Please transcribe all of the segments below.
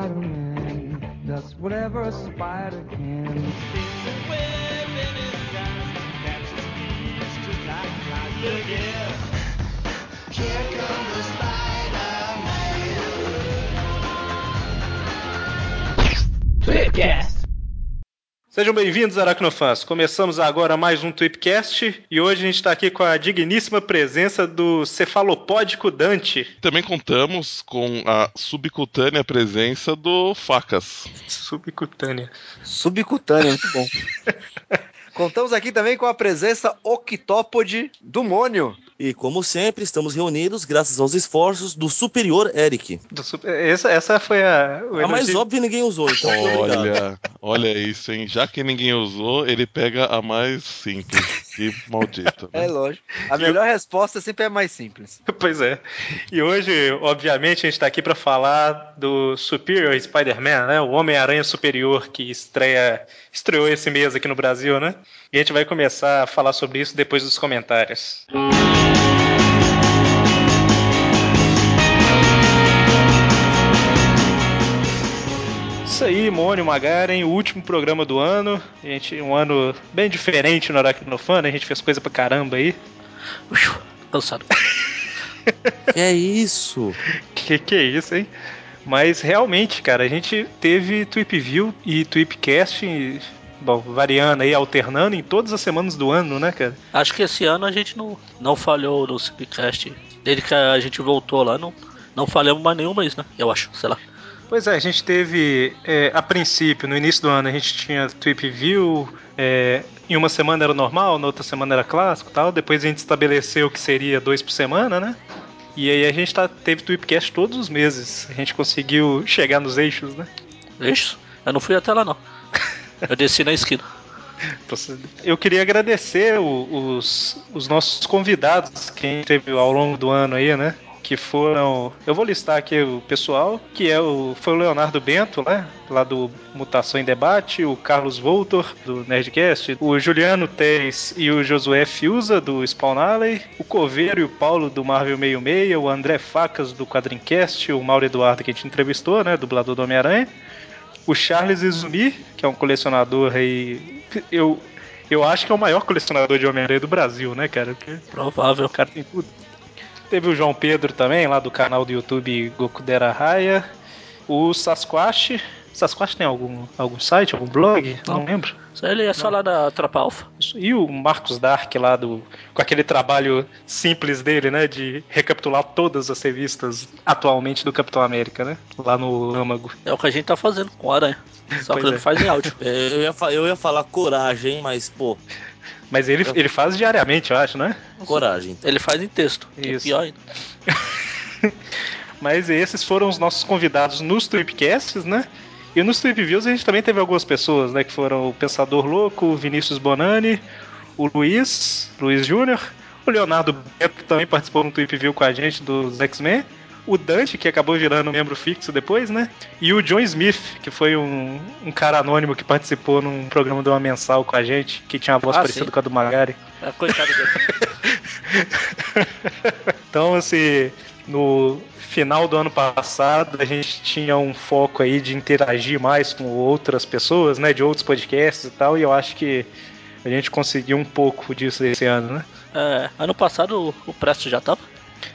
Spider-Man does whatever a spider can. Sejam bem-vindos, Aracnofãs. Começamos agora mais um Tweepcast e hoje a gente está aqui com a digníssima presença do cefalopódico Dante. Também contamos com a subcutânea presença do Facas. Subcutânea. Subcutânea, muito bom. Contamos aqui também com a presença octópode do Mônio. E como sempre, estamos reunidos graças aos esforços do superior Eric. Do super- Essa, essa foi a. A mais óbvia ninguém usou, então. Olha, olha isso, hein? Já que ninguém usou, ele pega a mais simples. Que maldito. né? É lógico. A melhor resposta sempre é mais simples. Pois é. E hoje, obviamente, a gente está aqui para falar do Superior Spider-Man, né? O Homem-Aranha Superior que estreia, estreou esse mês aqui no Brasil, né? E a gente vai começar a falar sobre isso depois dos comentários. Isso aí, Mônio Magaren, o último programa do ano. A gente, um ano bem diferente no Aracnofan, né? A gente fez coisa pra caramba aí. Uxu, cansado. Que é isso? Que que é isso, hein? Mas realmente, cara, a gente teve Tweep View e Tweepcast, bom, variando aí, alternando em todas as semanas do ano, né, cara? Acho que esse ano a gente não, não falhou no Cipcast. Desde que a gente voltou lá, não, não falhamos mais nenhum mês, né? Eu acho, sei lá. Pois é, a gente teve, é, a princípio, no início do ano, a gente tinha Tweep View, é, em uma semana era normal, na outra semana era clássico e tal, depois a gente estabeleceu que seria dois por semana, né? E aí a gente tá, teve Tweepcast todos os meses, a gente conseguiu chegar nos eixos, né? Isso? Eu não fui até lá, não. Eu desci na esquina. Eu queria agradecer os, os nossos convidados que teve ao longo do ano aí, né? Que foram. Eu vou listar aqui o pessoal, que é o. Foi o Leonardo Bento, né? Lá do Mutação em Debate, o Carlos Voltor, do Nerdcast, o Juliano Teres e o Josué Fiuza, do Spawn Alley, o Coveiro e o Paulo do Marvel 66, o André Facas do Quadrincast, o Mauro Eduardo que a gente entrevistou, né? Dublador do Homem-Aranha o Charles Izumi, que é um colecionador aí. Eu, eu acho que é o maior colecionador de Homem-Aranha do Brasil, né, cara? Porque Provável. o cara tem tudo. Teve o João Pedro também, lá do canal do YouTube Gokudera Raya. O Sasquatch. Sasquatch tem algum, algum site, algum blog? Não, Não. lembro. Ele é só lá da Trapa Alpha. E o Marcos Dark lá do. Com aquele trabalho simples dele, né? De recapitular todas as revistas atualmente do Capitão América, né? Lá no âmago. É o que a gente tá fazendo com o Aranha. Só que Pois ele é. faz em áudio. É, Eu ia, eu ia falar coragem, mas, pô, Mas ele, ele faz diariamente, eu acho, né? coragem. Ele faz em texto. é Isso. pior ainda. Mas esses foram os nossos convidados nos Tripcasts, né? E nos Trip Views a gente também teve algumas pessoas, né? Que foram o Pensador Louco, o Vinícius Bonani, o Luiz, Luiz Júnior, o Leonardo Beto também participou no Trip View com a gente dos X-Men. O Dante, que acabou virando membro fixo depois, né? E o John Smith, que foi um, um cara anônimo que participou num programa de uma mensal com a gente, que tinha uma voz Ah, parecida sim. com a do Magari. É, coitado dele. Então, assim, no final do ano passado, a gente tinha um foco aí de interagir mais com outras pessoas, né, de outros podcasts e tal, e eu acho que a gente conseguiu um pouco disso esse ano, né? É, ano passado o, Presto já tava.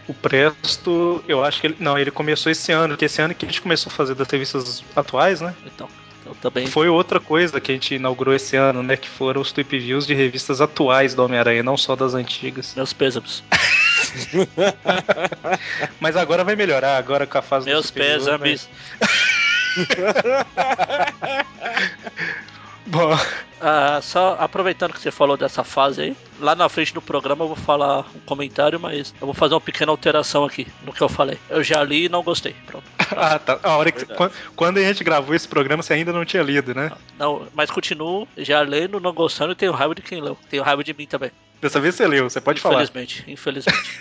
O Presto, eu acho que ele. Não, ele começou esse ano, porque esse ano que a gente começou a fazer das revistas atuais, né? Então, eu também. Foi outra coisa que a gente inaugurou esse ano, né? Que foram os Tweep Views de revistas atuais do Homem-Aranha, não só das antigas. Meus pêsames. Mas agora vai melhorar, agora com a fase do Meus vai- pêsames. Bom, Ah, só aproveitando que você falou dessa fase aí, lá na frente do programa eu vou falar um comentário, mas eu vou fazer uma pequena alteração aqui no que eu falei. Eu já li e não gostei. Pronto. Ah, tá. A hora que, quando, quando a gente gravou esse programa, você ainda não tinha lido, né? Não, mas continuo já lendo, não gostando e tenho raiva de quem leu. Tenho raiva de mim também. Dessa vez você leu, você pode falar. Infelizmente, infelizmente.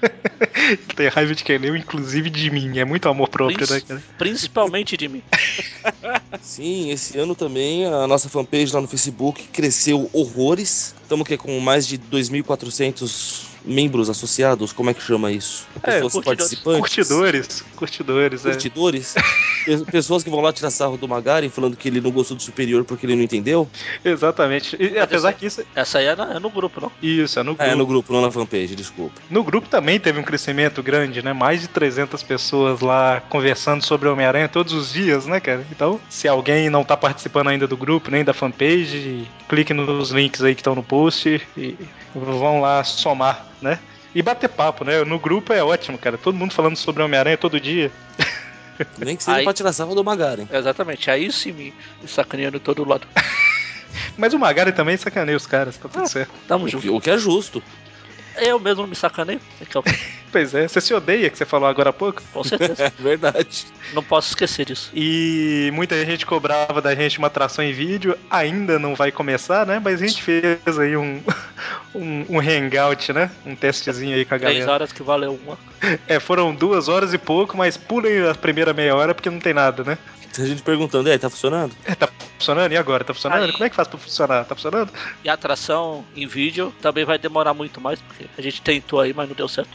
Tem raiva de quem leu, inclusive de mim. É muito amor próprio, né, Princi- cara? principalmente de mim. Sim, esse ano também a nossa fanpage lá no Facebook cresceu horrores. Estamos aqui com mais de 2.400 membros associados, como é que chama isso? É, Pessoas curtidores. participantes. Curtidores, curtidores, é. Curtidores. Pe- Pessoas que vão lá tirar sarro do Magaren falando que ele não gostou do superior porque ele não entendeu. Exatamente. E, apesar que isso, Essa aí é, na- é no grupo, não? isso é no grupo. É, no grupo, não na fanpage, desculpa. No grupo também teve um crescimento grande, né? Mais de 300 pessoas lá conversando sobre o Homem-Aranha todos os dias, né, cara? Então, se alguém não tá participando ainda do grupo, nem da fanpage, clique nos links aí que estão no post e vão lá somar, né? E bater papo, né? No grupo é ótimo, cara. Todo mundo falando sobre o Homem-Aranha todo dia. Nem que seja Aí- pra tirar sarro do Magaren. Exatamente. Aí sim me sacaneando todo lado. Mas o Magari também sacaneia os caras, tá tudo certo. Tamo O junto. que, o que é justo. Eu mesmo me sacaneio. É Pois é, você se odeia, que você falou agora há pouco. Com certeza. É verdade. Não posso esquecer disso. E muita gente cobrava da gente uma atração em vídeo, ainda não vai começar, né? Mas a gente fez aí um, um, um hangout, né? Um testezinho aí com a Três galera. horas que valeu uma. É, foram duas horas e pouco, mas pulem a primeira meia hora porque não tem nada, né? Tem gente perguntando, aí, tá funcionando? É, tá funcionando? E agora? Tá funcionando? Aí. Como é que faz pra funcionar? Tá funcionando? E a atração em vídeo também vai demorar muito mais, porque a gente tentou aí, mas não deu certo.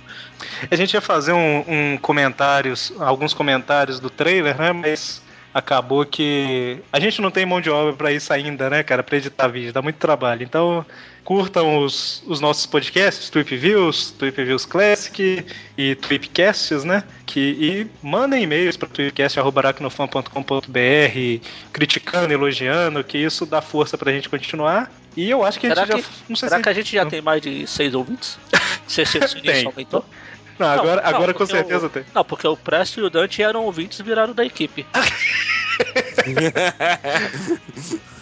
A gente ia fazer um, um comentários, alguns comentários do trailer, né? Mas acabou que a gente não tem mão de obra pra isso ainda, né, cara? Pra editar vídeo, dá muito trabalho. Então, curtam os, os nossos podcasts, Tweep Views, Tweep Views Classic e Tweepcasts, né? Que, e mandem e-mails para tweepcast.aracnofan.com.br criticando, elogiando, que isso dá força pra gente continuar. E eu acho que a Será gente que- já. Não sei Será se que a gente já não. tem mais de seis ouvintes? Se se se Tem. isso aumentou? Não, agora, Não, agora com certeza o- tem. Não, porque o Presto e o Dante eram ouvintes e viraram da equipe.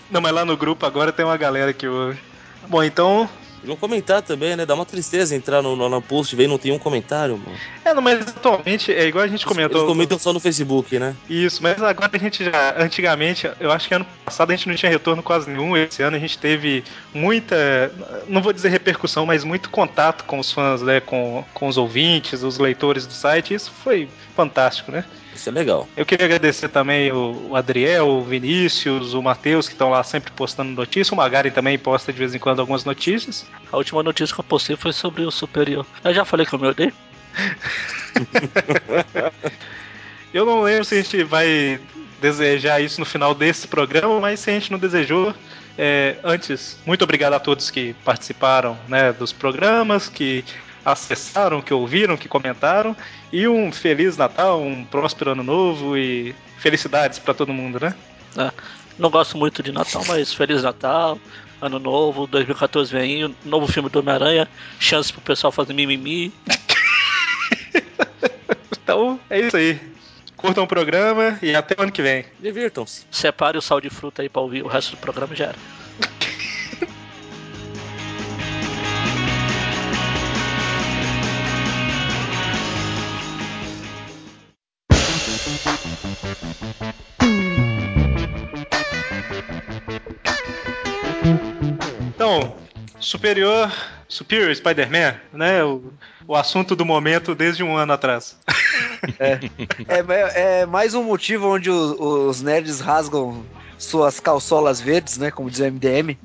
Não, mas lá no grupo agora tem uma galera que ouve. Bom, então. Vamos comentar também, né? Dá uma tristeza entrar no, no, no post e ver e não tem um comentário, mano. É, não, mas atualmente é igual a gente comentou. Eles comentam só no Facebook, né? Isso, mas agora a gente já. Antigamente, eu acho que ano passado a gente não tinha retorno quase nenhum. Esse ano a gente teve muita. Não vou dizer repercussão, mas muito contato com os fãs, né? Com, com os ouvintes, os leitores do site. Isso foi fantástico, né? Isso é legal. Eu queria agradecer também o, o Adriel, o Vinícius, o Matheus, que estão lá sempre postando notícias. O Magaren também posta de vez em quando algumas notícias. A última notícia que eu postei foi sobre o superior. Eu já falei que eu me odeio. Eu não lembro se a gente vai desejar isso no final desse programa, mas se a gente não desejou, é, antes, muito obrigado a todos que participaram né, dos programas, que acessaram, que ouviram, que comentaram. E um feliz Natal, um próspero ano novo e felicidades para todo mundo, né? Não gosto muito de Natal, mas Feliz Natal, Ano Novo, 2014 vem aí, um novo filme do Homem-Aranha, chance pro pessoal fazer mimimi. Então é isso aí. Curtam o programa e até o ano que vem. Divirtam-se. Separe o sal de fruta aí pra ouvir o resto do programa já era. Então, Superior, Superior Spider-Man, né? O, o assunto do momento desde um ano atrás. É, é mais um motivo onde os, os nerds rasgam suas calçolas verdes, né? Como diz o MDM.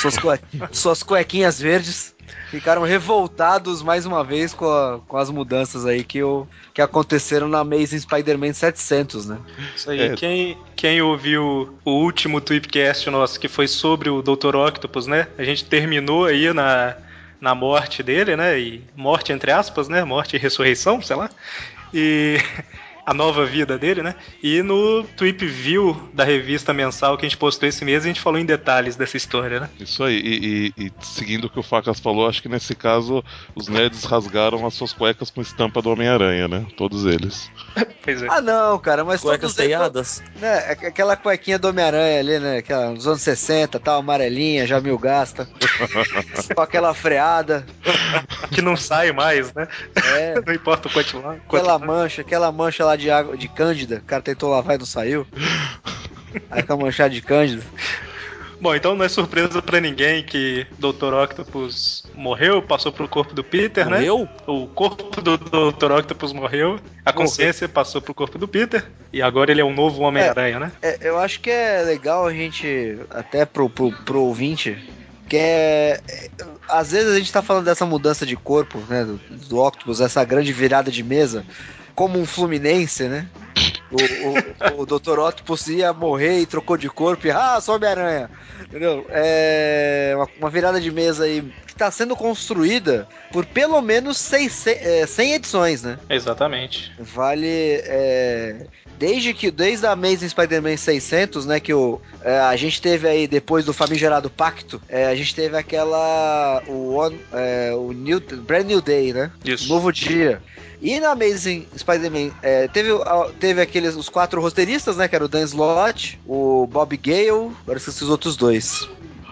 Suas, cue- suas cuequinhas verdes. Ficaram revoltados mais uma vez com, a- com as mudanças aí que, o, que aconteceram na Amazing Spider-Man 700, né? Isso aí. É. Quem, quem ouviu o último Tweepcast nosso, que foi sobre o Dr. Octopus, né? A gente terminou aí na, na morte dele, né? E morte entre aspas, né? Morte e ressurreição, sei lá. E a nova vida dele, né? E no Tweep View da revista mensal que a gente postou esse mês, a gente falou em detalhes dessa história, né? Isso aí, e, e- e seguindo o que o Facas falou, acho que nesse caso os nerds rasgaram as suas cuecas com estampa do Homem-Aranha, né? Todos eles. Pois é. Ah, não, cara, mas Cuecas todos eles- teiadas. Né, aqu- aquela cuequinha do Homem-Aranha ali, né? Aquela dos anos 60, tal, amarelinha, já mil gasta. com aquela freada. Que não sai mais, né? É, Não importa o quanto lá. aquela mancha, aquela mancha lá de água de cândida. O cara tentou lavar e não saiu. Aí com a manchada de cândida. Bom, então não é surpresa pra ninguém que Dr. Octopus morreu, passou pro corpo do Peter, né? Morreu? O corpo do Dr. Octopus morreu, a consciência passou pro corpo do Peter, e agora ele é um novo Homem-Aranha, né? É, eu acho que é legal a gente, até pro, pro, pro ouvinte, que é, é, Às vezes a gente tá falando dessa mudança de corpo, né? Do, do Octopus, essa grande virada de mesa, como um Fluminense, né? O, o, o Dr. Octopus ia morrer e trocou de corpo e, ah, sou Homem-Aranha. Entendeu? É uma, uma virada de mesa aí que tá sendo construída por pelo menos 6, é, 100 edições, né? Exatamente. Vale. é, desde que desde a Amazing Spider-Man 600, né, que o, é, a gente teve aí depois do famigerado Pacto, é, a gente teve aquela o, One- é, o New, Brand New Day, né? Isso. Novo dia. E na Amazing Spider-Man é, teve, teve aqueles os quatro roteiristas, né, que era o Dan Slott, o Bob Gale, agora esqueci os outros dois.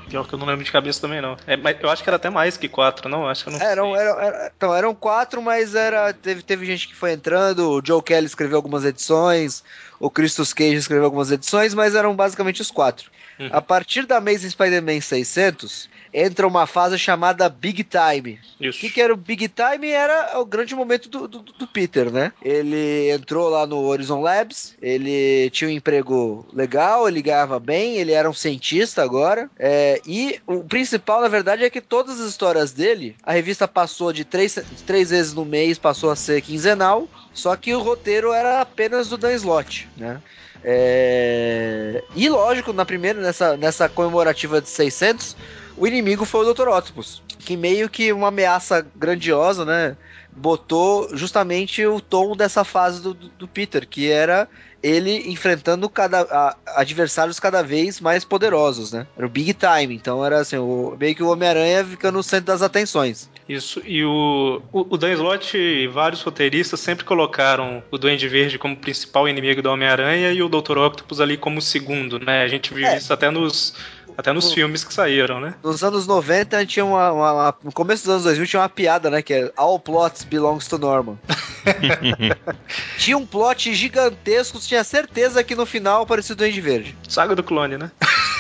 Pior que eu não lembro de cabeça também, não. É, mas eu acho que era até mais que quatro, não? Acho que eu não Eram, eram, era- então, eram quatro, mas era teve, teve gente que foi entrando, o Joe Kelly escreveu algumas edições, o Christus Cage escreveu algumas edições, mas eram basicamente os quatro. Uhum. A partir da Amazing Spider-Man 600, entra uma fase chamada Big Time. O Isso. que, que era o Big Time? Era o grande momento do, do, do Peter, né? Ele entrou lá no Horizon Labs, ele tinha um emprego legal, ele ganhava bem, ele era um cientista agora. é, e o principal, na verdade, é que todas as histórias dele, a revista passou de três, três vezes no mês, passou a ser quinzenal, só que o roteiro era apenas do Dan Slott, né? É, E lógico, na primeira, nessa, nessa comemorativa de 600, o inimigo foi o Dr. Octopus, que meio que uma ameaça grandiosa, né? Botou justamente o tom dessa fase do, do- Peter, que era ele enfrentando cada, a- adversários cada vez mais poderosos, né? Era o Big Time, então era assim, o, meio que o Homem-Aranha ficando no centro das atenções. Isso, e o, o, o Dan Slott e vários roteiristas sempre colocaram o Duende Verde como principal inimigo do Homem-Aranha e o Dr. Octopus ali como segundo, né? A gente viu É. isso até nos, até nos O- filmes que saíram, né? Nos anos 90 tinha uma, uma- uma- No começo dos anos 2000 tinha uma piada, né? Que é All plots belongs to Norman. tinha um plot gigantesco, tinha certeza que no final aparecia o Duende Verde. Saga do Clone, né?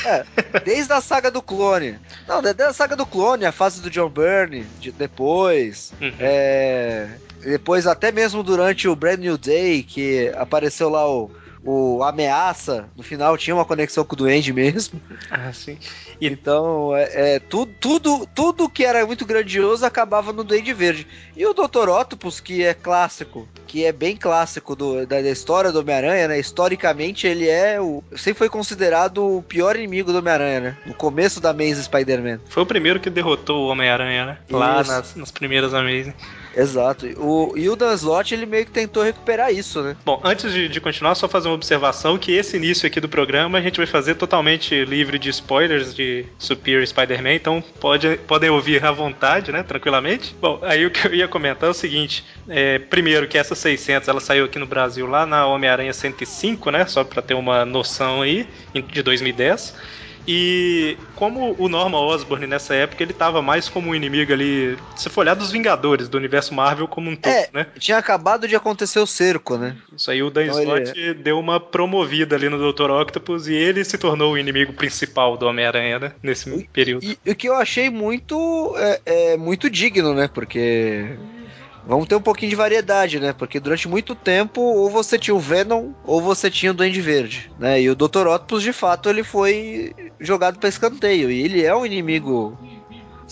Desde a saga do clone. Não, desde a saga do clone, a fase do John Byrne, de- depois. Uhum. É, depois, até mesmo durante o Brand New Day, que apareceu lá o, o Ameaça, no final tinha uma conexão com o Duende mesmo. Ah, sim. Então, é, é, tu- tudo, tudo que era muito grandioso acabava no Duende Verde. E o Dr. Octopus, que é clássico, que é bem clássico do- da, da história do Homem-Aranha, né? Historicamente, ele é o. Sempre foi considerado o pior inimigo do Homem-Aranha, né? No começo da Amazing Spider-Man. Foi o primeiro que derrotou o Homem-Aranha, né? Lá nas, nas primeiras Amazing. Exato. O, e o Dan Slott, ele meio que tentou recuperar isso, né? Bom, antes de, de continuar, só fazer uma observação que esse início aqui do programa a gente vai fazer totalmente livre de spoilers de Superior Spider-Man, então pode, podem ouvir à vontade, né, tranquilamente. Bom, aí o que eu ia comentar é o seguinte, é, primeiro que essa 600, ela saiu aqui no Brasil lá na Homem-Aranha 105, né, só pra ter uma noção aí, de 2010. E como o Norman Osborn nessa época, ele tava mais como um inimigo ali, se for olhar dos Vingadores, do universo Marvel como um todo, É. né? Tinha acabado de acontecer o cerco, né? Isso aí o Dan Então ele- Slott deu uma promovida ali no Dr. Octopus e ele se tornou o inimigo principal do Homem-Aranha, né? Nesse período. E, e o que eu achei muito é, é muito digno, né? Porque vamos ter um pouquinho de variedade, né? Porque durante muito tempo ou você tinha o Venom ou você tinha o Duende Verde, né? E o Dr. Octopus, de fato, ele foi jogado para escanteio e ele é um inimigo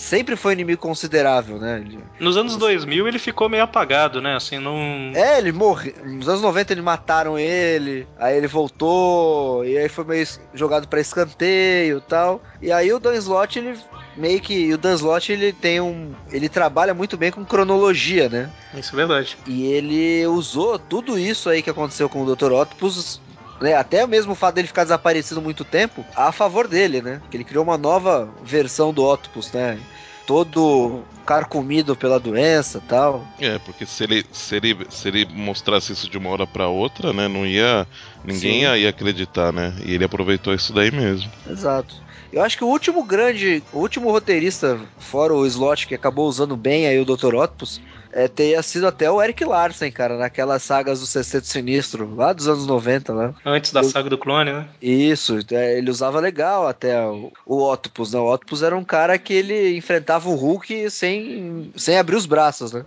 sempre foi um inimigo considerável, né? Nos anos 2000 ele ficou meio apagado, né? Assim, não. É, ele morreu. Nos anos 90 eles mataram ele, aí ele voltou, e aí foi meio jogado pra escanteio e tal. E aí o Dan Slott, ele meio que. O Dan Slott, ele tem um. Ele trabalha muito bem com cronologia, né? Isso é verdade. E ele usou tudo isso aí que aconteceu com o Dr. Octopus. Né, até mesmo o fato dele ficar desaparecido muito tempo, a favor dele, né? Que ele criou uma nova versão do Octopus, né? Todo carcomido pela doença e tal. É, porque se ele, se, ele, se ele mostrasse isso de uma hora pra outra, né, não ia. Ninguém Sim. ia, ia acreditar, né? E ele aproveitou isso daí mesmo. Exato. Eu acho que o último grande, o último roteirista, fora o Slot, que acabou usando bem aí o Dr. Octopus, é, tenha sido até o Eric Larsen, cara, naquelas sagas do Sexteto Sinistro, lá dos anos 90, lá. Antes da Eu- saga do clone, né? Isso, é, ele usava legal até o, o Octopus, né? O Octopus era um cara que ele enfrentava o Hulk sem, sem abrir os braços, né?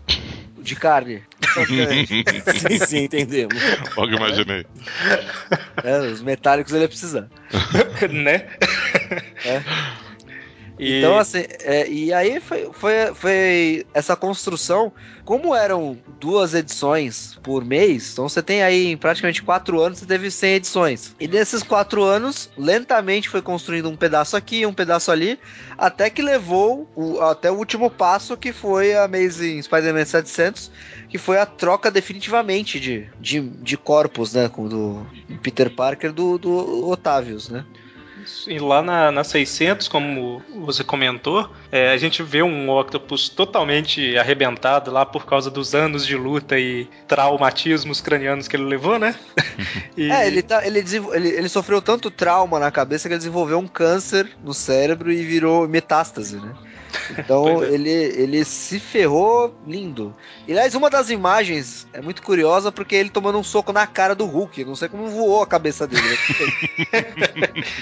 De carne. sim, sim, entendemos. Logo imaginei. É, os metálicos ele ia precisar. né? É. E- Então, assim, é, e aí foi, foi, foi essa construção. Como eram duas edições por mês, então você tem aí em praticamente quatro anos, você teve 100 edições. E nesses quatro anos, lentamente foi construindo um pedaço aqui, um pedaço ali, até que levou o- até o último passo, que foi a Amazing Spider-Man 700, que foi a troca definitivamente de, de, de corpos, né, do Peter Parker do, do Otavius, né? E lá na, na 600, como você comentou, é, a gente vê um Octopus totalmente arrebentado lá por causa dos anos de luta e traumatismos cranianos que ele levou, né? E- É, ele, tá, ele, ele, ele sofreu tanto trauma na cabeça que ele desenvolveu um câncer no cérebro e virou metástase, né? Então é. ele, ele se ferrou lindo. E aliás, uma das imagens é muito curiosa porque ele tomando um soco na cara do Hulk. Não sei como voou a cabeça dele. né?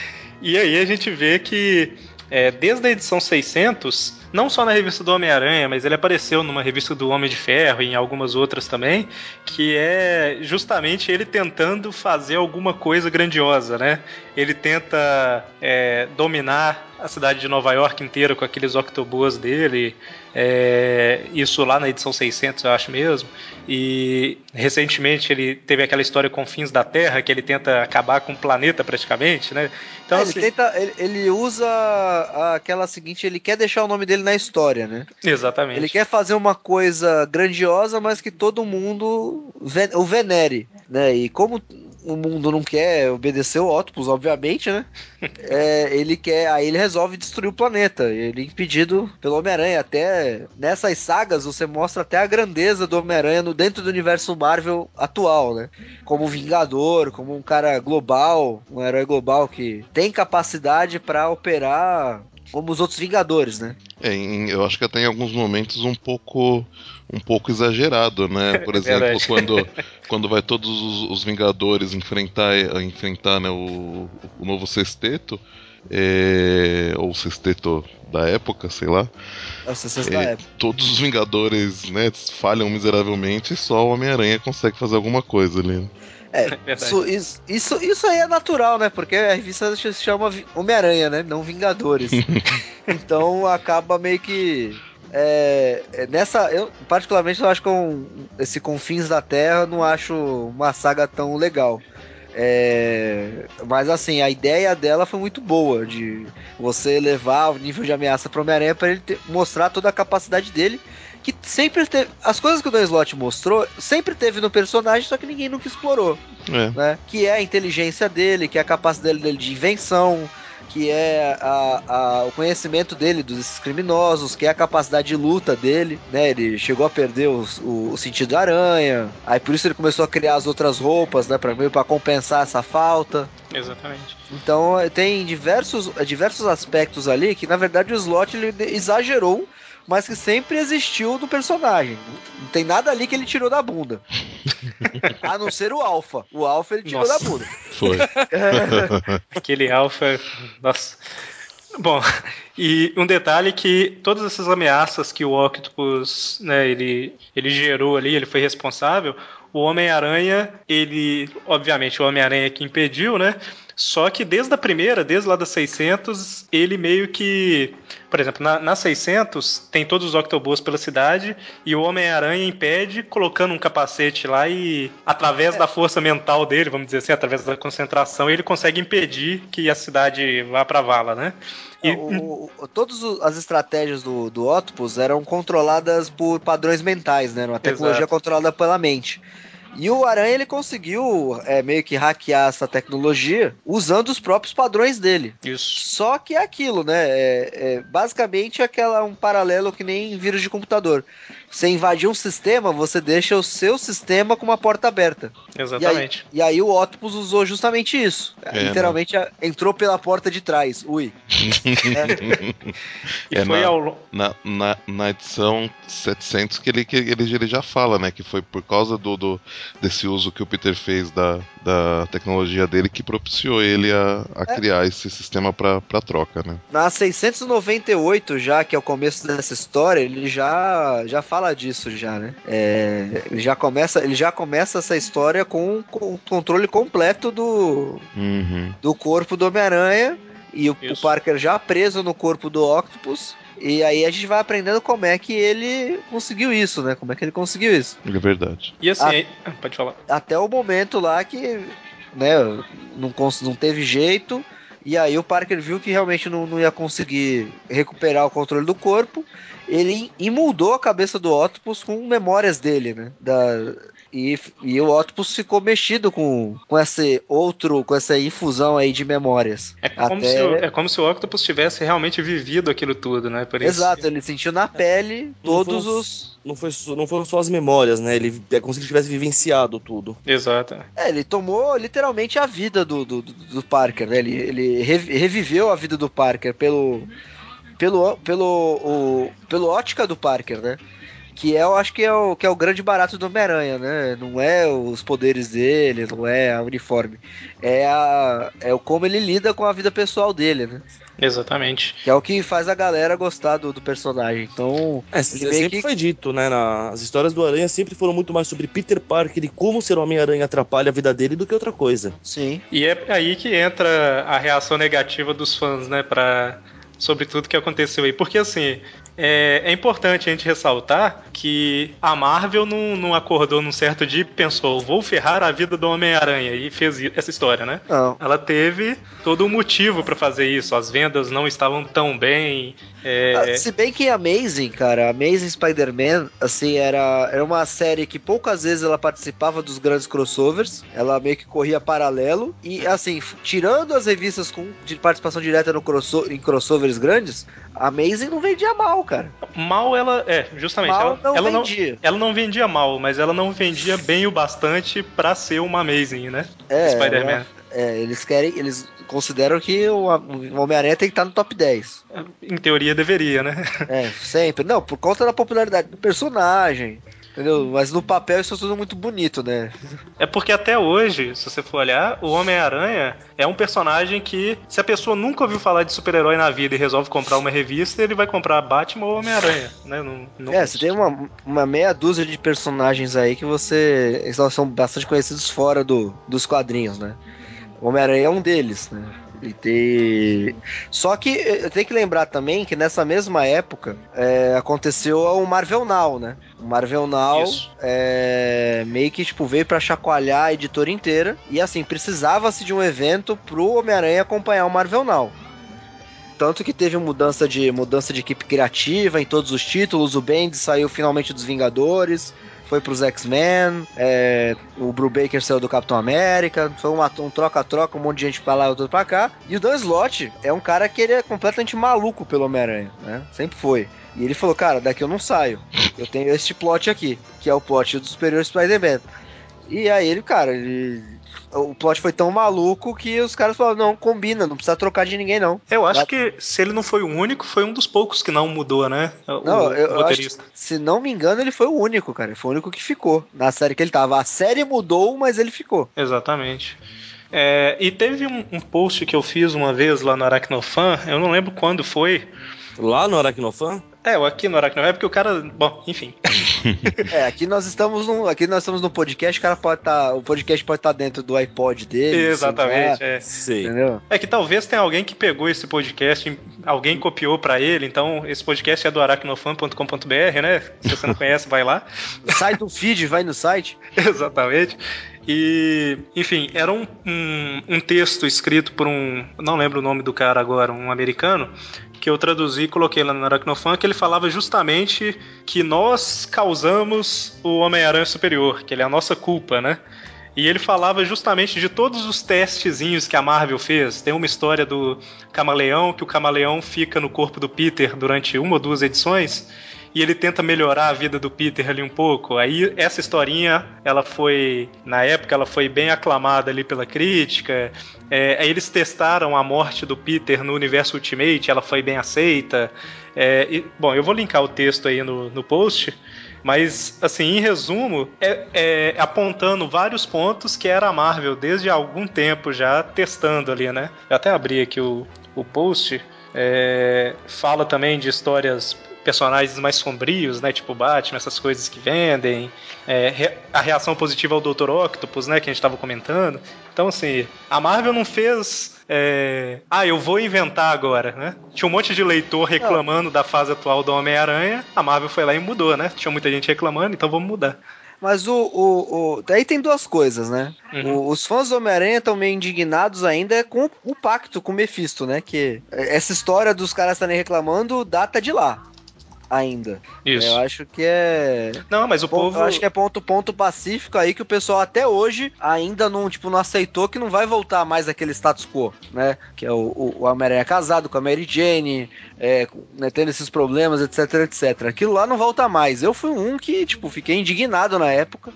E aí a gente vê que é, desde a edição 600, não só na revista do Homem-Aranha, mas ele apareceu numa revista do Homem de Ferro e em algumas outras também, que é justamente ele tentando fazer alguma coisa grandiosa, né? Ele tenta é, dominar a cidade de Nova York inteira com aqueles octobus dele, é, isso lá na edição 600, eu acho mesmo. E recentemente ele teve aquela história com Fins da Terra, que ele tenta acabar com o planeta praticamente, né? Então, É, assim, ele, tenta, ele, ele usa aquela seguinte: ele quer deixar o nome dele na história, né? exatamente. Ele quer fazer uma coisa grandiosa, mas que todo mundo o venere, né? E como o mundo não quer obedecer o Octopus, obviamente, né? É, ele quer, aí ele resolve destruir o planeta. Ele é impedido pelo Homem-Aranha. Até nessas sagas você mostra até a grandeza do Homem-Aranha no dentro do universo Marvel atual, né? Como um vingador, como um cara global, um herói global que tem capacidade para operar como os outros Vingadores, né? É, em- eu acho que até em alguns momentos um pouco um pouco exagerado, né? Por É exemplo, quando, quando vai todos os, os Vingadores enfrentar, enfrentar né, o, o novo sexteto, é, ou o sexteto da época, sei lá, Essa sexta É, época. todos os Vingadores né, falham miseravelmente e só o Homem-Aranha consegue fazer alguma coisa ali. É, verdade. isso, isso, isso, isso aí é natural, né? Porque a revista se chama Homem-Aranha, né? Não Vingadores. então acaba meio que. é, é, nessa. Eu, particularmente, eu acho que um- esse Confins da Terra não acho uma saga tão legal. É, mas assim, a ideia dela foi muito boa de você elevar o nível de ameaça para Homem-Aranha para ele ter- mostrar toda a capacidade dele que sempre teve. As coisas que o Dan Slott mostrou, sempre teve no personagem, só que ninguém nunca explorou, É, né? Que é a inteligência dele, que é a capacidade dele de invenção, que é a, a- o conhecimento dele dos criminosos, que é a capacidade de luta dele, né? Ele chegou a perder os- o, o sentido da aranha, aí por isso ele começou a criar as outras roupas, né? Pra, meio pra compensar essa falta. Exatamente. Então eh, tem diversos, diversos aspectos ali que na verdade o Slot ele exagerou, mas que sempre existiu no personagem. Não tem nada ali que ele tirou da bunda. A não ser o Alpha. O Alpha ele tirou Nossa. da bunda. foi. Aquele alfa. Nossa. Bom, e um detalhe que todas essas ameaças que o Octopus, né, ele, ele gerou ali, ele foi responsável, o Homem-Aranha, ele, obviamente, o Homem-Aranha que impediu, né? Só que desde a primeira, desde lá das 600, ele meio que, por exemplo, na, na 600 tem todos os Octobus pela cidade e o Homem-Aranha impede colocando um capacete lá e através da força mental dele, vamos dizer assim, através da concentração, ele consegue impedir que a cidade vá pra vala, né? E, O- o- todas as estratégias do, do Octopus eram controladas por padrões mentais, né? Uma tecnologia Exato. controlada pela mente. E o Aranha ele conseguiu é, meio que hackear essa tecnologia usando os próprios padrões dele. isso. Só que é aquilo, né? É, é basicamente aquela um paralelo que nem vírus de computador. Você invadir um sistema, você deixa o seu sistema com uma porta aberta. Exatamente. E aí, e aí o Octopus usou justamente isso. É, Literalmente a- entrou pela porta de trás. Ui. E É, foi na- ao Na, na, na edição 700 que ele, que ele, ele já fala, né? Que foi por causa do, do- desse uso que o Peter fez da, da tecnologia dele que propiciou ele a, a criar esse sistema pra troca, né? Na 698, já, que é o começo dessa história, ele já, já fala disso já, né? É, ele, já começa, ele já começa essa história com, com o controle completo do, Uhum. do corpo do Homem-Aranha e o, o. Parker já preso no corpo do Octopus. E aí a gente vai aprendendo como é que ele conseguiu isso, né? Como é que ele conseguiu isso. É verdade. E assim, Ah. aí- ah, pode falar. Até o momento lá que, né, não, cons- não teve jeito. E aí o Parker viu que realmente não, não ia conseguir recuperar o controle do corpo. Ele imuldou a cabeça do Octopus com memórias dele, né? Da, e, e o Octopus ficou mexido com, com esse outro, com essa infusão aí de memórias. É como, Até- se, o- é como se o Octopus tivesse realmente vivido aquilo tudo, né? Por isso- Exato, ele sentiu na pele todos foi os. Não, foi, não foram só as memórias, né? Ele é como se ele tivesse vivenciado tudo. Exato. É, ele tomou literalmente a vida do, do, do- Parker, né? Ele, ele revi- reviveu a vida do Parker pelo. pelo. pelo. O, pelo ótica do Parker, né? Que é, eu acho que é o, que é o grande barato do Homem-Aranha, né? Não é os poderes dele, não é a uniforme. É, a, é o como ele lida com a vida pessoal dele, né? Exatamente. Que é o que faz a galera gostar do, do personagem. Então. É, sempre que- foi dito, né? na- as histórias do Aranha sempre foram muito mais sobre Peter Parker e como ser Homem-Aranha atrapalha a vida dele do que outra coisa. Sim. E é aí que entra a reação negativa dos fãs, né, para sobre tudo que aconteceu aí. Porque assim, é, é importante a gente ressaltar que a Marvel não, não acordou num certo dia e pensou, vou ferrar a vida do Homem-Aranha e fez essa história, né? Não. Ela teve todo um motivo pra fazer isso. As vendas não estavam tão bem. É, Ah, Se bem que Amazing, cara, Amazing Spider-Man, assim, era, era uma série que poucas vezes ela participava dos grandes crossovers, ela meio que corria paralelo, e assim, tirando as revistas com de participação direta no crosso, em crossovers grandes, a Amazing não vendia mal, cara. mal ela. É, justamente. Mal ela, não ela não, vendia. ela não vendia mal, mas ela não vendia bem o bastante pra ser uma Amazing, né? É, Spider-Man. É, eles querem, eles consideram que o, o Homem-Aranha tem que estar no top 10. Em teoria deveria, né? É, sempre. Não, por conta da popularidade do personagem. Entendeu? Mas no papel isso é tudo muito bonito, né? É porque até hoje, se você for olhar, o Homem-Aranha é um personagem que, se a pessoa nunca ouviu falar de super-herói na vida e resolve comprar uma revista, ele vai comprar Batman ou Homem-Aranha, né? Não, não- É, você tem uma, uma meia dúzia de personagens aí que você. Eles são bastante conhecidos fora do, dos quadrinhos, né? O Homem-Aranha é um deles, né? E tem... Só que eu tenho que lembrar também que nessa mesma época é, aconteceu o Marvel Now, né? O Marvel Now é, meio que tipo, veio pra chacoalhar a editora inteira. E assim, precisava-se de um evento pro Homem-Aranha acompanhar o Marvel Now. Tanto que teve mudança de mudança de equipe criativa em todos os títulos. O Bendis saiu finalmente dos Vingadores, foi pros X-Men. é, o Brubaker saiu do Capitão América. Foi uma- um troca-troca, um monte de gente pra lá e outro pra cá. E o Dan Slott é um cara que ele é completamente maluco pelo Homem-Aranha, né? Sempre foi. E ele falou, cara, daqui eu não saio. Eu tenho este plot aqui, que é o plot do Superior Spider-Man. E aí ele, cara, ele... O plot foi tão maluco que os caras falaram, não, combina, não precisa trocar de ninguém, não. Eu acho Lá- que se ele não foi o único, foi um dos poucos que não mudou, né? O Não, eu, eu acho, roteirista. se não me engano, ele foi o único, cara. Ele foi o único que ficou na série que ele tava. A série mudou, mas ele ficou. Exatamente. É, e teve um, um post que eu fiz uma vez lá no Aracnofan, eu não lembro quando foi. Lá no Aracnofan? É, aqui no Aracnofan, é porque o cara. Bom, enfim. É, aqui nós estamos no, aqui nós estamos no podcast, o cara pode estar, o podcast pode estar dentro do iPod dele. do Exatamente, celular, é. Sei. Entendeu? É que talvez tenha alguém que pegou esse podcast, alguém copiou pra ele, então esse podcast é do aracnofan.com.br, né? Se você não conhece, vai lá. Sai do feed, vai no site. Exatamente. E, enfim, era um, um, um texto escrito por um. Não lembro o nome do cara agora, um americano, que eu traduzi e coloquei lá no Aracnofan, que ele falava justamente que nós causamos o Homem-Aranha Superior, que ele é a nossa culpa, né? E ele falava justamente de todos os testezinhos que a Marvel fez. Tem uma história do camaleão, que o camaleão fica no corpo do Peter durante uma ou duas edições. E ele tenta melhorar a vida do Peter ali um pouco. Aí essa historinha, ela foi, na época, ela foi bem aclamada ali pela crítica. É, aí eles testaram a morte do Peter no universo Ultimate, ela foi bem aceita. É, e, bom, eu vou linkar o texto aí no, no post. Mas, assim, em resumo, é, é, apontando vários pontos que era a Marvel desde algum tempo já testando ali, né? Eu até abri aqui o, o post. É, fala também de histórias personagens mais sombrios, né? Tipo Batman, essas coisas que vendem. É, a reação positiva ao Dr. Octopus, né? Que a gente tava comentando. Então, assim, a Marvel não fez. é, Ah, eu vou inventar agora, né? Tinha um monte de leitor reclamando da fase atual do Homem-Aranha. A Marvel foi lá e mudou, né? Tinha muita gente reclamando, então vamos mudar. Mas o, o, o- Daí tem duas coisas, né? Uhum. O- os fãs do Homem-Aranha estão meio indignados ainda com o pacto com o Mephisto, né? Que essa história dos caras estarem reclamando data de lá. Ainda. Isso. Eu acho que é. Não, mas o Ponto- povo. Eu acho que é ponto, ponto pacífico aí que o pessoal até hoje ainda não, tipo, não aceitou que não vai voltar mais aquele status quo, né? Que é o, o, o Homem-Aranha casado com a Mary Jane, é, né, tendo esses problemas, etc, etc. Aquilo lá não volta mais. Eu fui um que, tipo, fiquei indignado na época.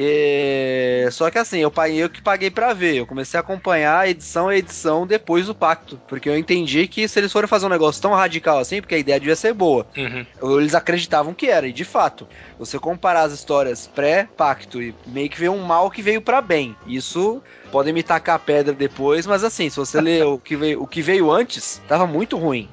É, Só que assim, eu paguei eu que paguei pra ver. Eu comecei a acompanhar a edição a edição depois do pacto. Porque eu entendi que se eles forem fazer um negócio tão radical assim, porque a ideia devia ser boa. Uhum. Eles acreditavam que era, e de fato, você comparar as histórias pré-pacto e meio que veio um mal que veio pra bem. Isso podem me tacar a pedra depois, mas assim, se você ler o que veio, o que veio antes, tava muito ruim.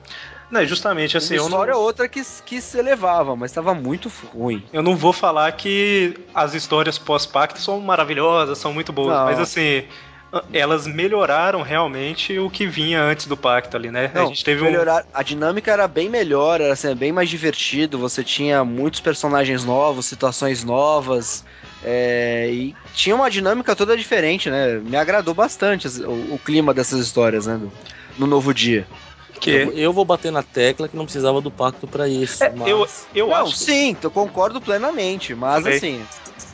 Não, é justamente assim, Uma não, ou outra que, que se elevava, mas tava muito ruim. eu não vou falar que as histórias pós-pacto são maravilhosas, são muito boas, Não. mas assim, elas melhoraram realmente o que vinha antes do pacto ali, né? a Não, gente teve um. melhorar, a dinâmica era bem melhor, era assim, bem mais divertido, você tinha muitos personagens novos, situações novas, é, e tinha uma dinâmica toda diferente, né? Me agradou bastante as- o, o clima dessas histórias, né? do- no novo dia. Que Eu, eu vou bater na tecla que não precisava do pacto pra isso. É, mas... eu, eu Não, acho. sim, eu concordo plenamente, mas Também. assim,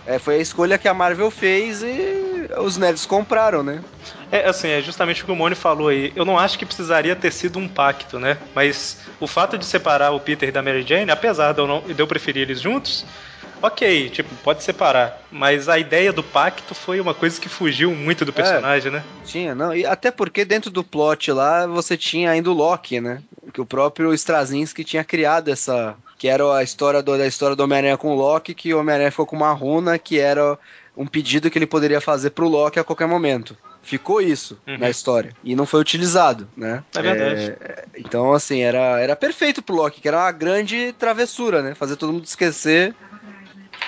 é, foi a escolha que a Marvel fez e os nerds compraram, né? É assim, é justamente o que o Moni falou aí. Eu não acho que precisaria ter sido um pacto, né? Mas o fato de separar o Peter da Mary Jane, apesar de eu, não, de eu preferir eles juntos, ok, tipo, pode separar. Mas a ideia do pacto foi uma coisa que fugiu muito do personagem, né? Tinha, não. E até porque dentro do plot lá você tinha ainda o Loki, né? Que o próprio Straczynski tinha criado essa. Que era a história do, da história do Homem-Aranha com o Loki, que o Homem-Aranha ficou com uma runa que era um pedido que ele poderia fazer pro Loki a qualquer momento. Ficou isso Uhum. na história. E não foi utilizado, né? É verdade. É, então, assim, era, era perfeito pro Loki, que era uma grande travessura, né? Fazer todo mundo esquecer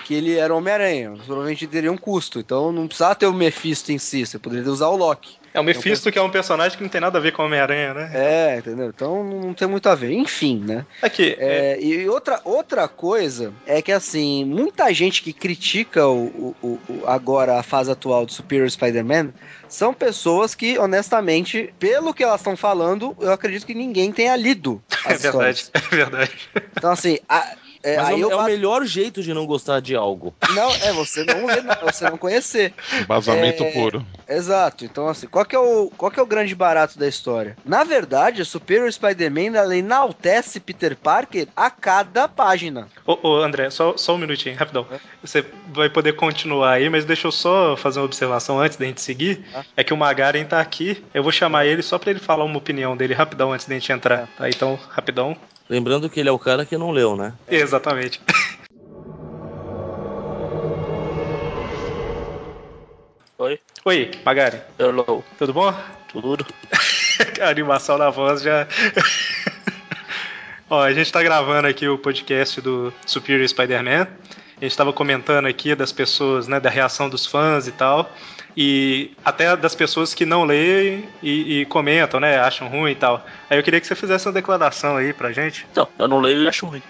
que ele era o Homem-Aranha. Provavelmente teria um custo. Então não precisava ter o Mephisto em si, você poderia usar o Loki. É o Mephisto, que é um personagem que não tem nada a ver com o Homem-Aranha, né? É, entendeu? Então não tem muito a ver. Enfim, né? Aqui, é, É, e outra, outra coisa é que, assim, muita gente que critica o, o- o- agora a fase atual do Superior Spider-Man são pessoas que, honestamente, pelo que elas estão falando, eu acredito que ninguém tenha lido é verdade, histórias. é verdade. Então, assim, a- é, Mas é, aí o- eu é o melhor jeito de não gostar de algo. Não, é você não não, você não conhecer. Embasamento É, puro. Exato. Então, assim, qual que, é o, qual que é o grande barato da história? Na verdade, a Superior Spider-Man ela enaltece Peter Parker a cada página. Ô, ô, André, só, só um minutinho, rapidão. Você vai poder continuar aí, mas deixa eu só fazer uma observação antes da gente seguir. Ah. É que o Magaren tá aqui, eu vou chamar ele só pra ele falar uma opinião dele rapidão antes da gente entrar. Tá, então, rapidão. Lembrando que ele é o cara que não leu, né? Exatamente. Oi? Oi, Magaren, Hello. tudo bom? Tudo. A animação na voz já. Ó, a gente tá gravando aqui o podcast do Superior Spider-Man. A gente tava comentando aqui das pessoas, né, da reação dos fãs e tal. E até das pessoas que não leem e, e comentam, né, acham ruim e tal. Aí eu queria que você fizesse uma declaração aí pra gente. Não, eu não leio e acho ruim.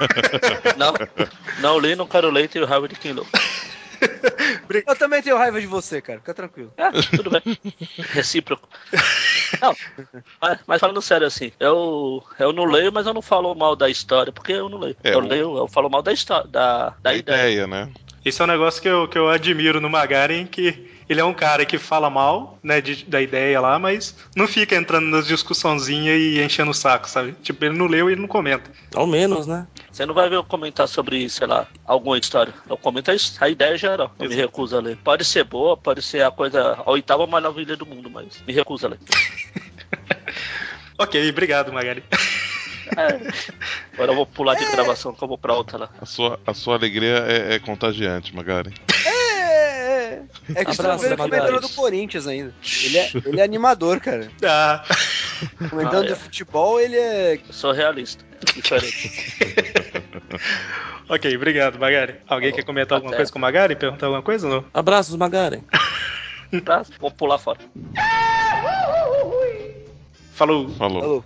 não, não leio, não quero ler e tenho raiva de quem leu. Eu também tenho raiva de você, cara. Fica tranquilo. É, tudo bem. Recíproco. Não, mas, mas falando sério assim, eu, eu não leio, mas eu não falo mal da história, porque eu não leio. É, eu leio, eu falo mal da história, da, da A ideia. ideia, né? Esse é um negócio que eu, que eu admiro no Magaren, que ele é um cara que fala mal, né, de- da ideia lá, mas não fica entrando nas discussãozinhas e enchendo o saco, sabe? Tipo, ele não leu e ele não comenta. Ao menos, né? Você não vai ver eu comentar sobre, sei lá, alguma história. Eu comento a, ideia geral. Eu me recuso a ler. Pode ser boa, pode ser a coisa, a oitava maravilha do mundo, mas me recuso a ler. Ok, obrigado, Magari. Agora eu vou pular de gravação que eu vou pra outra lá. A sua, a sua alegria é, é contagiante, Magari. É, é que você não Abraço, vê ele comentando do Corinthians ainda. Ele é, ele é animador, cara. Ah, Comentando Ah, é. de futebol, ele é. Eu sou realista. Diferente. ok, obrigado, Magari. Alguém quer comentar alguma Até. coisa com o Magari? Perguntar alguma coisa ou não? Abraços, Magaren. Tá? Vou pular fora. Falou. Falou. Falou.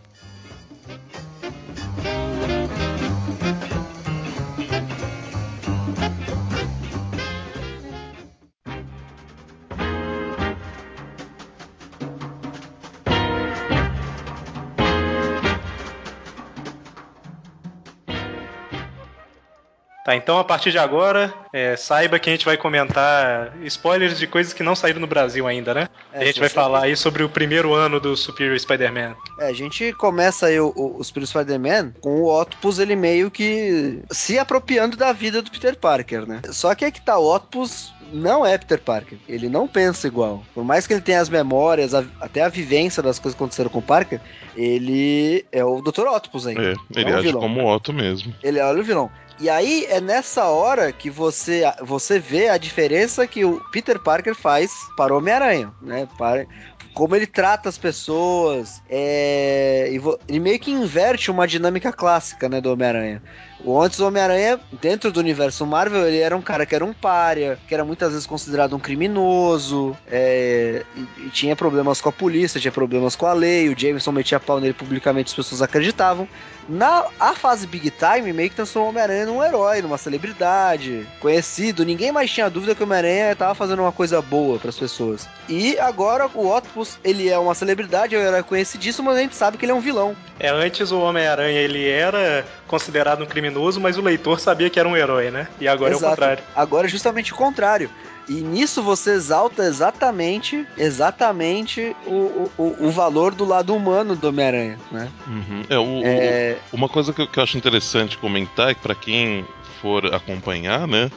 Tá, então a partir de agora, é, saiba que a gente vai comentar spoilers de coisas que não saíram no Brasil ainda, né? É, a gente vai falar aí sobre o primeiro ano do Superior Spider-Man. É, a gente começa aí o, o, os primeiros Spider-Man com o Octopus, ele meio que se apropriando da vida do Peter Parker, né? Só que é que tá, o Octopus não é Peter Parker. Ele não pensa igual. Por mais que ele tenha as memórias, a- até a vivência das coisas que aconteceram com o Parker, ele é o Dr. Octopus ainda. É, ele É um age vilão. como Otto mesmo. Ele é o vilão. E aí é nessa hora que você, você vê a diferença que o Peter Parker faz para o Homem-Aranha, né? Para, como ele trata as pessoas, é, ele meio que inverte uma dinâmica clássica, né, do Homem-Aranha. Antes o Homem-Aranha, dentro do universo Marvel, ele era um cara que era um pária, que era muitas vezes considerado um criminoso, é, e, e tinha problemas com a polícia, tinha problemas com a lei, o Jameson metia pau nele publicamente, as pessoas acreditavam. Na a fase Big Time, meio que transformou o Homem-Aranha num herói, numa celebridade, conhecido. Ninguém mais tinha dúvida que o Homem-Aranha tava fazendo uma coisa boa pras pessoas. E agora o Octopus, ele é uma celebridade, é um herói conhecidíssimo, mas a gente sabe que ele é um vilão. É, antes o Homem-Aranha ele era considerado um criminoso, mas o leitor sabia que era um herói, né? E agora é o Exato. contrário. Agora é justamente o contrário. E nisso você exalta exatamente, exatamente o, o, o- valor do lado humano do Homem-Aranha, né? Uhum. É, o- É, Uma coisa que eu, que eu acho interessante comentar é que pra quem for acompanhar, né?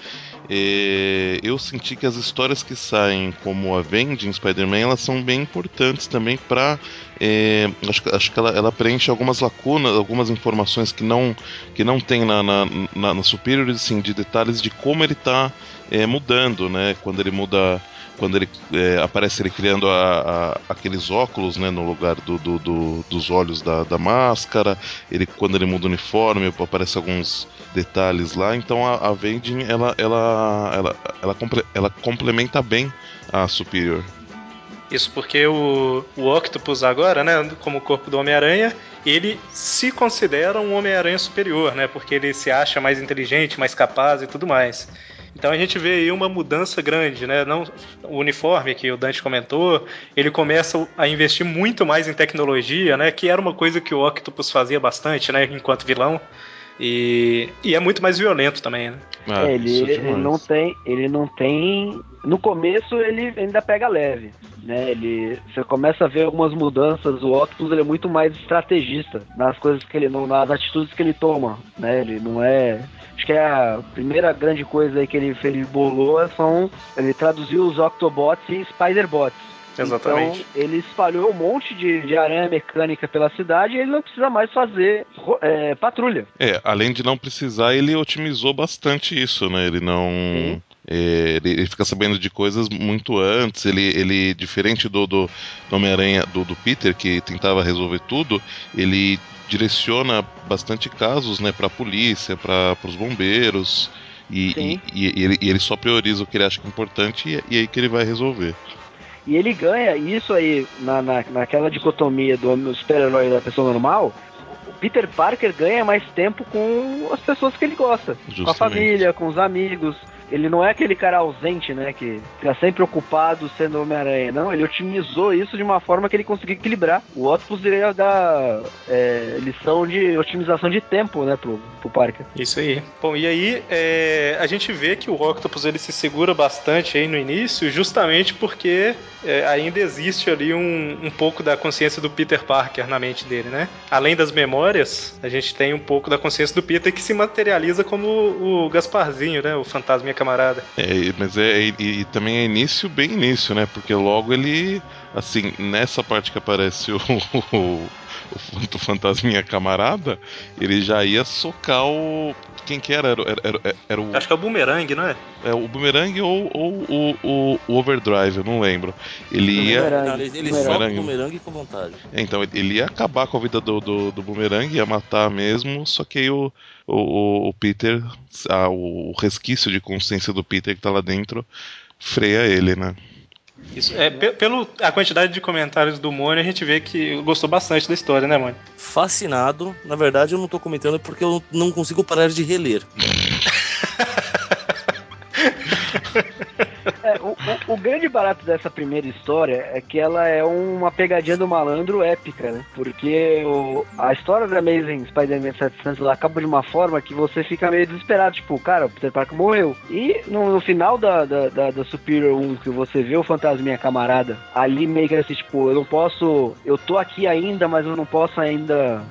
é, eu senti que as histórias que saem como a Avenging Spider-Man elas são bem importantes também pra. é, acho, que- acho que ela, ela preenche algumas lacunas, algumas informações que não, que não tem na, na, na, na Superior, assim, de detalhes de como ele tá é, mudando, né? Quando ele muda quando ele é, aparece ele criando a- a- aqueles óculos né, no lugar do, do- do- dos olhos da, da máscara, ele quando ele muda o uniforme aparece alguns detalhes lá, então a, a Vending ela, ela, ela, ela, ela complementa bem a Superior. Isso porque o, o Octopus agora, né, como o corpo do Homem-Aranha, ele se considera um Homem-Aranha superior, né? Porque ele se acha mais inteligente, mais capaz e tudo mais. Então a gente vê aí uma mudança grande, né? Não, o uniforme que o Dante comentou, ele começa a investir muito mais em tecnologia, né? Que era uma coisa que o Octopus fazia bastante, né? Enquanto vilão. E, e é muito mais violento também, né? Ah, É, ele, é ele não tem, ele não tem. No começo ele ainda pega leve, né? Ele, você começa a ver algumas mudanças. O Octopus ele é muito mais estrategista nas coisas que ele, não- nas atitudes que ele toma, né? Ele não é. Acho que é a primeira grande coisa aí que ele, ele bolou são ele traduziu os Octobots em Spiderbots. Exatamente. Então, ele espalhou um monte de, de aranha mecânica pela cidade e ele não precisa mais fazer é, patrulha. É, além de não precisar, ele otimizou bastante isso, né? Ele não. Sim. É, ele, ele fica sabendo de coisas muito antes. Ele, ele diferente do, do, Homem-Aranha, do, do Peter, que tentava resolver tudo, ele direciona bastante casos, né, pra polícia, para os bombeiros. E, e, e ele, e ele só prioriza o que ele acha que é importante e, e aí que ele vai resolver. E ele ganha isso aí, na, na, naquela dicotomia do super-herói da pessoa normal. O Peter Parker ganha mais tempo com as pessoas que ele gosta. Com a Justamente. família, com os amigos. Ele não é aquele cara ausente, né? Que fica sempre ocupado sendo Homem-Aranha. Não, ele otimizou isso de uma forma que ele conseguiu equilibrar. O Octopus iria dar é, lição de otimização de tempo, né, pro, pro Parker. Isso aí. Bom, e aí é, a gente vê que o Octopus ele se segura bastante aí no início, justamente porque é, ainda existe ali um, um pouco da consciência do Peter Parker na mente dele, né? Além das memórias, a gente tem um pouco da consciência do Peter que se materializa como o Gasparzinho, né? O fantasma camarada. É, mas é e, e também é início bem início, né? Porque logo ele, assim, nessa parte que aparece o, o, o fantasminha camarada, ele já ia socar o quem que era? Era, era, era, era o. Acho que é o Boomerang, não é? É o Boomerang ou, ou o, o, o Overdrive, eu não lembro. Ele ia. Não, ele ele solta o Boomerang com vontade. É, então, ele ia acabar com a vida do, do, do Boomerang, ia matar mesmo, só que aí o, o, o Peter, ah, o resquício de consciência do Peter que tá lá dentro, freia ele, né? Isso. É, pelo a quantidade de comentários do Mônio, a gente vê que gostou bastante da história, né, Mônio? Fascinado. Na verdade, eu não tô comentando porque eu não consigo parar de reler. É, o, o, o, grande barato dessa primeira história é que ela é uma pegadinha do malandro épica, né? Porque o, a história da Amazing Spider-Man 700 ela acaba de uma forma que você fica meio desesperado. Tipo, cara, o Peter Parker morreu. E no, no final da, da, da, da, Superior 1, que você vê o fantasminha camarada, ali meio que assim, tipo, eu não posso. Eu tô aqui ainda, mas eu não posso ainda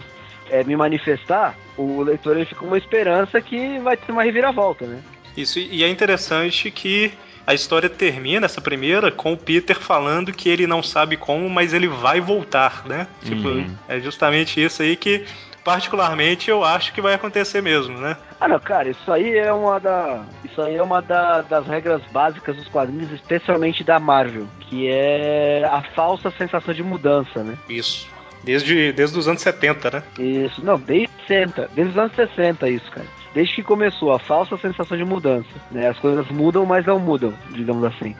é, me manifestar. O leitor ele fica com uma esperança que vai ter uma reviravolta, né? Isso, e é interessante que a história termina, essa primeira, com o Peter falando que ele não sabe como, mas ele vai voltar, né? Tipo, uhum. é justamente isso aí que particularmente eu acho que vai acontecer mesmo, né? Ah não, cara, isso aí é uma da. Isso aí é uma da, das regras básicas dos quadrinhos, especialmente da Marvel, que é a falsa sensação de mudança, né? Isso. Desde, desde os anos 70, né? Isso, não, desde 60, desde os anos 60 isso, cara desde que começou a falsa sensação de mudança. Né? As coisas mudam, mas não mudam, digamos assim.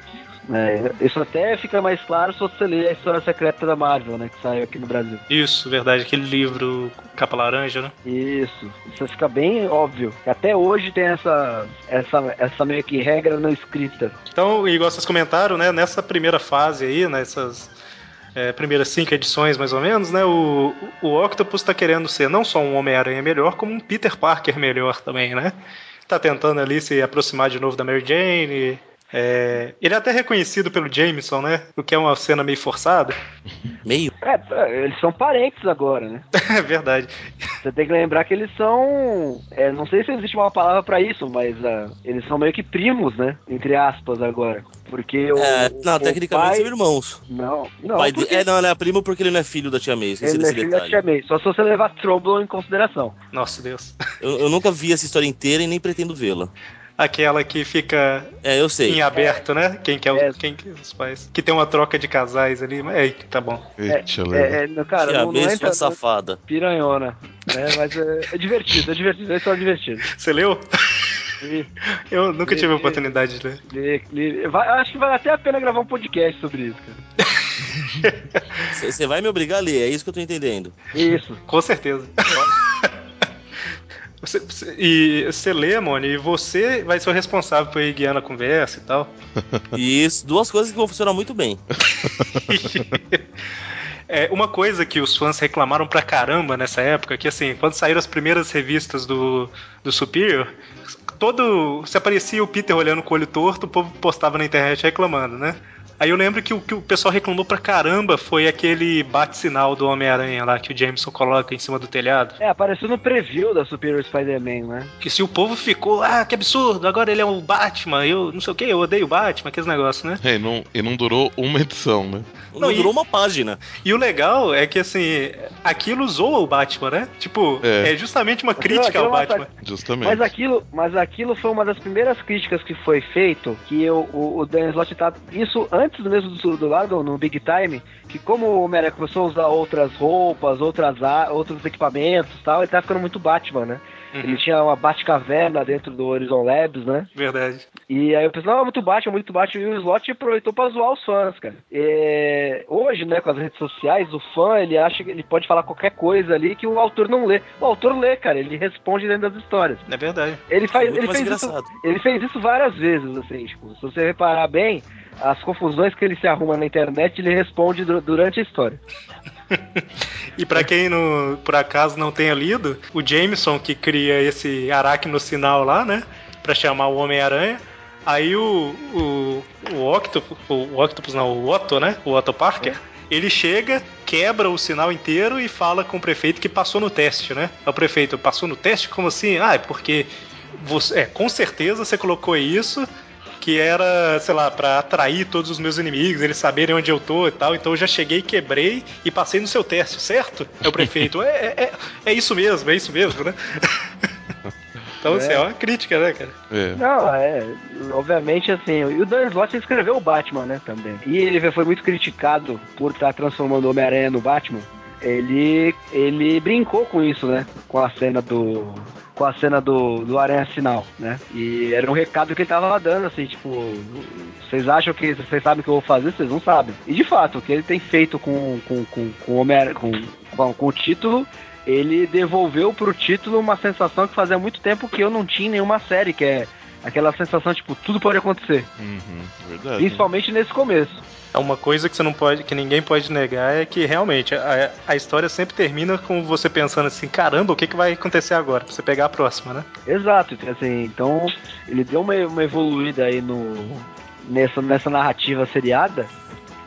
É, isso até fica mais claro se você ler a história secreta da Marvel, né? Que saiu aqui no Brasil. Isso, verdade, aquele livro capa laranja, né? Isso, isso fica bem óbvio. Até hoje tem essa, essa, essa meio que regra não escrita. Então, igual vocês comentaram, né? Nessa primeira fase aí, nessas é, primeiras cinco edições, mais ou menos, né? O, o Octopus está querendo ser não só um Homem-Aranha melhor, como um Peter Parker melhor também, né? Tá tentando ali se aproximar de novo da Mary Jane, é, ele é até reconhecido pelo Jameson, né? O que é uma cena meio forçada. Meio? É, eles são parentes agora, né? é verdade. Você tem que lembrar que eles são. É, não sei se existe uma palavra para isso, mas uh, eles são meio que primos, né? Entre aspas, agora. Porque o. É, não, o tecnicamente pai... são irmãos. Não, não. Pai porque... É, não, ele é primo porque ele não é filho da tia May. Ele é filho detalhe. da tia May. Só se você levar Trouble em consideração. Nossa, Deus. Eu, eu nunca vi essa história inteira e nem pretendo vê-la. Aquela que fica é, eu sei. em aberto, né? Quem que é, é. quem que os pais. Que tem uma troca de casais ali. Mas é, tá bom. É, é, é, cara, não, não entra, safada. Piranhona. Né? Mas é, é divertido, é divertido. É só divertido. Você leu? Eu nunca tive a oportunidade de ler. Vai, acho que vale até a pena gravar um podcast sobre isso, cara. Você vai me obrigar a ler, é isso que eu tô entendendo. Isso. Com certeza. Você, você, e você lê, Moni, e você vai ser o responsável por ir guiando a conversa e tal. Isso, duas coisas que vão funcionar muito bem. É, uma coisa que os fãs reclamaram pra caramba nessa época, que assim, quando saíram as primeiras revistas do, do Superior, todo. Se aparecia o Peter olhando com o olho torto, o povo postava na internet reclamando, né? Aí eu lembro que o que o pessoal reclamou pra caramba foi aquele bate-sinal do Homem-Aranha lá que o Jameson coloca em cima do telhado. É, apareceu no preview da Superior Spider-Man, né? Que se o povo ficou, ah, que absurdo, agora ele é o Batman, eu não sei o que, eu odeio o Batman, aqueles negócios, né? É, e não, e não durou uma edição, né? Não, não durou e, uma página. E o legal é que, assim, aquilo usou o Batman, né? Tipo, é, é justamente uma crítica ao Batman. Uma... Justamente. Mas aquilo, mas aquilo foi uma das primeiras críticas que foi feito, que o, o, o Dan Slott tá... Isso antes antes mesmo do, do Largo, no Big Time, que como o Homem-Aranha começou a usar outras roupas, outras, outros equipamentos tal, ele tá ficando muito Batman, né? Ele tinha uma Batcaverna dentro do Horizon Labs, né? Verdade. E aí o pessoal, ah, muito Batman, muito Batman, e o Slot aproveitou pra zoar os fãs, cara. É, hoje, né, com as redes sociais, o fã, ele acha que ele pode falar qualquer coisa ali que o autor não lê. O autor lê, cara, ele responde dentro das histórias. É verdade. Ele, faz, ele, fez isso, ele fez isso várias vezes, assim, tipo, se você reparar bem, as confusões que ele se arruma na internet, ele responde du- durante a história. E pra quem não, por acaso não tenha lido, o Jameson que cria esse aracno sinal lá, né? Pra chamar o Homem-Aranha. Aí o, o, o Octopus, o Octopus não, o Otto, né? O Otto Parker. Ele chega, quebra o sinal inteiro e fala com o prefeito que passou no teste, né? O prefeito passou no teste? Como assim? Ah, é porque você, é, com certeza você colocou isso que era, sei lá, pra atrair todos os meus inimigos, eles saberem onde eu tô e tal. Então eu já cheguei, quebrei e passei no seu teste, certo? É o prefeito. é, é, é, é isso mesmo, é isso mesmo, né? então, assim, é uma crítica, né, cara? É. Não, é, obviamente assim, e o Dan Slott escreveu o Batman, né, também. E ele foi muito criticado por estar transformando o Homem-Aranha no Batman. Ele, ele brincou com isso, né, com a cena do com a cena do, do Aranha Sinal, né? E era um recado que ele tava dando, assim, tipo, vocês acham que vocês sabem o que eu vou fazer, vocês não sabem. E de fato, o que ele tem feito com, com, com, com, o Homem com, com, com o título, ele devolveu pro título uma sensação que fazia muito tempo que eu não tinha em nenhuma série, que é aquela sensação, tipo, tudo pode acontecer. Uhum, verdade. Principalmente nesse começo. É uma coisa que você não pode, que ninguém pode negar é que realmente a, a história sempre termina com você pensando assim, caramba, o que, que vai acontecer agora? Pra você pegar a próxima, né? Exato, assim, então ele deu uma, uma evoluída aí no, nessa, nessa narrativa seriada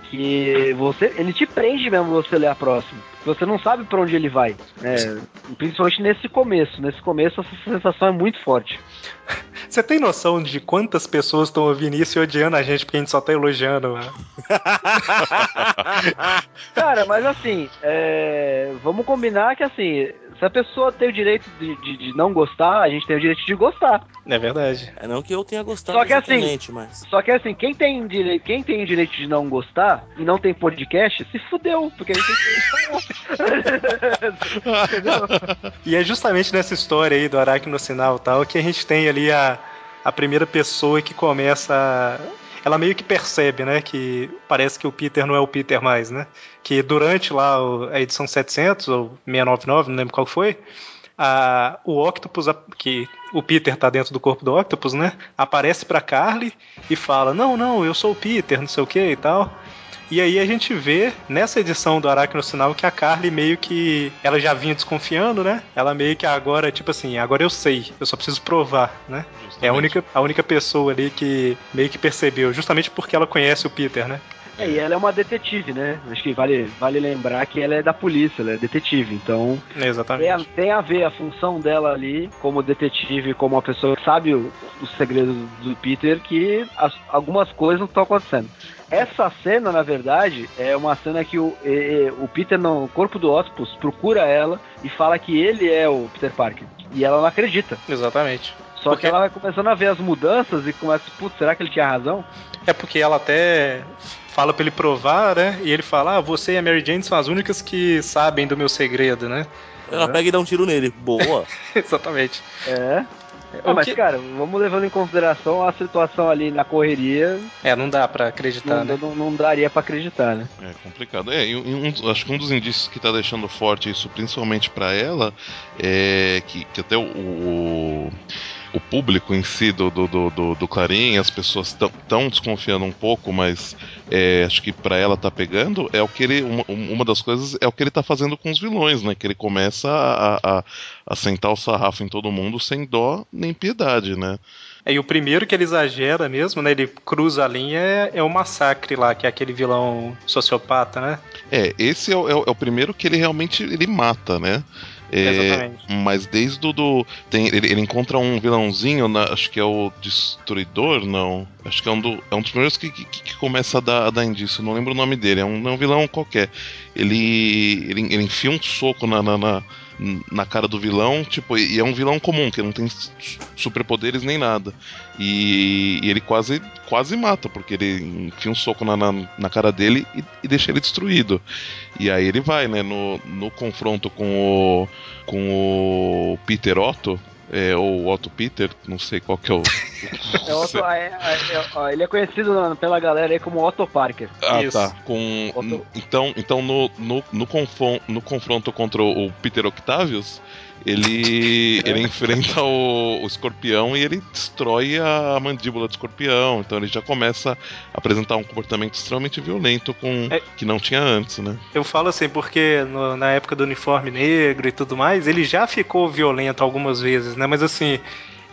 que você ele te prende mesmo você ler a próxima. Você não sabe pra onde ele vai. né? principalmente nesse começo. Nesse começo essa sensação é muito forte. Você tem noção de quantas pessoas estão ouvindo isso e odiando a gente porque a gente só tá elogiando, mano? Cara, mas assim, é, vamos combinar que assim, se a pessoa tem o direito de, de- de não gostar, a gente tem o direito de gostar. É verdade. É não que eu tenha gostado Só que assim- mas. Só que assim, quem tem, direito, quem tem o direito de não gostar e não tem podcast, se fudeu, porque a gente tem que Entendeu? E é justamente nessa história aí do Aracno Sinal e tal que a gente tem ali a, a primeira pessoa que começa a... Ela meio que percebe, né, que parece que o Peter não é o Peter mais, né? Que durante lá a edição 700 ou 699, não lembro qual foi, a, o Octopus, que o Peter tá dentro do corpo do Octopus, né? Aparece pra Carly e fala: Não, não, eu sou o Peter, não sei o que e tal. E aí a gente vê nessa edição do Aracno Sinal que a Carly meio que. Ela já vinha desconfiando, né? Ela meio que agora, tipo assim, agora eu sei, eu só preciso provar, né? É a única, a única pessoa ali que meio que percebeu, justamente porque ela conhece o Peter, né? É, e ela é uma detetive, né? Acho que vale, vale lembrar que ela é da polícia, ela é detetive. Então tem a, Exatamente. tem a ver a função dela ali como detetive, como uma pessoa que sabe os segredos do Peter, que as- algumas coisas não estão acontecendo. Essa cena, na verdade, é uma cena que o, e- o Peter, no corpo do Octopus, procura ela e fala que ele é o Peter Parker. E ela não acredita. Exatamente. Só Porque- que ela vai começando a ver as mudanças e começa, putz, será que ele tinha razão? É porque ela até fala pra ele provar, né? E ele fala: Ah, você e a Mary Jane são as únicas que sabem do meu segredo, né? Ela pega e dá um tiro nele. Boa. Exatamente. É. O mas, que- cara, vamos levando em consideração a situação ali na correria, É, não dá pra acreditar, não, né? não, não daria pra acreditar, né? É complicado. É, um- acho que um dos indícios que tá deixando forte isso, principalmente pra ela, é que, que até o, o, o público em si do, do, do, do, Clarim, as pessoas estão desconfiando um pouco, mas é, acho que pra ela tá pegando, é o que ele. Uma, uma das coisas é o que ele tá fazendo com os vilões, né? Que ele começa a, a, a sentar o sarrafo em todo mundo sem dó nem piedade, né? É, e o primeiro que ele exagera mesmo, né? Ele cruza a linha é, é o massacre lá, que é aquele vilão sociopata, né? É, esse é o, é o- é o primeiro que ele realmente ele mata, né? É, Exatamente. Mas desde o do. Tem, ele, ele encontra um vilãozinho, na- acho que é o Destruidor, não. Acho que é um, do, é um dos primeiros que, que, que começa a dar, a dar indício, não lembro o nome dele, é um, é um vilão qualquer. Ele, ele, ele enfia um soco na, na, na, na cara do vilão, tipo, e é um vilão comum, que não tem superpoderes nem nada. E, e ele quase quase mata, porque ele enfia um soco na, na, na cara dele e, e deixa ele destruído. E aí ele vai, né, no, no confronto com o, com o Peter Otto, é, ou Otto Peter, não sei qual que é o. É Otto- é- é- é- ó, ele é conhecido pela galera aí como Otto Parker. Ah, Isso. tá. Com, Otto- então, então no, no, no, confron- no confronto contra o Peter Octavius, ele, ele enfrenta o, o escorpião e ele destrói a mandíbula do escorpião. Então ele já começa a apresentar um comportamento extremamente violento com É. que não tinha antes, né? Eu falo assim porque no- na época do uniforme negro e tudo mais, ele já ficou violento algumas vezes, né? Mas assim,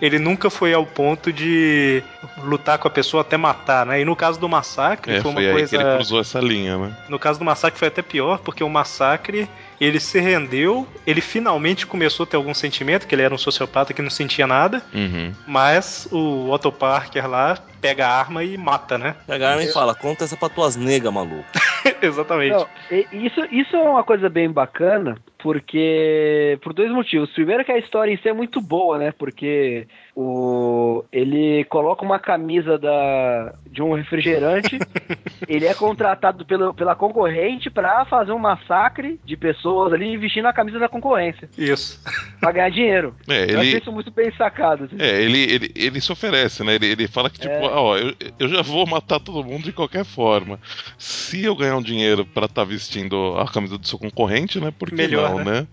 ele nunca foi ao ponto de lutar com a pessoa até matar, né? E no caso do massacre, É, foi foi uma aí coisa. que ele cruzou essa linha, né? No caso do massacre foi até pior, porque o massacre ele se rendeu, ele finalmente começou a ter algum sentimento, que ele era um sociopata que não sentia nada, Uhum. mas o Otto Parker lá pega a arma e mata, né? Pega a arma e fala, conta essa pra tuas negas, maluco. Exatamente. Não, isso, isso é uma coisa bem bacana, porque. Por dois motivos. Primeiro que a história em si é muito boa, né? Porque o, ele coloca uma camisa da, de um refrigerante, ele é contratado pelo, pela concorrente pra fazer um massacre de pessoas ali vestindo a camisa da concorrência, Isso. pra ganhar dinheiro. É, Eu achei ele. isso muito bem sacado. assim. É, ele, ele, ele se oferece, né? Ele, ele fala que, tipo, ó, eu, eu já vou matar todo mundo de qualquer forma. Se eu ganhar um dinheiro pra estar vestindo a camisa do seu concorrente, né? Por que Melhor, não, né? né?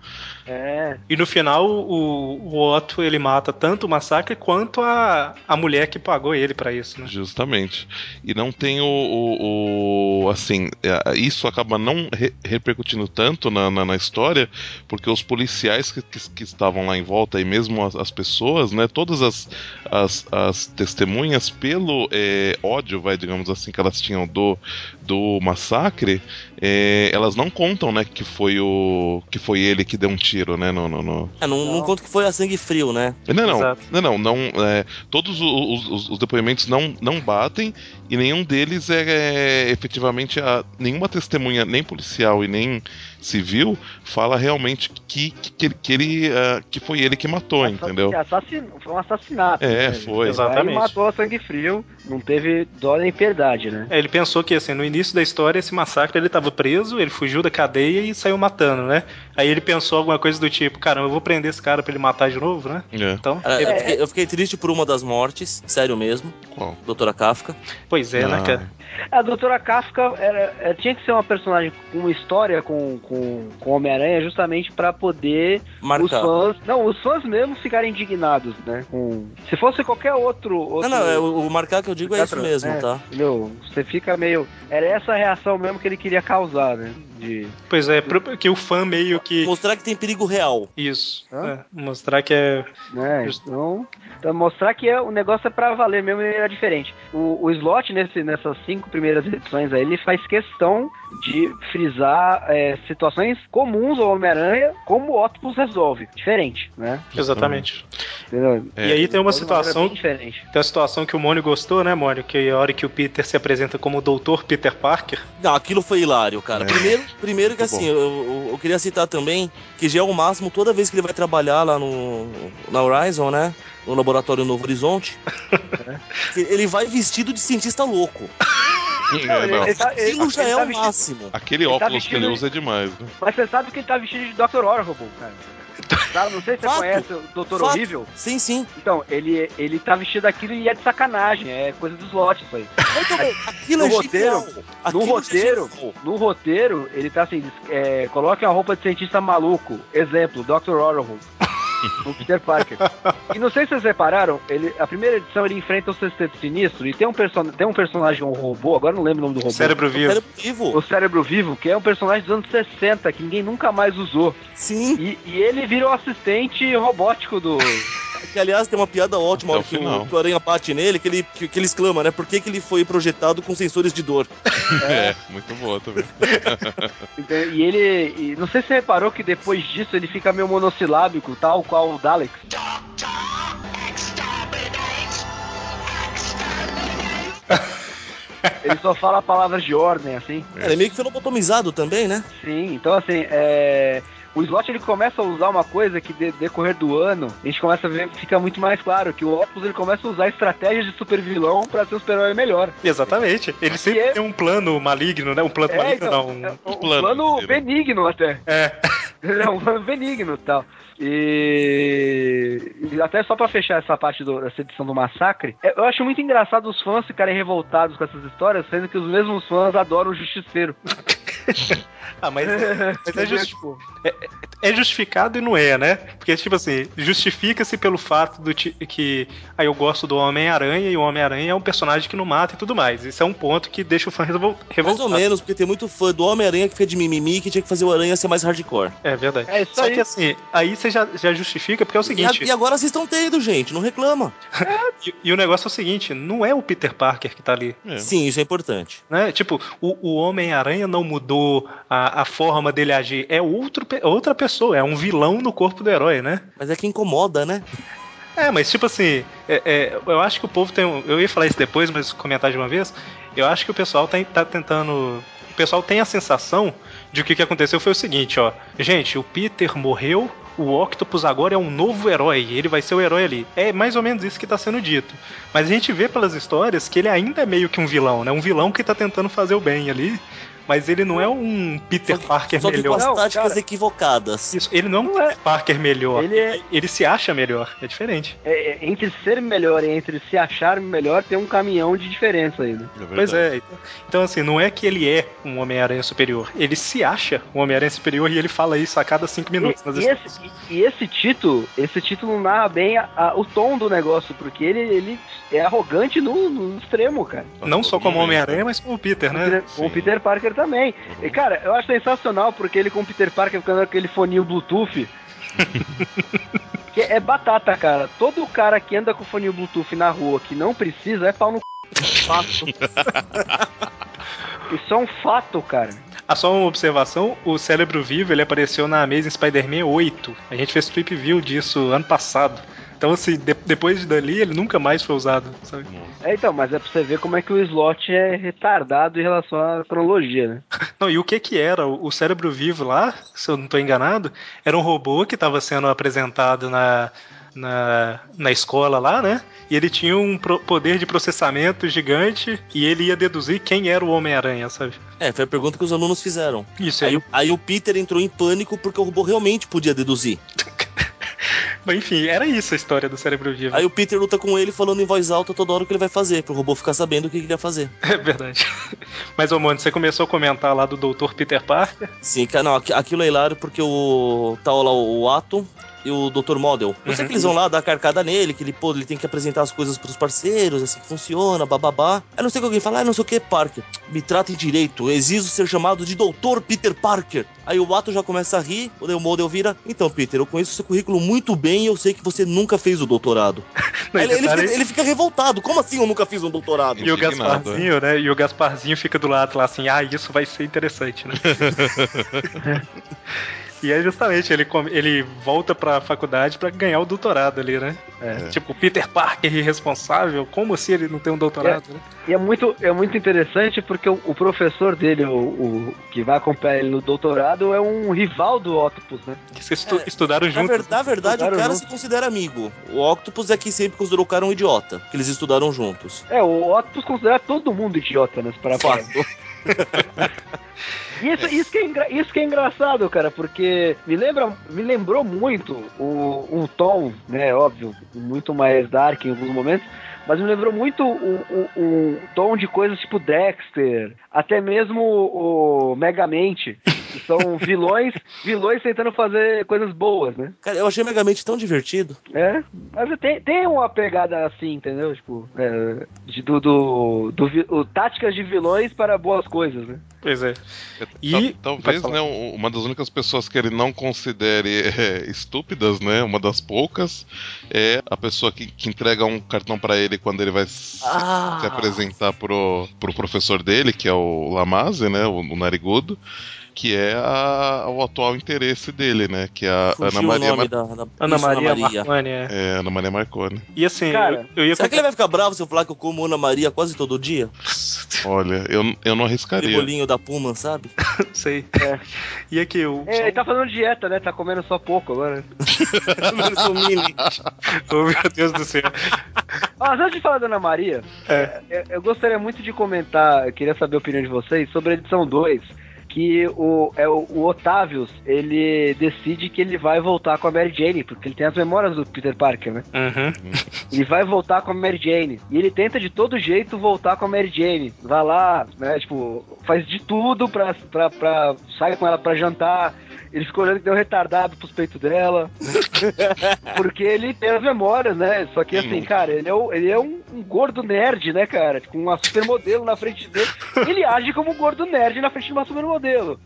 É. E no final, o, o Otto ele mata tanto o massacre quanto a, a mulher que pagou ele pra isso, né? Justamente. E não tem o. o- o- assim, é, isso acaba não re- repercutindo tanto na, na, na história, porque os policiais que, que, que estavam lá em volta, e mesmo as, as pessoas, né? Todas as, as, as testemunhas, pelo é, ódio, vai, digamos assim, que elas tinham do, do massacre, é, elas não contam, né, que foi o. que foi ele que deu um tiro, né? No, no, no- É, não, não Não. conta que foi a sangue frio, né? não, não, Exato. não, não, não, é, todos os, os- os depoimentos não, não batem e nenhum deles é, é, efetivamente a, nenhuma testemunha, nem policial e nem civil, fala realmente que, que, que ele ah, que foi ele que matou, entendeu? Assassin- Foi um assassinato. É, né? foi. Ele Exatamente. matou a sangue frio, não teve dó nem piedade, né? É, ele pensou que assim, no início da história, esse massacre ele tava preso, ele fugiu da cadeia e saiu matando, né? Aí ele pensou alguma coisa do tipo, caramba, eu vou prender esse cara pra ele matar de novo, né? É, Então, ele- eu, fiquei, eu fiquei triste por uma das mortes, sério mesmo, qual? doutora Kafka. pois é, né, Ah, cara? A doutora Kafka era, é, tinha que ser uma personagem com uma história com, com, com Homem-Aranha justamente pra poder os Marcar. fãs. Não, os fãs mesmo ficarem indignados, né? Com, se fosse qualquer outro. outro Não, não, é, o, o marcar que eu digo é isso mesmo, É, tá? Entendeu? Você fica meio. Era essa a reação mesmo que ele queria causar, né? De. Pois é, que o fã meio que. Mostrar que tem perigo real. Isso. É, mostrar que é. Justo. Então, pra mostrar que é, o negócio é pra valer mesmo e era diferente. O, o slot nesse, nessas cinco primeiras edições aí, ele faz questão de frisar é, situações comuns ao Homem-Aranha, como o Octopus resolve. Diferente, né? Exatamente. Entendeu? É. E aí tem uma maneira situação. diferente. Tem uma situação que o Mônio gostou, né, Mônio? Que a hora que o Peter se apresenta como o Dr. Peter Parker. Não, aquilo foi hilário, cara. É. Primeiro, primeiro que Muito assim, eu, eu- eu queria citar também que já é o máximo toda vez que ele vai trabalhar lá no na Horizon, né? No laboratório Novo Horizonte. que ele vai vestido de cientista louco. É, não. ele tá- ele- Aquilo já ele é tá o vestido- máximo. Aquele ele tá óculos que ele usa é demais, né? Mas você sabe que ele tá vestido de Dr. Horrible, cara. Tá, não sei se você conhece o Dr. Fato. Horrível. Sim, sim. Então, ele, ele tá vestido daquilo e é de sacanagem. É coisa do slot isso aí. Então, aquilo No é roteiro- genial. No Aquilo roteiro, é no roteiro, ele tá assim, é, coloque a roupa de cientista maluco. Exemplo, Dr. Horrible. O Peter Parker. E não sei se vocês repararam, ele, a primeira edição ele enfrenta o Sexteto Sinistro e tem um, person tem um personagem, um robô, agora não lembro o nome do robô. Cérebro vivo. Cérebro vivo. O Cérebro Vivo, que é um personagem dos anos 60, que ninguém nunca mais usou. Sim. E, e ele vira o assistente robótico do. Que aliás tem uma piada ótima Até o que o, que o Aranha bate nele, que ele, que, que ele exclama, né? Por que, que ele foi projetado com sensores de dor? É, muito boa também. Entendeu? E ele. e não sei se você reparou que depois disso ele fica meio monossilábico, tal qual o Daleks. Ele só fala palavras de ordem, assim. Ele é meio que foi lobotomizado também, né? Sim, então assim, é. o slot ele começa a usar uma coisa que de, decorrer do ano, a gente começa a ver, fica muito mais claro, que o Octopus ele começa a usar estratégias de super vilão pra ser um super-herói melhor. Exatamente. Ele sempre é- tem um plano maligno, né? Um plano É, maligno, então, não. é Um... um plano plano, benigno até. É. Ele é um plano benigno e tal. E... e até só pra fechar essa parte do- dessa edição do Massacre, é- eu acho muito engraçado os fãs ficarem revoltados com essas histórias, sendo que os mesmos fãs adoram o Justiceiro. Ah, mas, mas é, Entendeu? justi- Tipo, é justificado e não é, né? Porque, tipo assim, justifica-se pelo fato do que aí eu gosto do Homem-Aranha e o Homem-Aranha é um personagem que não mata e tudo mais. Isso é um ponto que deixa o fã revol- Mais revoltado. ou menos, porque tem muito fã do Homem-Aranha que fica de mimimi que tinha que fazer o Aranha ser mais hardcore. É verdade. É isso Só aí. que assim, aí você já, já justifica, porque é o E, seguinte. a- e agora vocês estão tendo, gente, não reclama. E, e o negócio é o seguinte: não é o Peter Parker que tá ali. É. Sim, isso é importante. Né? Tipo, o, o Homem-Aranha não mudou a, a forma dele agir. É outro, outra pessoa, é um vilão no corpo do herói, né? Mas é que incomoda, né? É, mas tipo assim, é- é, eu acho que o povo tem. Eu ia falar isso depois, mas comentar de uma vez. Eu acho que o pessoal tem, tá tentando. O pessoal tem a sensação de que o que aconteceu foi o seguinte, ó. Gente, o Peter morreu, o Octopus agora é um novo herói, ele vai ser o herói ali. É mais ou menos isso que tá sendo dito. Mas a gente vê pelas histórias que ele ainda é meio que um vilão, né? Um vilão que tá tentando fazer o bem ali. Mas ele não é um Peter Parker Só que com melhor. as Não, táticas cara. equivocadas. Isso, ele não é um Não é. Peter Parker melhor. Ele é- ele se acha melhor. É diferente. é- é- entre ser melhor e entre se achar melhor, tem um caminhão de diferença aí. né? É Pois é. então- Então, assim, não é que ele é um Homem-Aranha superior. Ele se acha um Homem-Aranha superior e ele fala isso a cada cinco minutos. nas E, e esse, e- e esse título, esse título narra bem a- a- o tom do negócio, porque ele, ele é arrogante no, no extremo, cara. Não só como. Homem-Aranha, mas como o Peter, né? Peter- Com o Sim. Peter Parker também. E, cara, eu acho sensacional porque ele com o Peter Parker ficando com aquele foninho Bluetooth. que é batata, cara. Todo cara que anda com foninho Bluetooth na rua que não precisa é pau no c... fato. Isso é um fato, cara. Ah, só uma observação: o Cérebro Vivo ele apareceu na Amazing Spider-Man 8. A gente fez trip view disso ano passado. Então, assim, de- depois de dali, ele nunca mais foi usado, sabe? É, então, mas é pra você ver como é que o slot é retardado em relação à cronologia, né? Não, e o que que era? O Cérebro Vivo lá, se eu não estou enganado, era um robô que estava sendo apresentado na, na, na escola lá, né? E ele tinha um pro- poder de processamento gigante e ele ia deduzir quem era o Homem-Aranha, sabe? É, foi a pergunta que os alunos fizeram. Isso Aí, aí. o- aí o Peter entrou em pânico porque o robô realmente podia deduzir. Mas enfim, era isso a história do Cérebro Vivo. Aí o Peter luta com ele falando em voz alta toda hora o que ele vai fazer, pro robô ficar sabendo o que ele ia fazer. É verdade. Mas, ô, mano, você começou a comentar lá do Dr. Peter Parker. Sim, cara, não, aqui- aquilo é hilário porque o. tá lá o Atom e o Dr. Model. Eu sei Uhum. que eles vão lá dar carcada nele, que ele, pô, ele tem que apresentar as coisas pros parceiros, assim que funciona, bababá. Aí não sei que alguém fala, ah, não sei o que, Parker. Me tratem direito, exijo ser chamado de Dr. Peter Parker. Aí o Atom já começa a rir, o Model vira, então, Peter, eu conheço seu currículo muito bem e eu sei que você nunca fez o doutorado. Não, ele, ele fica, ele fica revoltado, como assim eu nunca fiz um doutorado? E o Gasparzinho, né? E o Gasparzinho fica do lado lá assim, ah, isso vai ser interessante, né? e é justamente, ele, ele volta pra faculdade pra ganhar o doutorado ali, né? É, É. Tipo, o Peter Parker irresponsável, como assim ele não tem um doutorado, né? E é muito, é muito interessante porque o, o professor dele, o, o que vai acompanhar ele no doutorado, é um rival do Octopus, né? Que vocês estu- É, estudaram Na, juntos. ver- na verdade, o cara juntos. se considera amigo. O Octopus é que sempre considerou o cara um idiota, que eles estudaram juntos. É, o Octopus considera todo mundo idiota, né? Para Fato. Isso, isso, que é engra- isso que é engraçado, cara, porque me lembra, me lembrou muito o, um tom, né, óbvio, muito mais dark em alguns momentos, mas me lembrou muito o, o, o tom de coisas tipo Dexter, até mesmo o Megamente, que são vilões, vilões tentando fazer coisas boas, né? Cara, eu achei Megamente tão divertido. É, mas tem, tem uma pegada assim, entendeu? Tipo, é, de, do, do, do vi- o, táticas de vilões para boas coisas, né? Pois é. E- Talvez, né, um- uma das únicas pessoas que ele não considere é, estúpidas, né, uma das poucas, é a pessoa que, que entrega um cartão pra ele quando ele vai se, Ah. se apresentar pro, pro professor dele, que é o Lamaze, né, o, o narigudo, que é a- o atual interesse dele, né, que é a Fugiu Ana Maria, o Mar- da, da Ana Maria Marconi, é. é, Ana Maria Marconi. E assim, Cara, eu, eu ia Será que ele vai ficar bravo se eu falar que eu como Ana Maria quase todo dia? Olha, eu, eu não arriscaria. bolinho da Puma, sabe? Sei. E aqui, o. É, ele tá fazendo dieta, né? Tá comendo só pouco agora. Comendo seu mini. Oh, meu Deus do céu. Mas antes de falar da Ana Maria, É. eu, eu gostaria muito de comentar, eu queria saber a opinião de vocês sobre a edição 2. Que o, é o, o Otávios, ele decide que ele vai voltar com a Mary Jane, porque ele tem as memórias do Peter Parker, né? Uhum. Ele vai voltar com a Mary Jane. E ele tenta de todo jeito voltar com a Mary Jane. Vai lá, né? Tipo, faz de tudo pra, pra, pra sair com ela pra jantar. Ele fica olhando que deu retardado pros peitos dela. Porque ele tem as memórias, né? Só que assim, cara, ele é, o- ele é um, um gordo nerd, né, cara? Com uma supermodelo na frente dele. Ele age como um gordo nerd na frente de uma supermodelo.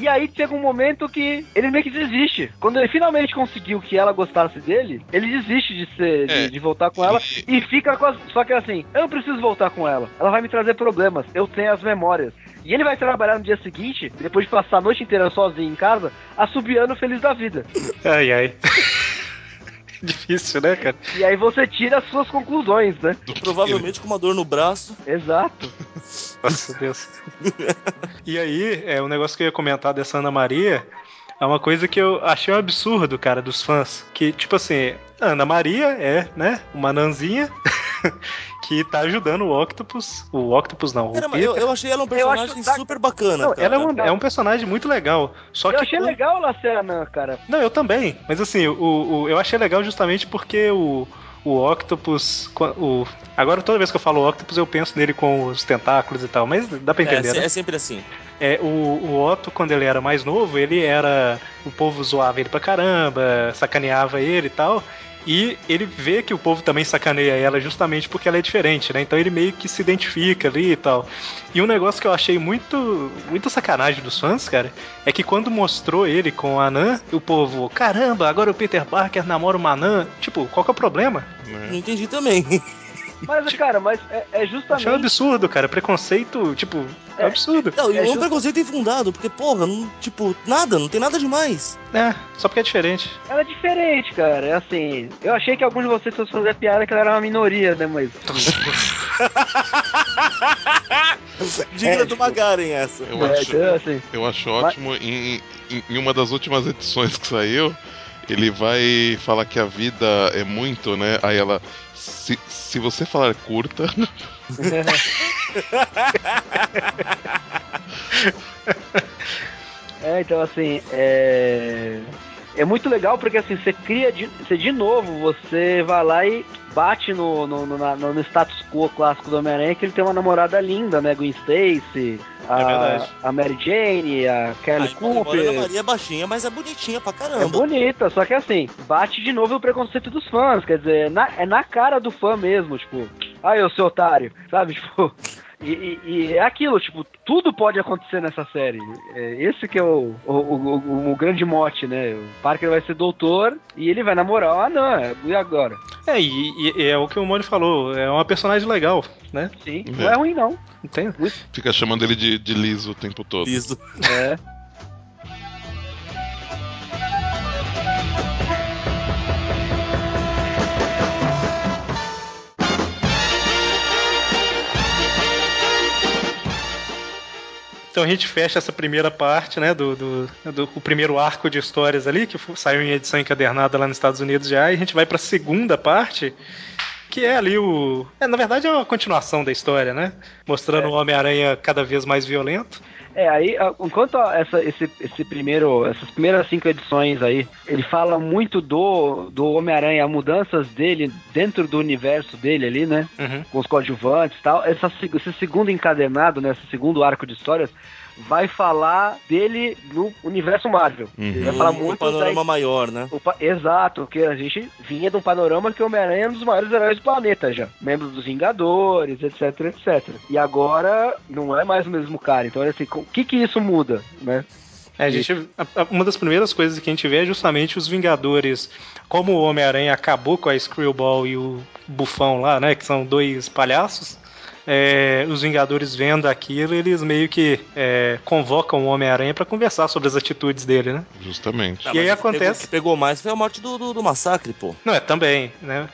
E aí chega um momento que ele meio que desiste. Quando ele finalmente conseguiu que ela gostasse dele, ele desiste de ser, de, É. de voltar com ela e fica com as. Só que assim, eu não preciso voltar com ela. Ela vai me trazer problemas. Eu tenho as memórias. E ele vai trabalhar no dia seguinte, depois de passar a noite inteira sozinho em casa, assobiando feliz da vida. Ai, ai. Difícil, né, cara? E aí você tira as suas conclusões, né? Provavelmente com uma dor no braço. Exato. Nossa Deus. e aí, é, o negócio que eu ia comentar dessa Ana Maria é uma coisa que eu achei um absurdo, cara, dos fãs. Que, tipo assim, a Ana Maria é, né, uma nanzinha que tá ajudando o Octopus. O Octopus não, o Cara, eu, eu achei ela um personagem acho- super bacana, Não, cara. ela é um, é um personagem muito legal. Só eu que achei quando- legal ela ser anã, cara. Não, eu também. Mas assim, o, o- eu achei legal justamente porque o, o Octopus. O, agora, toda vez que eu falo Octopus, eu penso nele com os tentáculos e tal. Mas dá pra É, entender, se- né? é sempre assim. É, o, o Otto, quando ele era mais novo, ele era. O povo zoava ele pra caramba, sacaneava ele e tal. E ele vê que o povo também sacaneia ela justamente porque ela é diferente, né? Então ele meio que se identifica ali e tal. E um negócio que eu achei muito, muito sacanagem dos fãs, cara, é que quando mostrou ele com a Nan, o povo, caramba, agora o Peter Parker namora uma Nan. Tipo, qual que é o problema? Não entendi também. Mas, cara, mas é, é Achei um justamente. absurdo, cara. Preconceito, tipo, é absurdo. Não, e É é um justo- preconceito infundado, porque, porra, não, tipo, nada, não tem nada demais. É, só porque é diferente. Ela é diferente, cara. É assim. Eu achei que alguns de vocês fossem fazer piada que ela era uma minoria, né? Mas. Diga É, do Magaren essa. Eu É, acho, então, assim. eu acho ótimo. Em, em, em uma das últimas edições que saiu, ele vai falar que a vida é muito, né? Aí ela. Se, se você falar curta. É, então assim, é. É muito legal porque assim, você cria de, você, de novo, você vai lá e bate no, no, no, na- no status quo clássico do Homem-Aranha que ele tem uma namorada linda, né? Gwen Stacy, a, É a Mary Jane, a Kelly Ai, embora a Cooper. Maria é baixinha, mas é bonitinha pra É caramba. bonita, só que assim, bate de novo o preconceito dos fãs, quer dizer, é na- é na cara do fã mesmo, tipo, ai, eu sou otário, sabe, tipo, e, e- e é aquilo, tipo, tudo pode acontecer nessa série, é esse que é o, o, o- o- grande mote, né, o Parker vai ser doutor e ele vai namorar a Anã, e agora? É, e, e é o que o Moni falou, é uma personagem legal, né? Sim, não é ruim não, Não tem? Fica chamando ele de, de liso o tempo todo. Isso. é. Então a gente fecha essa primeira parte, né, do, do, do- o primeiro arco de histórias ali, que saiu em edição encadernada lá nos Estados Unidos já, e a gente vai pra segunda parte, que é ali o... É, na verdade é uma continuação da história, né? Mostrando o Homem-Aranha cada vez mais violento. É, aí, enquanto essa, esse, esse primeiro, essas primeiras cinco edições aí, ele fala muito do, do Homem-Aranha, mudanças dele dentro do universo dele ali, né? Uhum. Com os coadjuvantes e tal. Essa, esse segundo encadenado, né? Esse segundo arco de histórias, vai falar dele no universo Marvel. Ele vai falar muito panorama da, maior, né? o pa- Exato, porque a gente vinha de um panorama que o Homem-Aranha é um dos maiores heróis do planeta já. Membro dos Vingadores, etc, etc. E agora não é mais o mesmo cara. Então, olha assim, o que que isso muda, né? É, a gente, uma das primeiras coisas que a gente vê é justamente os Vingadores, como o Homem-Aranha acabou com a Screwball e o Bufão lá, né, que são dois palhaços, é, os Vingadores vendo aquilo, eles meio que é, convocam o Homem-Aranha pra conversar sobre as atitudes dele, né? Justamente. E aí acontece- Pegou, o que pegou mais foi a morte do, do, do massacre, pô. Não, é também, né?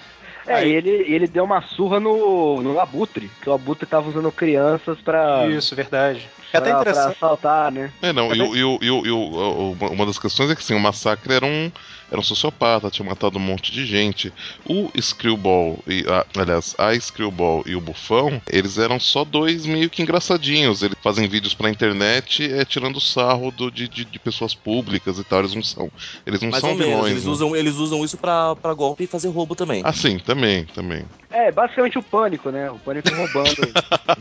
É, Aí- e ele, e ele deu uma surra no, no Abutre, que o Abutre tava usando crianças pra, Isso, verdade. É até pra, pra interessante. assaltar, né? É, não, e, o- e, o- e, e o- uma- uma das questões é que assim, o massacre era um, era um sociopata, tinha matado um monte de gente. O Screwball, e a, aliás, a Screwball e o Bufão, eles eram só dois meio que engraçadinhos. Eles fazem vídeos pra internet é, tirando sarro do, de, de, de pessoas públicas e tal. Eles não são, eles não Mais são ou menos. vilões. Eles né? usam, eles usam isso pra, pra golpe e fazer roubo também. Ah, sim, também, também. É, basicamente o pânico, né? O pânico roubando.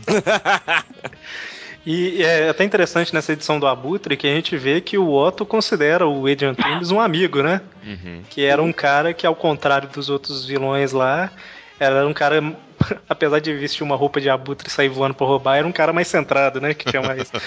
E é até interessante nessa edição do Abutre que a gente vê que o Otto considera o Adrian Toomes um amigo, né? Uhum. Que era um cara que, ao contrário dos outros vilões lá, era um cara, apesar de vestir uma roupa de abutre e sair voando pra roubar, era um cara mais centrado, né? Que tinha mais.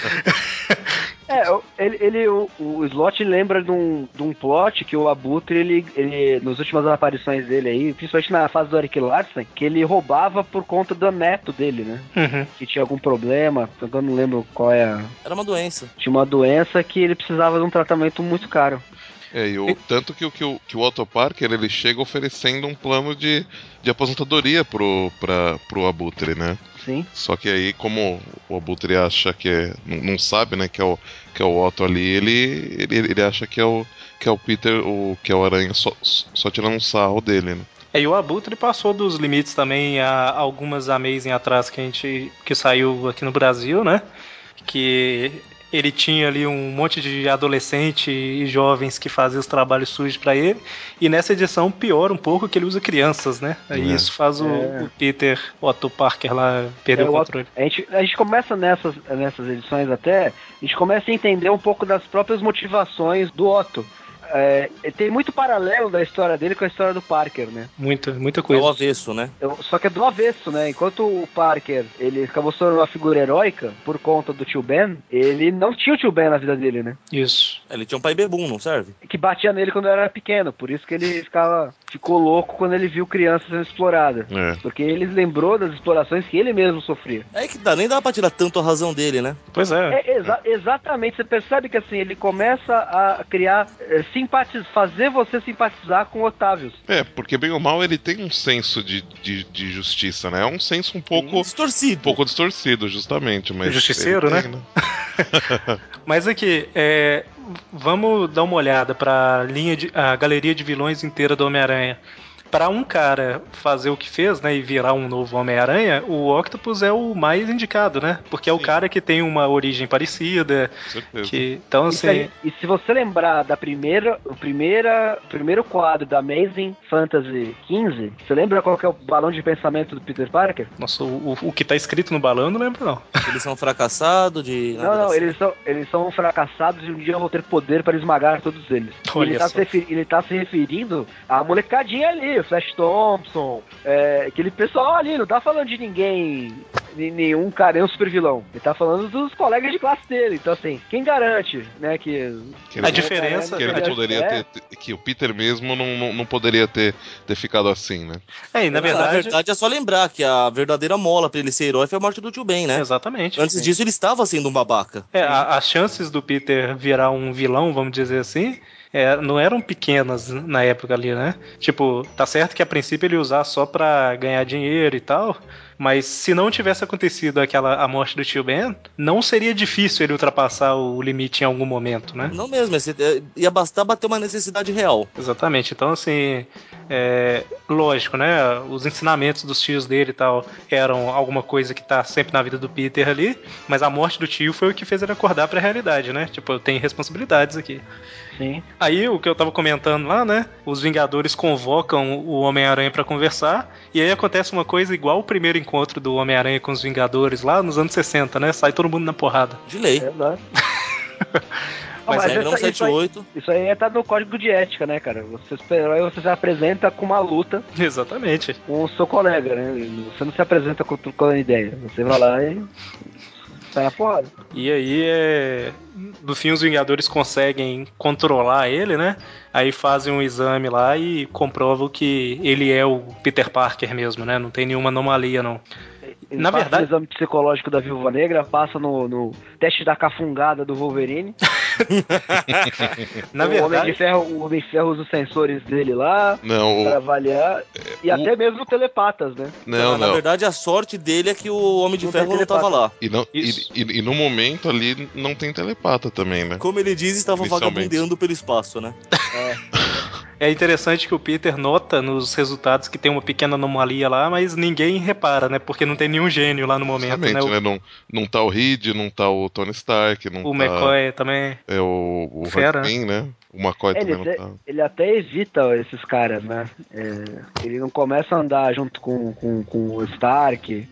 É, o- ele, ele- o, o Slot lembra de um, de um plot que o Abutre, ele, ele, nas últimas aparições dele aí, principalmente na fase do Eric Larsen, que ele roubava por conta do neto dele, né? Uhum. Que tinha algum problema, eu não lembro qual é. a- Era uma doença. Tinha uma doença que ele precisava de um tratamento muito caro. É, e o, tanto que, o- que, o, que o Otto Parker ele chega oferecendo um plano de, de aposentadoria pro, pra, pro Abutre, né? Sim. Só que aí, como o Abutre acha que é. Não, não sabe, né, que é o, que é o Otto ali, ele, ele, ele acha que é o, que é o Peter, o, que é o Aranha, só, só tirando um sarro dele, né? É, e o Abutre passou dos limites também há algumas Amazing atrás que a gente. que saiu aqui no Brasil, né? Que ele tinha ali um monte de adolescente e jovens que faziam os trabalhos sujos pra ele. E nessa edição piora um pouco que ele usa crianças, né? Aí É. isso faz o, É. o Peter Otto Parker lá perder É, o o controle. A gente, a gente começa nessas, nessas edições até, a gente começa a entender um pouco das próprias motivações do Otto. É, tem muito paralelo da história dele com a história do Parker, né? Muita, muita É o coisa. avesso, né? Eu- só que é do avesso, né? Enquanto o Parker, ele acabou sendo uma figura heróica por conta do tio Ben, ele não tinha o tio Ben na vida dele, né? Isso. Ele tinha um pai bebum, não serve? Que batia nele quando era pequeno, por isso que ele ficava, ficou louco quando ele viu crianças sendo exploradas. É. Porque ele lembrou das explorações que ele mesmo sofria. É que dá, nem dá pra tirar tanto a razão dele, né? Pois é. É, exa- exatamente, você percebe que assim, ele começa a criar, eh, simpatiz fazer você simpatizar com Otávios. É, porque bem ou mal ele tem um senso de, de, de justiça, né? É um senso um pouco, um Distorcido. pouco distorcido, justamente. Mas Justiceiro, né? tem, Mas aqui, é, vamos dar uma olhada pra linha de, a galeria de vilões inteira do Homem-Aranha. Pra um cara fazer o que fez, né, e virar um novo Homem-Aranha, o Octopus é o mais indicado, né? Porque é o Sim. cara que tem uma origem parecida, que então assim, aí- e se você lembrar da primeira, o primeira, primeiro quadro da Amazing Fantasy 15, você lembra qual que é o balão de pensamento do Peter Parker? nossa, o, o que tá escrito no balão eu não lembro não. Eles são fracassados de. Não, não, eles são, eles são fracassados e um dia vão ter poder para esmagar todos eles. Olha ele, tá se ele tá se referindo à molecadinha ali, o Flash Thompson, é, aquele pessoal ali, não tá falando de ninguém, de nenhum cara, nenhum super vilão. Ele tá falando dos colegas de classe dele. Então, assim, quem garante, né, que. Que ele A diferença que ele É, não poderia é. ter. Que o Peter mesmo não, não, não poderia ter, ter ficado assim, né? É, e na verdade, é só lembrar que a verdadeira mola pra ele ser herói foi a morte do tio Ben, né? exatamente. Antes disso, ele estava sendo um babaca. É, a- as chances do Peter virar um vilão, vamos dizer assim, é, não eram pequenas na época ali, né? Tipo, tá certo que a princípio ele ia usar só pra ganhar dinheiro e tal, mas se não tivesse acontecido aquela a morte do tio Ben, não seria difícil ele ultrapassar o limite em algum momento, né? Não mesmo, é, ia bastar bater uma necessidade real. Exatamente. Então, assim, é, lógico, né? Os ensinamentos dos tios dele e tal eram alguma coisa que tá sempre na vida do Peter ali, mas a morte do tio foi o que fez ele acordar pra realidade, né? Tipo, eu tenho responsabilidades aqui. Sim. Aí, o que eu tava comentando lá, né? Os Vingadores convocam o Homem-Aranha pra conversar, e aí acontece uma coisa igual o primeiro encontro do Homem-Aranha com os Vingadores lá nos anos 60, né? Sai todo mundo na porrada. De lei. É, né? Mas Não, Mas isso- isso aí- 178. Isso aí tá no código de ética, né, cara? Você você se apresenta com uma luta Exatamente. com o seu colega, né? Você não se apresenta com, com a ideia. Você vai lá e sai a porrada. E aí, é... no fim, os Vingadores conseguem controlar ele, né? Aí fazem um exame lá e comprovam que ele é o Peter Parker mesmo, né? Não tem nenhuma anomalia, não. Ele Na passa verdade- no exame psicológico da Viúva Negra, passa no, no teste da cafungada do Wolverine. Na o Homem de verdade, Ferro, o Homem de Ferro usa os sensores dele lá Não, pra o- avaliar. E o- até mesmo telepatas, né? não, Na não. verdade, a sorte dele é que o Homem de Não Ferro não tava lá. E, não e, e- e no momento ali não tem telepata também, né? Como ele diz, estava vagabundeando pelo espaço, né? é interessante que o Peter nota nos resultados que tem uma pequena anomalia lá, mas ninguém repara, né? Porque não tem nenhum gênio lá no momento, né? Justamente, O, né? Não, não tá o Reed, não tá o Tony Stark, não o tá McCoy também. é o, o Fera. Hartman, né? O McCoy Ele também até, não tá. ele até evita esses caras, né? É, ele não começa a andar junto com, com, com o Stark,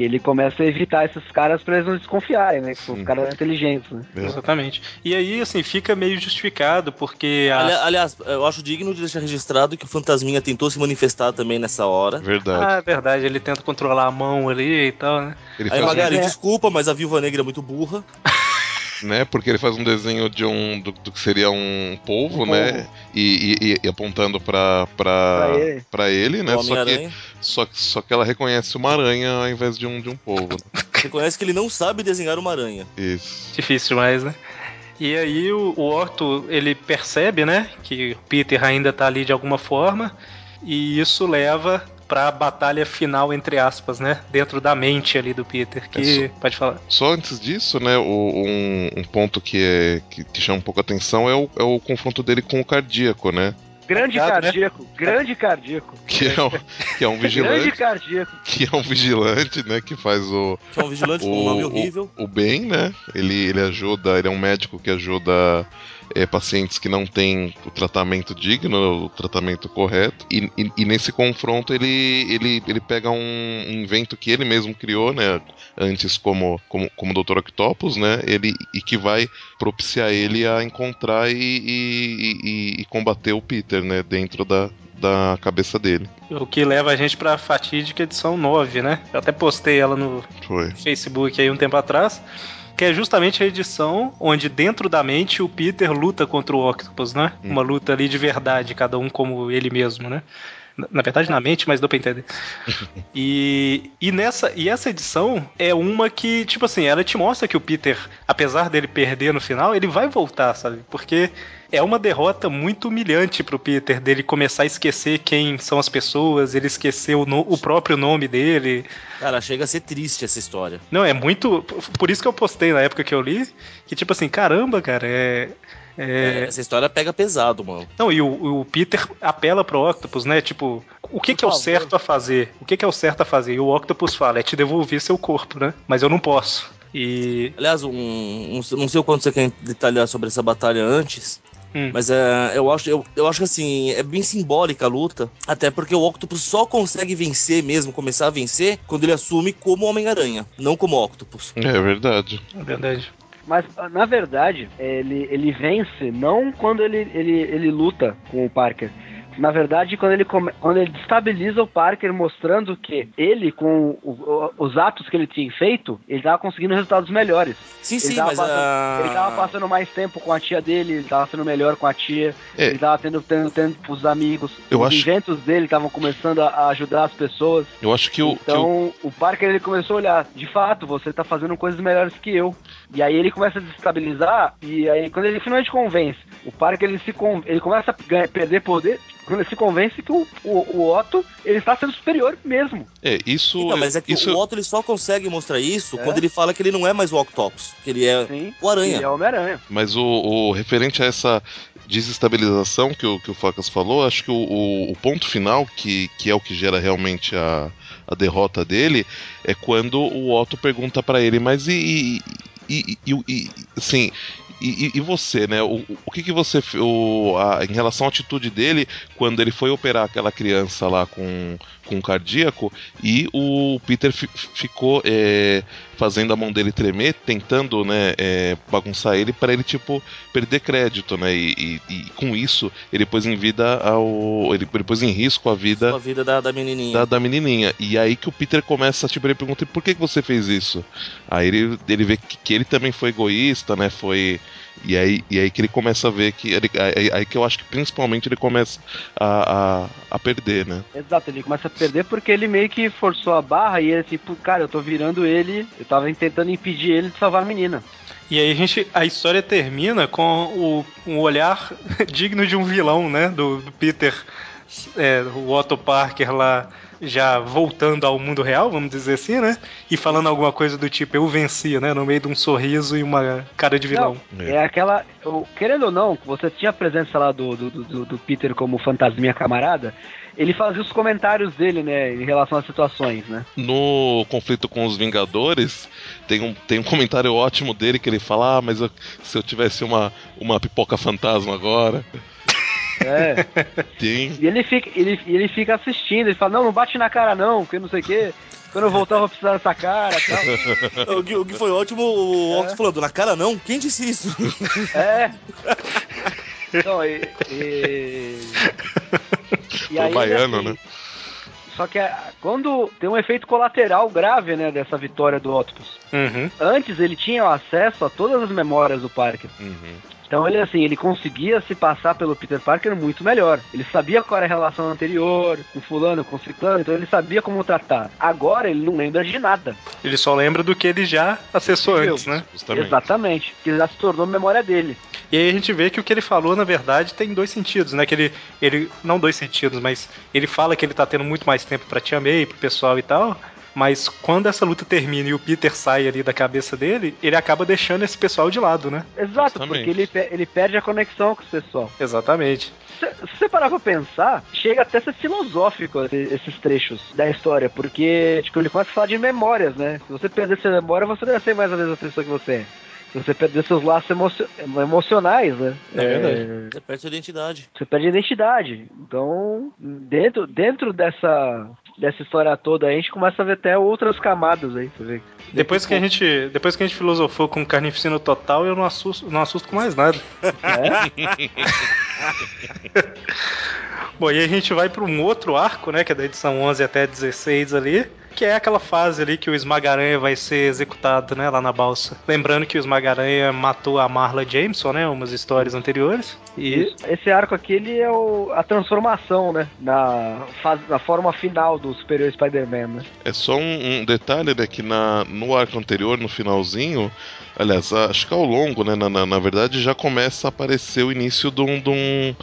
que ele começa a evitar esses caras pra eles não desconfiarem, né? Que são os caras inteligentes, né? Exatamente. E aí, assim, fica meio justificado, porque a... Ali- aliás, eu acho digno de deixar registrado que o Fantasminha tentou se manifestar também nessa hora. Verdade. Ah, é verdade, ele tenta controlar a mão ali e tal, né? ele Aí, Magari, É. desculpa, mas a Viúva Negra é muito burra. né? Porque ele faz um desenho de um do, do que seria um polvo, Um né? E, e- e- e apontando pra, pra, Pra ele. né? Só que, só, que- só que ela reconhece uma aranha ao invés de um, de um polvo. né? Reconhece que ele não sabe desenhar uma aranha. Isso. Difícil demais, né? E aí o, o Otto, ele percebe, né, que o Peter ainda tá ali de alguma forma, e isso leva pra batalha final, entre aspas, né, dentro da mente ali do Peter, que... Pode falar. Só antes disso, né, o- um, um ponto que, é, que, que chama um pouco a atenção é o, é o confronto dele com o cardíaco, né? Grande né? cardíaco, grande cardíaco. Que é, um, que é um Grande vigilante. cardíaco. Que é um vigilante, né? Que faz o, Que é um vigilante com um nome horrível. o bem, né? Ele, ele ajuda, ele é um médico que ajuda é, pacientes que não têm o tratamento digno, o tratamento correto. E, e- e nesse confronto ele, ele, ele pega um, um invento que ele mesmo criou, né? Antes como, como, como Dr. Octopus, né? Ele, e que vai propiciar ele a encontrar e, e, combater o Peter, né? Dentro da, da cabeça dele. O que leva a gente pra fatídica edição 9, né? Eu até postei ela no Foi. Facebook aí um tempo atrás, que é justamente a edição onde dentro da mente o Peter luta contra o Octopus, né? Hum. Uma luta ali de verdade, cada um como ele mesmo, né? Na- verdade, na mente, mas deu pra entender. E, e, nessa, e essa edição é uma que, tipo assim, ela te mostra que o Peter, apesar dele perder no final, ele vai voltar, sabe? Porque é uma derrota muito humilhante pro Peter, dele começar a esquecer quem são as pessoas, ele esquecer o, no- o próprio nome dele. Cara, chega a ser triste essa história. Não, é muito. Por isso que eu postei na época que eu li, que tipo assim, caramba, cara, é. é- Essa história pega pesado, mano. Não, e o, o Peter apela pro Octopus, né? Tipo, o que, que é o certo a fazer? O que, que é o certo a fazer? E o Octopus fala, é te devolver seu corpo, né? Mas eu não posso. E. Aliás, um, um- não sei o quanto você quer detalhar sobre essa batalha antes. Hum. Mas é, eu, acho, eu, eu acho que assim, é bem simbólica a luta. Até porque o Octopus só consegue vencer mesmo, começar a vencer, quando ele assume como Homem-Aranha, não como Octopus. É verdade. É verdade. Mas, na verdade, ele, ele vence não quando ele, ele, ele luta com o Parker. Na verdade, quando ele, come, quando ele destabiliza o Parker, mostrando que ele, com o- o- os atos que ele tinha feito, ele tava conseguindo resultados melhores. Sim, Ele sim, tava, mas passando, a... ele tava passando mais tempo com a tia dele, ele tava sendo melhor com a tia, É. ele tava tendo, tendo tempo pros amigos. Eu os acho- inventos dele estavam começando a, a ajudar as pessoas. Eu acho que o. que o- Então, o Parker ele começou a olhar, de fato, você tá fazendo coisas melhores que eu. E aí ele começa a desestabilizar, e aí quando ele finalmente convence, o Parker ele se con- ele começa a ganhar- perder poder, se convence que o, o, o Otto ele está sendo superior mesmo. é, isso. Então, mas é que isso o Otto ele só consegue mostrar isso É? quando ele fala que ele não é mais o Octopus, que ele é Sim. o Aranha. Ele é Homem-Aranha. Mas o, o referente a essa desestabilização que o, que o Facas falou, acho que o, o- o ponto final, que, que é o que gera realmente a, a derrota dele, é quando o Otto pergunta pra ele, mas e. e, e, e- e- assim. E, e- você, né? O, o que, que você. O, a- em relação à atitude dele, quando ele foi operar aquela criança lá com, com um cardíaco, e o Peter fi- ficou é, fazendo a mão dele tremer, tentando, né, é, bagunçar ele para ele, tipo, perder crédito, né? E, e- e com isso, ele pôs em vida ao. Ele, ele pôs em risco a vida a vida da, da menininha. da, da menininha. E aí que o Peter começa, tipo, ele pergunta, por que, que você fez isso? Aí ele, ele vê que, que ele também foi egoísta, né? Foi E aí, e aí que ele começa a ver que. Ele, aí, aí que eu acho que principalmente ele começa a, a, a perder, né? Exato, ele começa a perder porque ele meio que forçou a barra e ele tipo, cara, eu tô virando ele, eu tava tentando impedir ele de salvar a menina. E aí a gente. A história termina com o, um olhar digno de um vilão, né? Do, do Peter, é, o Otto Parker lá já voltando ao mundo real, vamos dizer assim, né? E falando alguma coisa do tipo, eu venci, né? No meio de um sorriso e uma cara de vilão. Não, é aquela. eu- querendo ou não, você tinha a presença lá do, do, do, do Peter como fantasminha camarada. Ele fazia os comentários dele, né, em relação às situações, né? No conflito com os Vingadores, tem um, tem um comentário ótimo dele que ele fala: Ah, mas eu- se eu tivesse uma, uma pipoca fantasma agora. É. Tem. E ele fica, ele, ele fica assistindo, ele fala, não, não bate na cara não, porque não sei o quê. Quando eu voltar eu vou precisar dessa cara e tal. O que, o que foi ótimo, o Ox falando, na cara não? Quem disse isso? É. Então, e. E, e Pro baiano, assim, né? Só que é, quando tem um efeito colateral grave, né, dessa vitória do Octopus. Uhum. Antes ele tinha acesso a todas as memórias do Parker. Uhum. Então ele assim, ele conseguia se passar pelo Peter Parker muito melhor. Ele sabia qual era a relação anterior, com fulano, com ciclano, então ele sabia como tratar. Agora ele não lembra de nada. Ele só lembra do que ele já acessou Entendeu? antes, né? Justamente. Exatamente. Que já se tornou memória dele. E aí a gente vê que o que ele falou, na verdade, tem dois sentidos, né? Que ele, ele não dois sentidos, mas ele fala que ele tá tendo muito mais tempo pra Tia May, pro pessoal e tal. Mas quando essa luta termina e o Peter sai ali da cabeça dele, ele acaba deixando esse pessoal de lado, né? Exato, Justamente. porque ele, ele perde a conexão com o pessoal. Exatamente. Se você parar pra pensar, chega até a ser filosófico esse- esses trechos da história, porque tipo, ele começa a falar de memórias, né? Se você perder sua memória, você não vai ser mais a mesma pessoa que você é. Se você perder seus laços emocio- emocionais, né? É verdade. Você perde sua identidade. Você perde a identidade. Então, dentro, dentro dessa, dessa história toda, a gente começa a ver até outras camadas aí, você vê. Depois que a gente, depois que a gente filosofou com carnificina total, eu não assusto, não assusto com mais nada. É? Bom, e aí a gente vai para um outro arco, né, que é da edição 11 até 16 ali, que é aquela fase ali que o Esmagaranha vai ser executado, né, lá na balsa. Lembrando que o Esmagaranha matou a Marla Jameson, né, umas histórias anteriores. E Esse arco aqui, ele é o- a transformação, né? Na, fase, na forma final do Superior Spider-Man, né? É só um, um detalhe, né? Que na, no arco anterior, no finalzinho, aliás, acho que ao longo, né? Na, na, na verdade, já começa a aparecer o início de um, de um,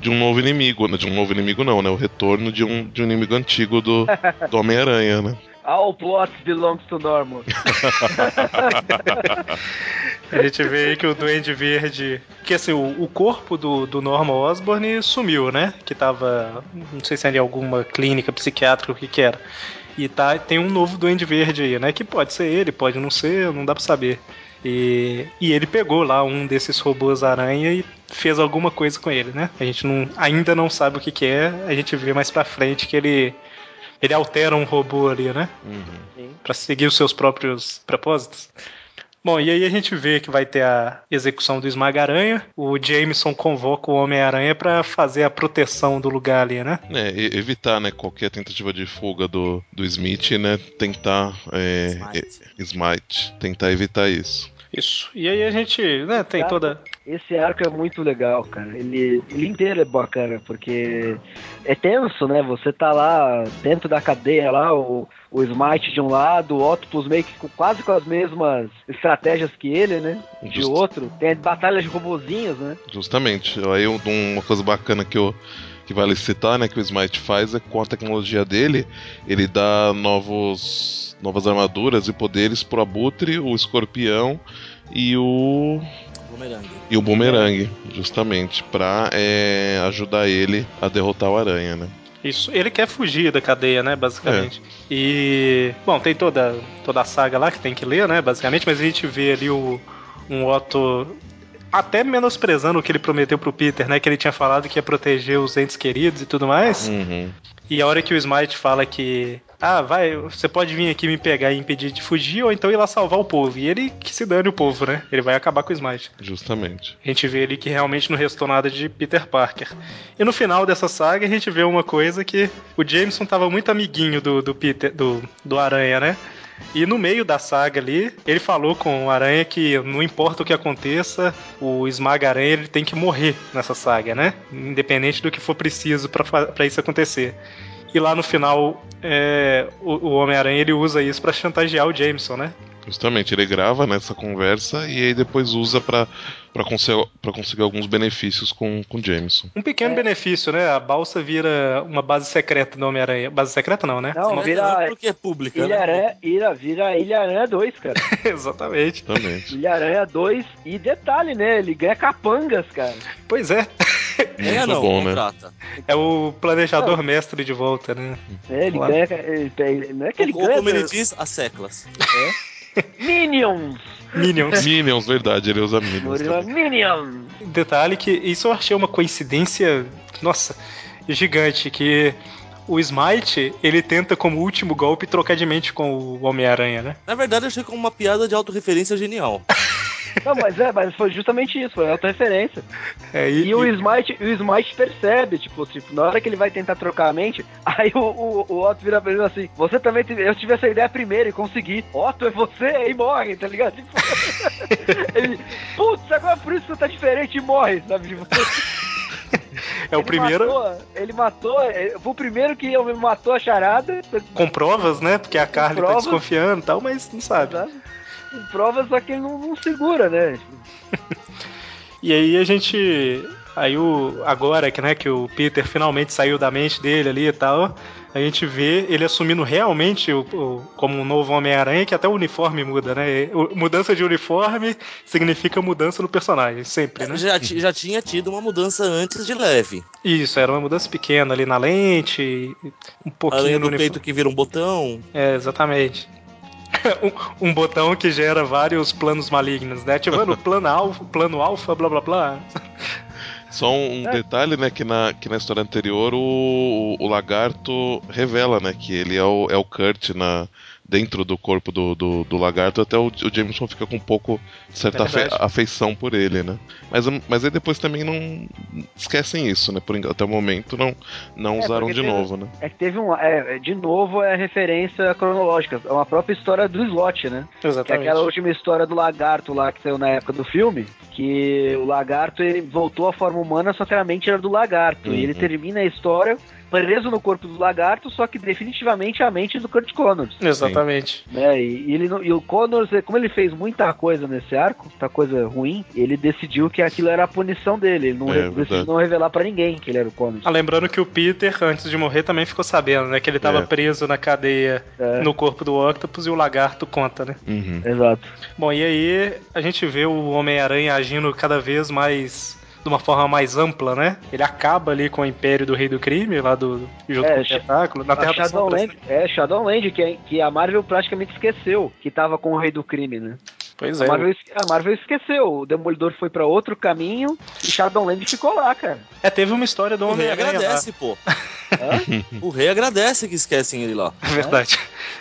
de um novo inimigo. né, De um novo inimigo, não, né? O retorno de um, de um inimigo antigo do, do Homem-Aranha, né? All plots belongs to Norman. a gente vê aí que o Duende Verde. Que assim, o, o corpo do, do Norman Osborn sumiu, né? Que tava. Não sei se era em alguma clínica psiquiátrica, o que que era. E tá, tem um novo Duende Verde aí, né? Que pode ser ele, pode não ser, não dá pra saber. E, e ele pegou lá um desses robôs aranha e fez alguma coisa com ele, né? A gente não, ainda não sabe o que, que é, a gente vê mais pra frente que ele, ele altera um robô ali, né? Uhum. Pra seguir os seus próprios propósitos. Bom, e aí a gente vê que vai ter a execução do Esmaga-Aranha. O Jameson convoca o Homem-Aranha pra fazer a proteção do lugar ali, né? É, e- evitar, né, qualquer tentativa de fuga do, do Smith, né, tentar, é, Smite. é, Smite, tentar evitar isso. Isso. E aí a gente, né, tem Cara, toda. Esse arco é muito legal, cara. Ele, ele inteiro é bacana, porque é tenso, né? Você tá lá dentro da cadeia lá, o, o Smite de um lado, o Octopus meio que com, quase com as mesmas estratégias que ele, né? De Justo. outro. Tem batalhas de robozinhos, né? Justamente. Aí um- uma coisa bacana que eu que vale citar, né, que o Smite faz é com a tecnologia dele, ele dá novos novas armaduras e poderes pro Abutre, o Escorpião e o Bumerangue. e o Boomerang, justamente pra é, ajudar ele a derrotar o Aranha, né? Isso. Ele quer fugir da cadeia, né, basicamente. E. Bom, tem toda, toda a saga lá que tem que ler, né, basicamente, mas a gente vê ali o, um Otto. Até menosprezando o que ele prometeu pro Peter, né? Que ele tinha falado que ia proteger os entes queridos e tudo mais. Uhum. E a hora que o Smite fala que. Ah, vai, você pode vir aqui me pegar e impedir de fugir, ou então ir lá salvar o povo. E ele que se dane o povo, né? Ele vai acabar com o Smite. Justamente. A gente vê ali que realmente não restou nada de Peter Parker. E no final dessa saga a gente vê uma coisa que o Jameson tava muito amiguinho do, do Peter, do, do Aranha, né? E no meio da saga ali, ele falou com o Aranha que não importa o que aconteça, o Esmaga-Aranha ele tem que morrer nessa saga, né? Independente do que for preciso pra isso acontecer. E lá no final, é, o, o Homem-Aranha ele usa isso pra chantagear o Jameson, né? Justamente, ele grava nessa conversa e aí depois usa pra, pra, conseguir, pra conseguir alguns benefícios com com o Jameson. Um pequeno benefício, né? A balsa vira uma base secreta do Homem-Aranha. Base secreta não, né? Não, Uma- vira- porque é pública, Ilha né? Aranha, Ilha, vira Ilha Aranha 2, cara. Exatamente. Exatamente. Ilha Aranha 2. E detalhe, né? Ele ganha capangas, cara. Pois é. É, Muito não, bom, né? É o planejador mestre de volta, né? É, ele Claro. ganha. Ele, ele- não é que ele Ou ganha. como ele diz, as seclas. Minions! Minions. Minions, verdade, ele usa Minions. Minions! Detalhe que isso eu achei uma coincidência, nossa, gigante, que o Smite, ele tenta como último golpe trocar de mente com o Homem-Aranha, né? Na verdade, eu achei como uma piada de autorreferência genial. Não, mas é, mas foi justamente isso, foi auto-referência. É, E, o Smite, o Smite percebe, tipo, tipo, na hora que ele vai tentar trocar a mente, aí o, o, o Otto vira pra ele assim, você também teve, eu tive essa ideia primeiro e consegui. Otto é você e morre, tá ligado? Tipo, ele, putz, agora por isso que você tá diferente e morre, sabe? Tipo, é o ele primeiro Matou, ele matou, ele- foi o primeiro que matou a charada, com provas, né? Porque a Carly tá desconfiando e tal, mas não sabe. sabe? Com provas, só que ele não, não segura, né? E aí a gente. Aí o. Agora que, né, que o Peter finalmente saiu da mente dele ali e tal. A gente vê ele assumindo realmente o, o- como um novo Homem-Aranha, que até o uniforme muda, né? O- mudança de uniforme significa mudança no personagem, sempre, né? Já, já tinha tido uma mudança antes de leve. Isso, era uma mudança pequena ali na lente, um pouquinho Além no do uniforme. peito que vira um botão. É, exatamente. um, um botão que gera vários planos malignos, né? Ativando o plano alfa, plano alfa, blá blá blá. Só um É. detalhe, né, que na, que na história anterior o, o lagarto revela, né, que ele é o, é o Kurt na, dentro do corpo do, do, do lagarto, até o, o Jameson fica com um pouco de certa É afeição por ele, né. Mas, mas aí depois também não esquecem isso, né, por, enquanto- até o momento não, não É, usaram de teve- novo, né. É que teve um. É, de novo, é referência cronológica. É uma própria história do slot, né? Que é Exatamente. aquela última história do lagarto lá que saiu na época do filme. Que o lagarto ele voltou à forma humana, só que a mente era do lagarto. E ele Uhum. termina a história preso no corpo do lagarto, só que definitivamente a mente do Kurt Connors. Exatamente. Né? E, e ele, e o Connors, como ele fez muita coisa nesse arco, muita coisa ruim, ele decidiu que aquilo era a punição dele. Ele não É, re- decidiu não revelar pra ninguém que ele era o Connors. Ah, lembrando que o Peter, antes de morrer, também ficou sabendo, né? Que ele tava É. preso na cadeia É. no corpo do Octopus e o lagarto conta, né? Uhum. Exato. Bom, e aí a gente vê o Homem-Aranha agindo cada vez mais. De uma forma mais ampla, né? Ele acaba ali com o Império do Rei do Crime, lá do. junto É, com o Sh- Tentáculo, na Terra A das Sombras. Shadowland, é, Shadowland, que, é- que a Marvel praticamente esqueceu que tava com o Rei do Crime, né? Pois A, é. Marvel, es- a Marvel esqueceu, o Demolidor foi pra outro caminho e Shadowland ficou lá, cara. É, teve uma história do O rei Homem-Aranha. lá. agradece, pô. o rei agradece que esquecem ele lá. É verdade.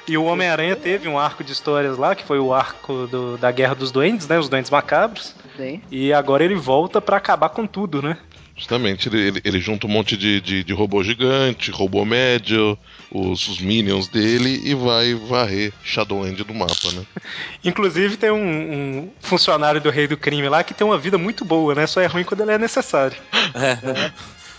E o Homem-Aranha teve um arco de histórias lá, que foi o arco do- da Guerra dos Duendes, né? Os Duendes Macabros. Sim. E agora ele volta pra acabar com tudo, né? Justamente, ele, ele, ele junta um monte de, de, de robô gigante, robô médio, os, os minions dele e vai varrer Shadowland do mapa, né? Inclusive tem um, um funcionário do Rei do Crime lá que tem uma vida muito boa, né? Só é ruim quando ele é necessário. É.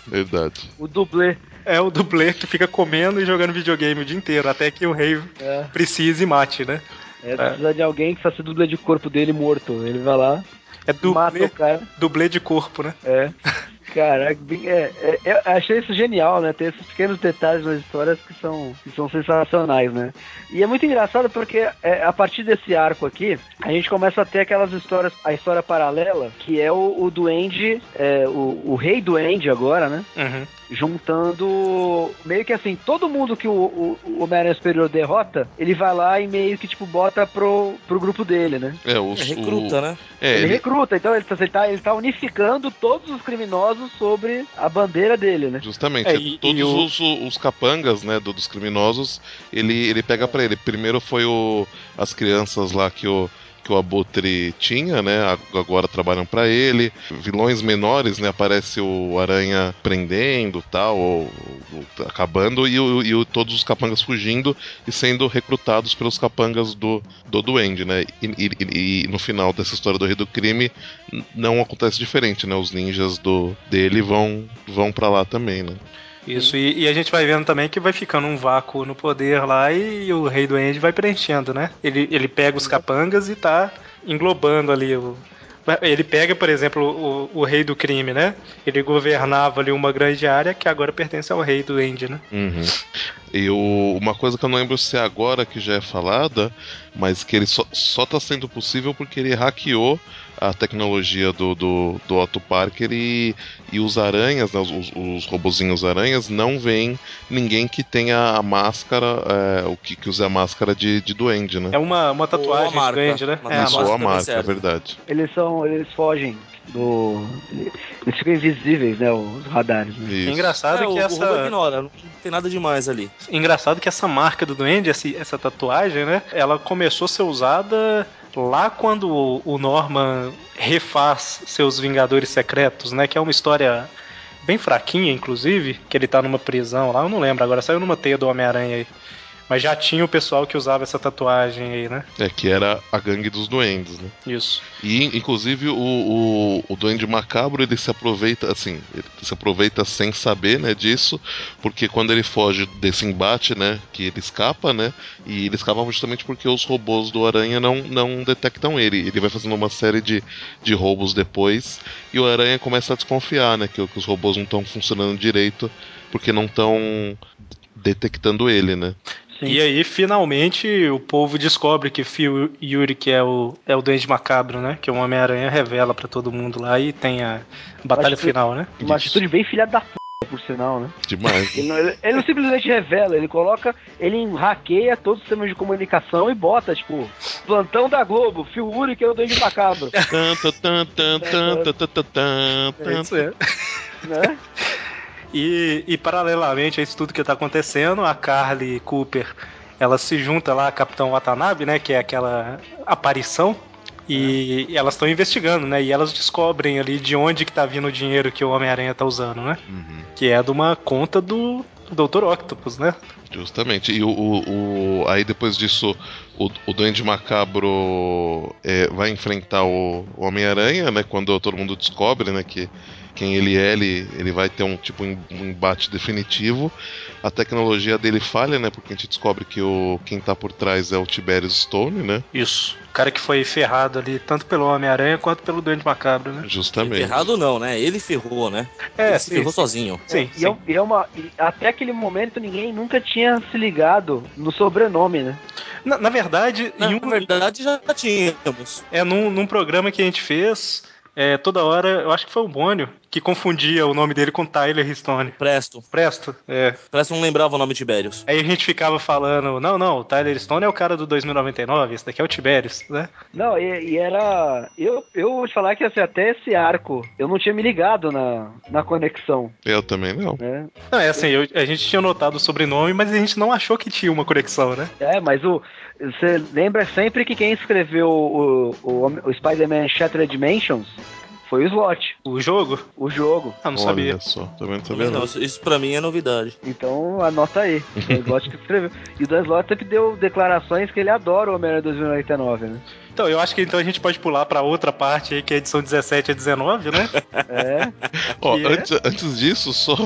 Verdade. O dublê. É o dublê que fica comendo e jogando videogame o dia inteiro, até que o rei É, precise e mate, né? é, precisa de alguém que faça dublê de corpo dele morto. Ele vai lá, É mata dublê, o cara. dublê de corpo, né? É. Caraca, bem- é, é, eu achei isso genial, né? Ter esses pequenos detalhes nas histórias que são, que são sensacionais, né? E é muito engraçado porque é, a partir desse arco aqui, a gente começa a ter aquelas histórias, a história paralela, que é o, o Duende, é, o, o Rei Duende agora, né? Uhum. juntando meio que assim, todo mundo que o, o, o Homem-Aranha Superior derrota, ele vai lá e meio que tipo bota pro, pro grupo dele, né? É, os, É recruta, o, né? É, ele, ele, recruta, então ele, tá- ele, tá, ele tá unificando todos os criminosos sobre a bandeira dele, né? Justamente, É, é, e- todos e o- os, os capangas, né, do- dos criminosos, ele, ele pega pra ele. Primeiro foi o as crianças lá que o que o Abutre tinha, né? Agora trabalham pra ele. Vilões menores, né? Aparece o Aranha prendendo, tal, ou, ou acabando e, e todos os capangas fugindo e sendo recrutados pelos capangas do, do Duende, né? E, e- e- no final dessa história do Rei do Crime não acontece diferente, né? Os ninjas do dele vão vão para lá também, né? Isso, e, e a gente vai vendo também que vai ficando um vácuo no poder lá e, o Rei do End vai preenchendo, né? Ele, ele pega os capangas e tá englobando ali o. Ele pega, por exemplo, o, o Rei do Crime, né? Ele governava ali uma grande área que agora pertence ao Rei do End, né? Uhum. E o- uma coisa que eu não lembro se é agora que já é falada, mas que ele só, só tá sendo possível porque ele hackeou a tecnologia do, do, do Otto Parker e, e os aranhas, né, os, os robozinhos aranhas, não veem ninguém que tenha a máscara, é, o que, que use a máscara de, de duende, né? É uma, uma tatuagem a marca. grande, né? É, a Isso, ou a também marca, é serve. verdade. Eles são. Eles fogem do. Eles ficam invisíveis, né? Os radares, né? Engraçado É, o, que o essa. robô ignora, não tem nada demais ali. Engraçado que essa marca do Duende, esse- essa tatuagem, né? Ela começou a ser usada lá quando o- Norman refaz seus Vingadores Secretos, né? Que é uma história bem fraquinha, inclusive, que ele tá numa prisão lá, eu não lembro agora, saiu numa teia do Homem-Aranha aí. Mas já tinha o pessoal que usava essa tatuagem aí, né? É que era a gangue dos duendes, né? Isso. E inclusive o, o, o Duende Macabro ele se aproveita assim, ele se aproveita sem saber, né, disso, porque quando ele foge desse embate, né, que ele escapa, né, e ele escapa justamente porque os robôs do Aranha não, não detectam ele. Ele vai fazendo uma série de, de roubos depois e o Aranha começa a desconfiar, né, que, que os robôs não estão funcionando direito porque não estão detectando ele, né? Sim. E aí, finalmente, o povo descobre que Phil Yuri, que é o, é o Duende Macabro, né? Que o Homem-Aranha revela pra todo mundo lá e tem a batalha final, né? Uma atitude bem filha da p, por sinal, né? Demais. Ele não, ele- ele não simplesmente revela, ele coloca, ele hackeia todo o sistema de comunicação e bota, tipo, plantão da Globo, Phil Uri, que é o Duende Macabro, Tan, tan, tan, tan, tan, tan, tan, tan, É isso aí. né? E, e paralelamente a isso tudo que tá acontecendo, a Carly Cooper, ela se junta lá a Capitão Watanabe, né? Que é aquela aparição. E elas estão investigando, né? E elas descobrem ali de onde que tá vindo o dinheiro que o Homem-Aranha tá usando, né? Uhum. Que é de uma conta do Dr. Octopus, né? Justamente. E o, o- o- aí depois disso, o, o Duende Macabro é, vai enfrentar o, o Homem-Aranha, né? Quando todo mundo descobre, né? Que quem ele é, ele, ele vai ter um tipo um embate definitivo. A tecnologia dele falha, né? Porque a gente descobre que o quem tá por trás é o Tiberius Stone, né? Isso. O cara que foi ferrado ali, tanto pelo Homem-Aranha quanto pelo Duende Macabro, né? Justamente. Errado não, né? Ele ferrou, né? É, Ele se sim, ferrou sim. sozinho. Sim, E, é, sim. e é uma, e até aquele momento ninguém nunca tinha se ligado no sobrenome, né? Na, na verdade, Na em um, verdade, já tínhamos. É num, num programa que a gente fez, é, toda hora, eu acho que foi o Bônio, que confundia o nome dele com Tyler Stone. Presto. Presto? É. Presto não lembrava o nome de Tiberius. Aí a gente ficava falando, não, não, o Tyler Stone é o cara do 2099, esse daqui é o Tiberius, né? Não, e, e era. Eu, eu vou te falar que assim, até esse arco eu não tinha me ligado na, na conexão, Eu também não. né? Não, é assim, eu- a gente tinha notado o sobrenome, mas a gente não achou que tinha uma conexão, né? É, mas o. Você lembra sempre que quem escreveu o, o, o Spider-Man Shattered Dimensions foi o Slot, O jogo? o jogo. Ah, não Olha sabia. só, também não sabia Não, não. isso, pra mim é novidade. Então anota aí. O Dan Slott que escreveu. E o Dan Slott sempre deu declarações que ele adora o Homem-Aranha 2099, né? Então, eu acho que então a gente pode pular pra outra parte aí, que é a edição 17 a 19, né? É. Ó, é? antes, antes disso, só,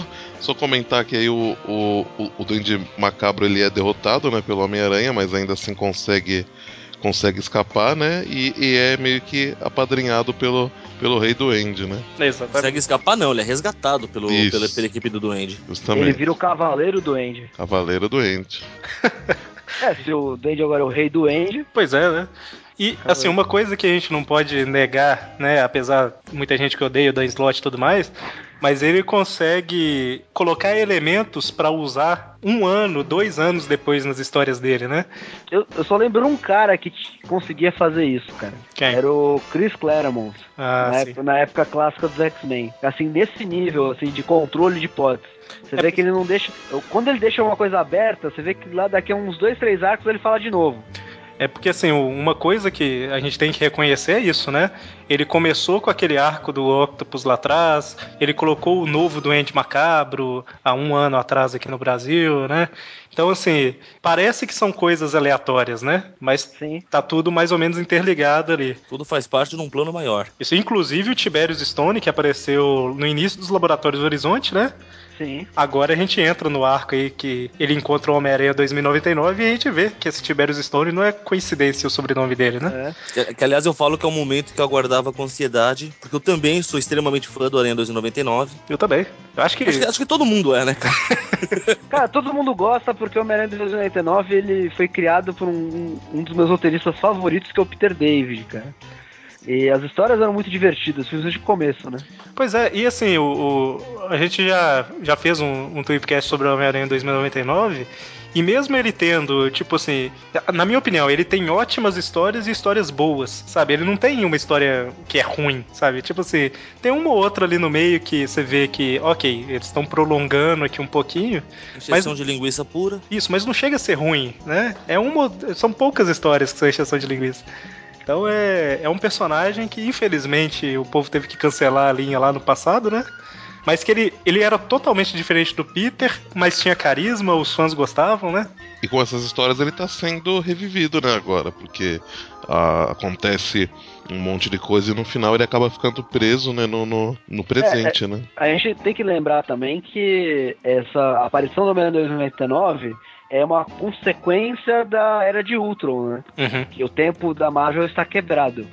só comentar que aí o, o, o, o Duende Macabro ele é derrotado né, pelo Homem-Aranha, mas ainda assim consegue, consegue escapar, né? E, e é meio que apadrinhado pelo, pelo Rei Duende, né? Exatamente. Consegue escapar, não. Ele é resgatado pelo, Isso. pela, pela equipe do Duende. Ele Justamente. vira o Cavaleiro Duende. Cavaleiro Duende. É, se o Duende agora é o Rei Duende. Pois é, né? E, assim, uma coisa que a gente não pode negar, né? Apesar de muita gente que odeia o Dan Slott e tudo mais, mas ele consegue colocar elementos pra usar um ano, dois anos depois nas histórias dele, né? Eu, eu só lembro um cara que conseguia fazer isso, cara. Quem? Era o Chris Claremont. Ah, na, época, na época clássica dos X-Men. Assim, nesse nível, assim, de controle de hipóteses. Você É vê que ele não deixa. Quando ele deixa uma coisa aberta, você vê que lá daqui a uns dois, três arcos ele fala de novo. É porque, assim, uma coisa que a gente tem que reconhecer é isso, né? Ele começou com aquele arco do Octopus lá atrás, ele colocou o novo Duende Macabro há um ano atrás aqui no Brasil, né? Então, assim, parece que são coisas aleatórias, né? Mas Sim. tá tudo mais ou menos interligado ali. Tudo faz parte de um plano maior. Isso, inclusive o Tiberius Stone, que apareceu no início dos Laboratórios Horizonte, né? Sim. Agora a gente entra no arco aí que ele encontra o Homem-Aranha 2099 e a gente vê que esse Tiberius Stone não é coincidência o sobrenome dele, né? É. Que, que, aliás, eu falo que é um momento que eu aguardava com ansiedade, porque eu também sou extremamente fã do Aranha 2099. Eu também. Eu acho que. Acho que, acho que todo mundo é, né, cara? Cara, todo mundo gosta porque o Homem-Aranha de 2099 ele foi criado por um, um dos meus roteiristas favoritos, que é o Peter David, cara. E as histórias eram muito divertidas, principalmente de começo, né? Pois é, e assim, o, o- a gente já, já fez um, um tweetcast sobre o Homem-Aranha 2099. E mesmo ele tendo, tipo assim, na minha opinião, ele tem ótimas histórias e histórias boas, sabe? Ele não tem uma história que é ruim, sabe? Tipo assim, tem uma ou outra ali no meio que você vê que, ok, eles estão prolongando aqui um pouquinho. Injeção de linguiça pura. Isso, mas não chega a ser ruim, né? É uma, são poucas histórias que são exceção de linguiça. Então é, é um personagem que, infelizmente, o povo teve que cancelar a linha lá no passado, né? Mas que ele, ele era totalmente diferente do Peter, mas tinha carisma, os fãs gostavam, né? E com essas histórias ele tá sendo revivido, né, agora, porque ah, acontece um monte de coisa e no final ele acaba ficando preso, né, no, no, no presente, né? A gente tem que lembrar também que essa aparição do Homem-Aranha 2099 é uma consequência da Era de Ultron, né? Uhum. Que o tempo da Marvel está quebrado.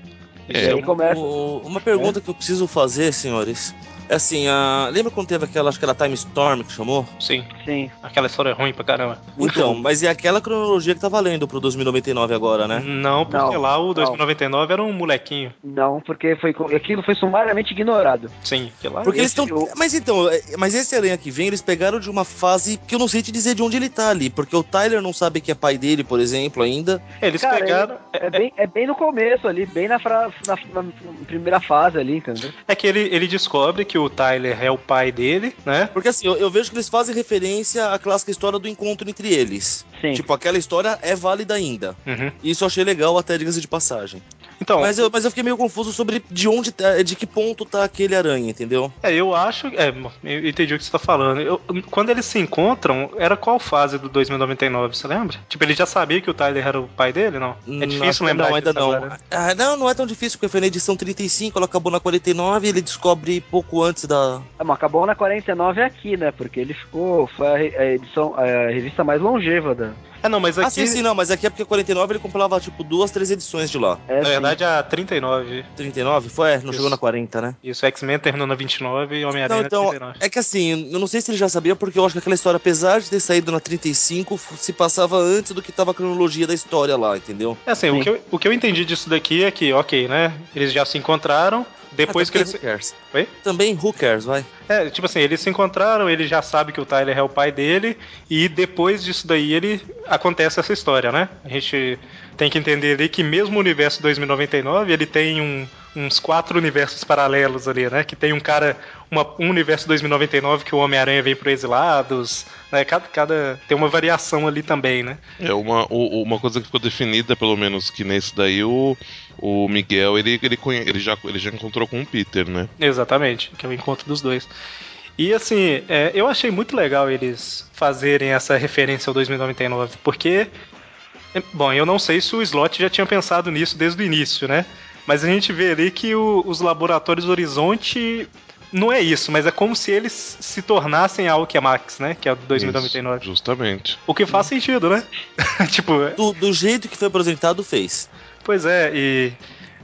É, e aí começa... O- uma pergunta que eu preciso fazer, senhores. É assim, a... lembra quando teve aquela, acho que era Time Storm que chamou? Sim, Sim. aquela história é ruim pra caramba. Então, mas é aquela cronologia que tá valendo pro 2099 agora, né? Não, porque Não, lá o não. 2099 era um molequinho. Não, porque foi, aquilo foi sumariamente ignorado. Sim, que lá. Porque eles estão. eu- Mas então, é- mas esse aranha que vem, eles pegaram de uma fase que eu não sei te dizer de onde ele tá ali. Porque o Tyler não sabe que é pai dele, por exemplo, ainda. Eles Cara, pegaram. É bem, é bem no começo ali, bem na, fra- na- na primeira fase ali, entendeu? É que ele, ele descobre que o Tyler é o pai dele, né? Porque assim, eu, eu vejo que eles fazem referência à clássica história do encontro entre eles. Sim. Tipo, aquela história é válida ainda. Uhum. Isso eu achei legal, até diga-se de passagem. Então, Mas eu, mas eu fiquei meio confuso sobre de onde tá, de que ponto tá aquele aranha, entendeu? É, eu acho. É, eu entendi o que você tá falando. Eu- quando eles se encontram, era qual fase do 2099, você lembra? Tipo, ele já sabia que o Tyler era o pai dele, não? É Hum, difícil que lembrar Não, ainda não. agora. Ah, não, não é tão difícil, porque foi na edição 35, ela acabou na 49 e ele descobre pouco antes da. Ah, mas acabou na 49 aqui, né? Porque ele ficou. Foi a edição, a revista mais longeva da. É, não, mas Ah, aqui. sim, sim, não, mas aqui é porque a 49 ele compilava tipo duas, três edições de lá. É, Na sim. verdade, a 39. 39? Foi? É, não Isso. chegou na 40, né? Isso, X-Men terminou na 29 e Homem-Aranha na então, 39. é que assim, eu não sei se ele já sabia, porque eu acho que aquela história, apesar de ter saído na 35, f- se passava antes do que tava a cronologia da história lá, entendeu? É assim, o Sim. que, eu, o que eu entendi disso daqui é que, ok, né? Eles já se encontraram. Depois Ah, que eles. Who cares? Oi? Também who cares, vai. É, tipo assim, eles se encontraram, ele já sabe que o Tyler é o pai dele, e depois disso daí ele acontece essa história, né? A gente tem que entender ali que mesmo o universo 2099, ele tem um- uns quatro universos paralelos ali, né? Que tem um cara, uma- um universo 2099 que o Homem-Aranha vem pro Exilados, né? Cada, cada tem uma variação ali também, né? É uma, o- uma coisa que ficou definida, pelo menos que nesse daí, o, o Miguel, ele, ele, conhe- ele, já, ele já encontrou com o Peter, né? Exatamente, que é o encontro dos dois. E assim, é, eu achei muito legal eles fazerem essa referência ao 2099, porque. é, Bom, eu não sei se o Slot já tinha pensado nisso desde o início, né? Mas a gente vê ali que o- os laboratórios Horizonte não é isso, mas é como se eles se tornassem a Alchemax, né? Que é o 2099. Isso, justamente. O que faz sentido, né? tipo, Do, do jeito que foi apresentado, fez. Pois é, e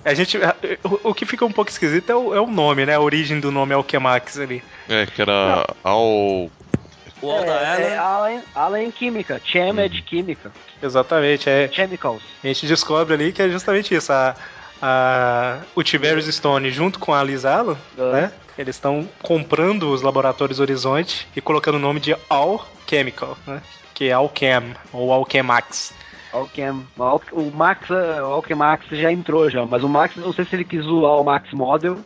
a gente. O, o que fica um pouco esquisito é o, é o nome, né? A origem do nome Alchemax ali. É, que era ao. O Alda é, é Allen. Allen, Allen Química, Chem é de Química, Exatamente, é. Chemicals. A gente descobre ali que é justamente isso. A, a, o Tiberius Stone junto com a Liz É. né? Eles estão comprando os laboratórios Horizonte e colocando o nome de Alchemical, né? Que é Alchem, ou Alchemax. Alchem. O Max, o Alchemax já entrou já, mas o Max, não sei se ele quis zoar o Max Model,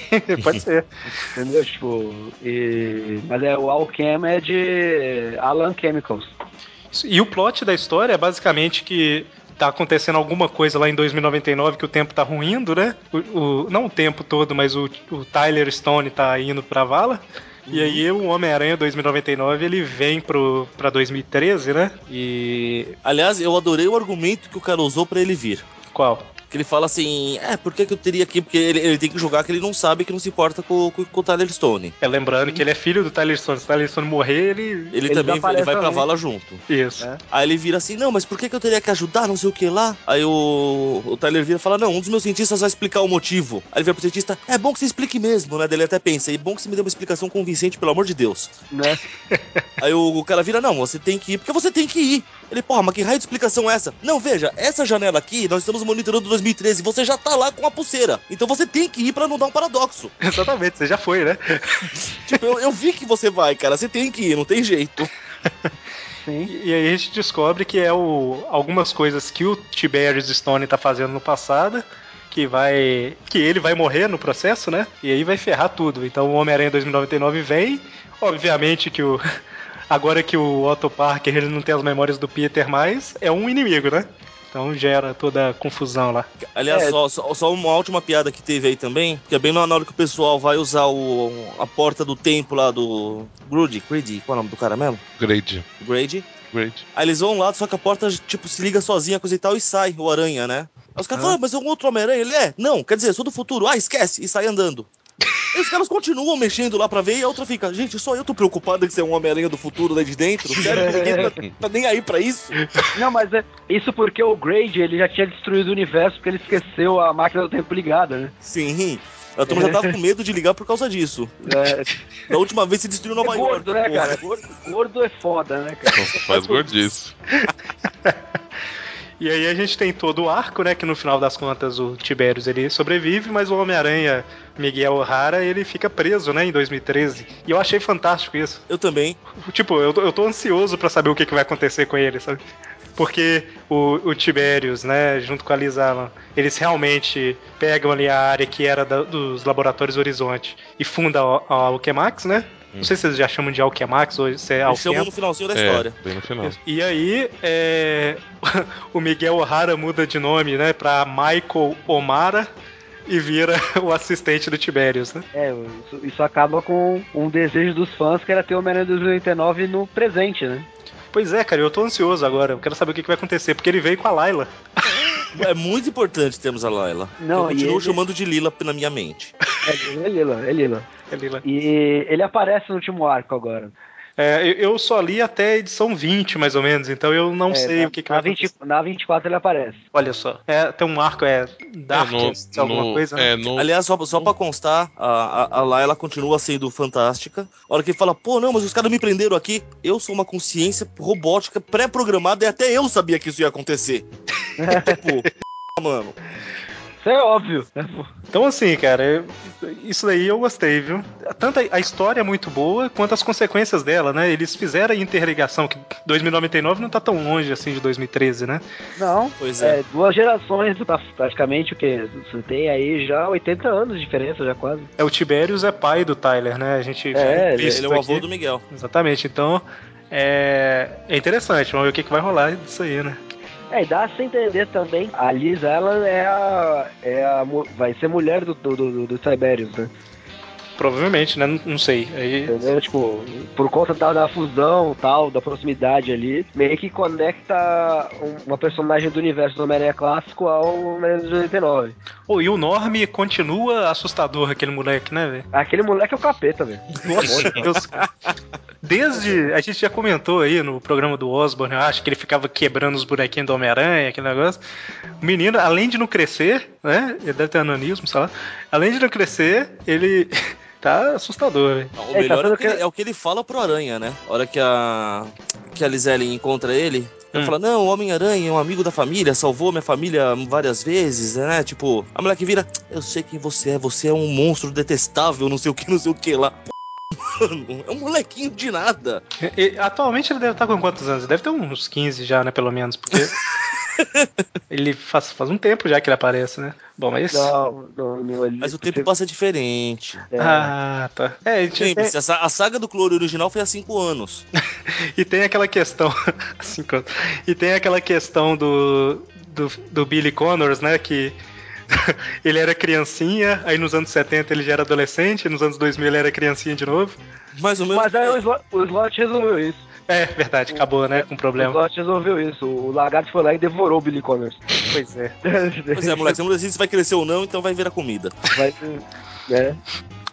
Pode ser. entendeu? Tipo, e... mas é, o Alchem é de Alan Chemicals. E o plot da história é basicamente que tá acontecendo alguma coisa lá em 2099 que o tempo tá ruindo, né? O, o- não o tempo todo, mas o, o Tyler Stone tá indo pra vala. E aí o Homem-Aranha 2099 ele vem pro, pra 2013, né? E. Aliás, eu adorei o argumento que o cara usou pra ele vir. Qual? Que ele fala assim, é, por que, que eu teria aqui? Porque ele, ele tem que jogar que ele não sabe que não se importa com, com, com o Tyler Stone. É lembrando que ele é filho do Tyler Stone. Se o Tyler Stone morrer, ele. Ele, Ele também ele vai pra vala junto. Isso. É. Aí ele vira assim, não, mas por que, que eu teria que ajudar, não sei o que lá? Aí o, o Tyler vira e fala, não, um dos meus cientistas vai explicar o motivo. Aí ele vira pro cientista, é bom que você explique mesmo, né? Daí ele até pensa, é bom que você me dê uma explicação convincente, pelo amor de Deus. Né? Aí o, o cara vira, não, você tem que ir, porque você tem que ir. Ele, porra, mas que raio de explicação é essa? Não, veja, essa janela aqui, nós estamos monitorando 2013, você já tá lá com a pulseira. Então você tem que ir pra não dar um paradoxo. Exatamente, você já foi, né? tipo, eu, eu vi que você vai, cara, você tem que ir, não tem jeito. Sim. E, e aí a gente descobre que é o, algumas coisas que o Tiberius Stone tá fazendo no passado. Que vai. Que ele vai morrer no processo, né? E aí vai ferrar tudo. Então o Homem-Aranha 2099 vem. Obviamente que o. Agora que o Otto Parker ele não tem as memórias do Peter mais, é um inimigo, né? Então gera toda a confusão lá. Aliás, É. só, só, só uma última piada que teve aí também, que é bem na hora que o pessoal vai usar o, a porta do templo lá do Grudy, Grady, qual é o nome do cara mesmo? Grade. Grady. Grade. Aí eles vão lá, só que a porta, tipo, se liga sozinha, coisa e tal, e sai o aranha, né? Aí os caras falam, ah, mas é um outro Homem-Aranha? Ele é? Não, quer dizer, eu sou do futuro. Ah, esquece, e sai andando. E os caras continuam mexendo lá pra ver, e a outra fica, gente, só eu tô preocupada que você é um Homem-Aranha do futuro lá de dentro, sério? Ninguém tá, tá nem aí pra isso? Não, mas é isso porque o Grade ele já tinha destruído o universo porque ele esqueceu a máquina do tempo ligada, né? Sim, a turma já tava com medo de ligar por causa disso. É, Da última vez você destruiu Nova é York. gordo, né, porra. cara? Gordo, gordo é foda, né, cara? Nossa, faz gordice. E aí a gente tem todo o arco, né? Que no final das contas o Tiberius ele sobrevive, mas o Homem-Aranha Miguel O'Hara ele fica preso, né? Em 2013. E eu achei fantástico isso. Eu também. Tipo, eu, tô- eu tô ansioso pra saber o que, que vai acontecer com ele, sabe? Porque o, o Tiberius, né, junto com a Liz Allen, eles realmente pegam ali a área que era da- dos Laboratórios Horizonte e fundam a, a Alchemax, né? Não sei se vocês já chamam de Alchemax ou se é chamam Alchem. no finalzinho da É, história. bem no final. E aí, é, o Miguel O'Hara muda de nome, né, pra Michael O'Mara e vira o assistente do Tiberius, né? É, isso, isso acaba com um desejo dos fãs que era ter o Homem-Aranha 2089 no presente, né? Pois é, cara, eu tô ansioso agora. Eu quero saber o que, que vai acontecer, porque ele veio com a Layla. É muito importante termos a Layla. Não, eu continuo ele- chamando de Lila na minha mente. É, é Lila, é Lila. É Lila. E ele aparece no último arco agora. É, eu- eu só li até a edição 20, mais ou menos, então eu não É, sei na, o que, que na, vai 20 acontecer. na 24 ele aparece. Olha só. É, tem um arco, é É, Darkest, no- alguma no- coisa, né? É, no, Aliás, só, só pra constar, a, a, a Layla continua sendo fantástica. A hora que ele fala, pô, não, mas os caras me prenderam aqui. Eu sou uma consciência robótica pré-programada e até eu sabia que isso ia acontecer. tipo, mano. Isso é óbvio. né? Então, assim, cara, eu- isso daí eu gostei, viu? Tanto a, história é muito boa, quanto as consequências dela, né? Eles fizeram a interligação, que 2099 não tá tão longe assim de 2013, né? Não, Pois é. é, duas gerações, pra- praticamente o que? Você tem aí já 80 anos de diferença, já quase. É o Tiberius é pai do Tyler, né? A gente É, viu isso Ele é o avô do Miguel. Exatamente, então é, é interessante, vamos ver o que, que vai rolar disso aí, né? É, e dá a se entender também. A Liz, ela é a. É a vai ser mulher do, do, do, do Tiberius, né? Provavelmente, né? Não, não sei. Aí, Entendeu? Tipo, por conta da, da fusão tal, da proximidade ali, meio que conecta um- uma personagem do universo do Homem-Aranha clássico ao Homem-Aranha de 89. Pô, e o Norme continua assustador, aquele moleque, né, velho? Aquele moleque é o capeta, velho. Nossa, Deus. Desde. A gente já comentou aí no programa do Osborne, eu acho que ele ficava quebrando os bonequinhos do Homem-Aranha, aquele negócio. O menino, além de não crescer, né? Ele deve ter ananismo, sei lá. Além de não crescer, ele tá assustador, velho. O É, melhor tá é, o que ele, é o que ele fala pro Aranha, né? A hora que a, que a Lizelle encontra ele, ele Hum. fala, não, o Homem-Aranha é um amigo da família, salvou minha família várias vezes, né? Tipo, a mulher que vira, eu sei quem você é, você é um monstro detestável, não sei o que, não sei o que lá. Mano, é um molequinho de nada. E- e atualmente ele deve estar com quantos anos? Deve ter uns 15 já, né? Pelo menos, porque. ele faz, faz um tempo já que ele aparece, né? Bom, mas. Não, não, não, ele- Mas o tempo passa diferente. é, Ah, tá. É, tem, Lembre-se, a, sa- a saga do Cloro original foi há cinco anos. e tem aquela questão. assim, quando- e tem aquela questão do. do, do Billy Connors, né? Que ele era criancinha, aí nos anos 70 ele já era adolescente, nos anos 2000 ele era criancinha de novo. Mais ou menos. Mas aí o slot, o slot resolveu isso. É, verdade, acabou, né? Com O problema. slot resolveu isso. O lagarto foi lá e devorou o Billy Connors. Pois é. Pois é, moleque, você não decide se vai crescer ou não, então vai virar comida. Vai, né?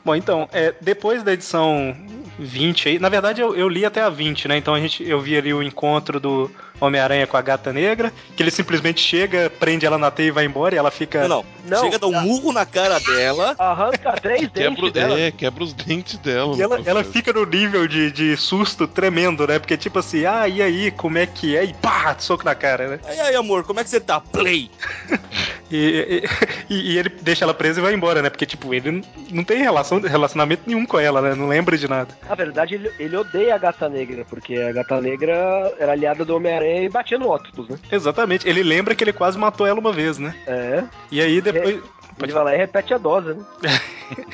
Bom, então, é, depois da edição 20 aí, na verdade eu, eu li até a 20, né? Então a gente, eu vi ali o encontro do Homem-Aranha com a gata negra, que ele simplesmente chega, prende ela na teia e vai embora e ela fica. Não, não. Chega a dar um murro na cara dela. Arranca três Quebra, dentes dela. é, quebra os dentes dela. E ela, no ela fica no nível de, de susto tremendo, né? Porque tipo assim, ah, e aí, como é que é? E pá, soco na cara, né? Aí, aí, amor, como é que você tá? Play! E, e, e ele deixa ela presa e vai embora, né? Porque, tipo, ele não tem relação, relacionamento nenhum com ela, né? Não lembra de nada. Na verdade, ele, ele odeia a gata negra, porque a gata negra era aliada do Homem-Aranha e batia no Octopus, né? Exatamente. Ele lembra que ele quase matou ela uma vez, né? É. E aí depois. Ele vai lá e repete a dose, né?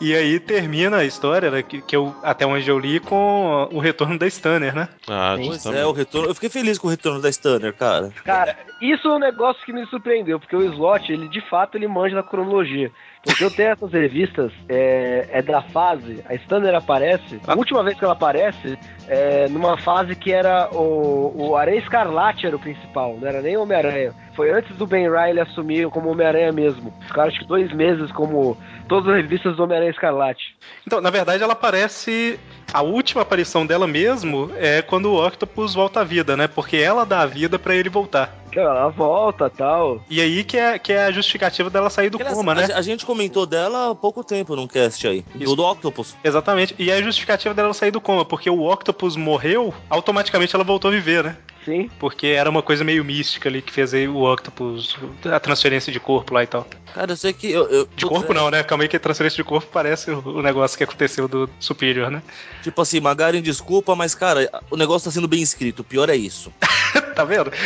E aí termina a história, né, que, que eu, até onde eu li, com o retorno da Stunner, né? Ah, Pois Pois justamente. é, o retorno. Eu fiquei feliz com o retorno da Stunner, cara. Cara, isso é um negócio que me surpreendeu, porque o Slot, ele de fato, ele manja da cronologia. Porque eu tenho essas revistas, é, é da fase, a Stunner aparece, a última vez que ela aparece, é numa fase que era o, o Aranha Escarlate era o principal, não era nem Homem-Aranha. Foi antes do Ben Riley assumir como Homem-Aranha mesmo. Ficaram acho que dois meses como todas as revistas do Homem-Aranha Escarlate. Então, na verdade, ela aparece. A última aparição dela mesmo é quando o Octopus volta à vida, né? Porque ela dá a vida pra ele voltar. Ela volta tal. E aí que é, que é a justificativa dela sair do coma, a, né? a gente comentou dela há pouco tempo num cast aí. Isso. Do, do Octopus. Exatamente. E é a justificativa dela sair do coma, porque o Octopus morreu, automaticamente ela voltou a viver, né? Sim. Porque era uma coisa meio mística ali que fez aí o Octopus, a transferência de corpo lá e tal. Cara, eu sei que. Eu, eu- De corpo não, né? Calma aí que a transferência de corpo parece o o negócio que aconteceu do Superior, né? Tipo assim, Magaren, desculpa, mas, cara, o negócio tá sendo bem escrito. O pior é isso. tá vendo?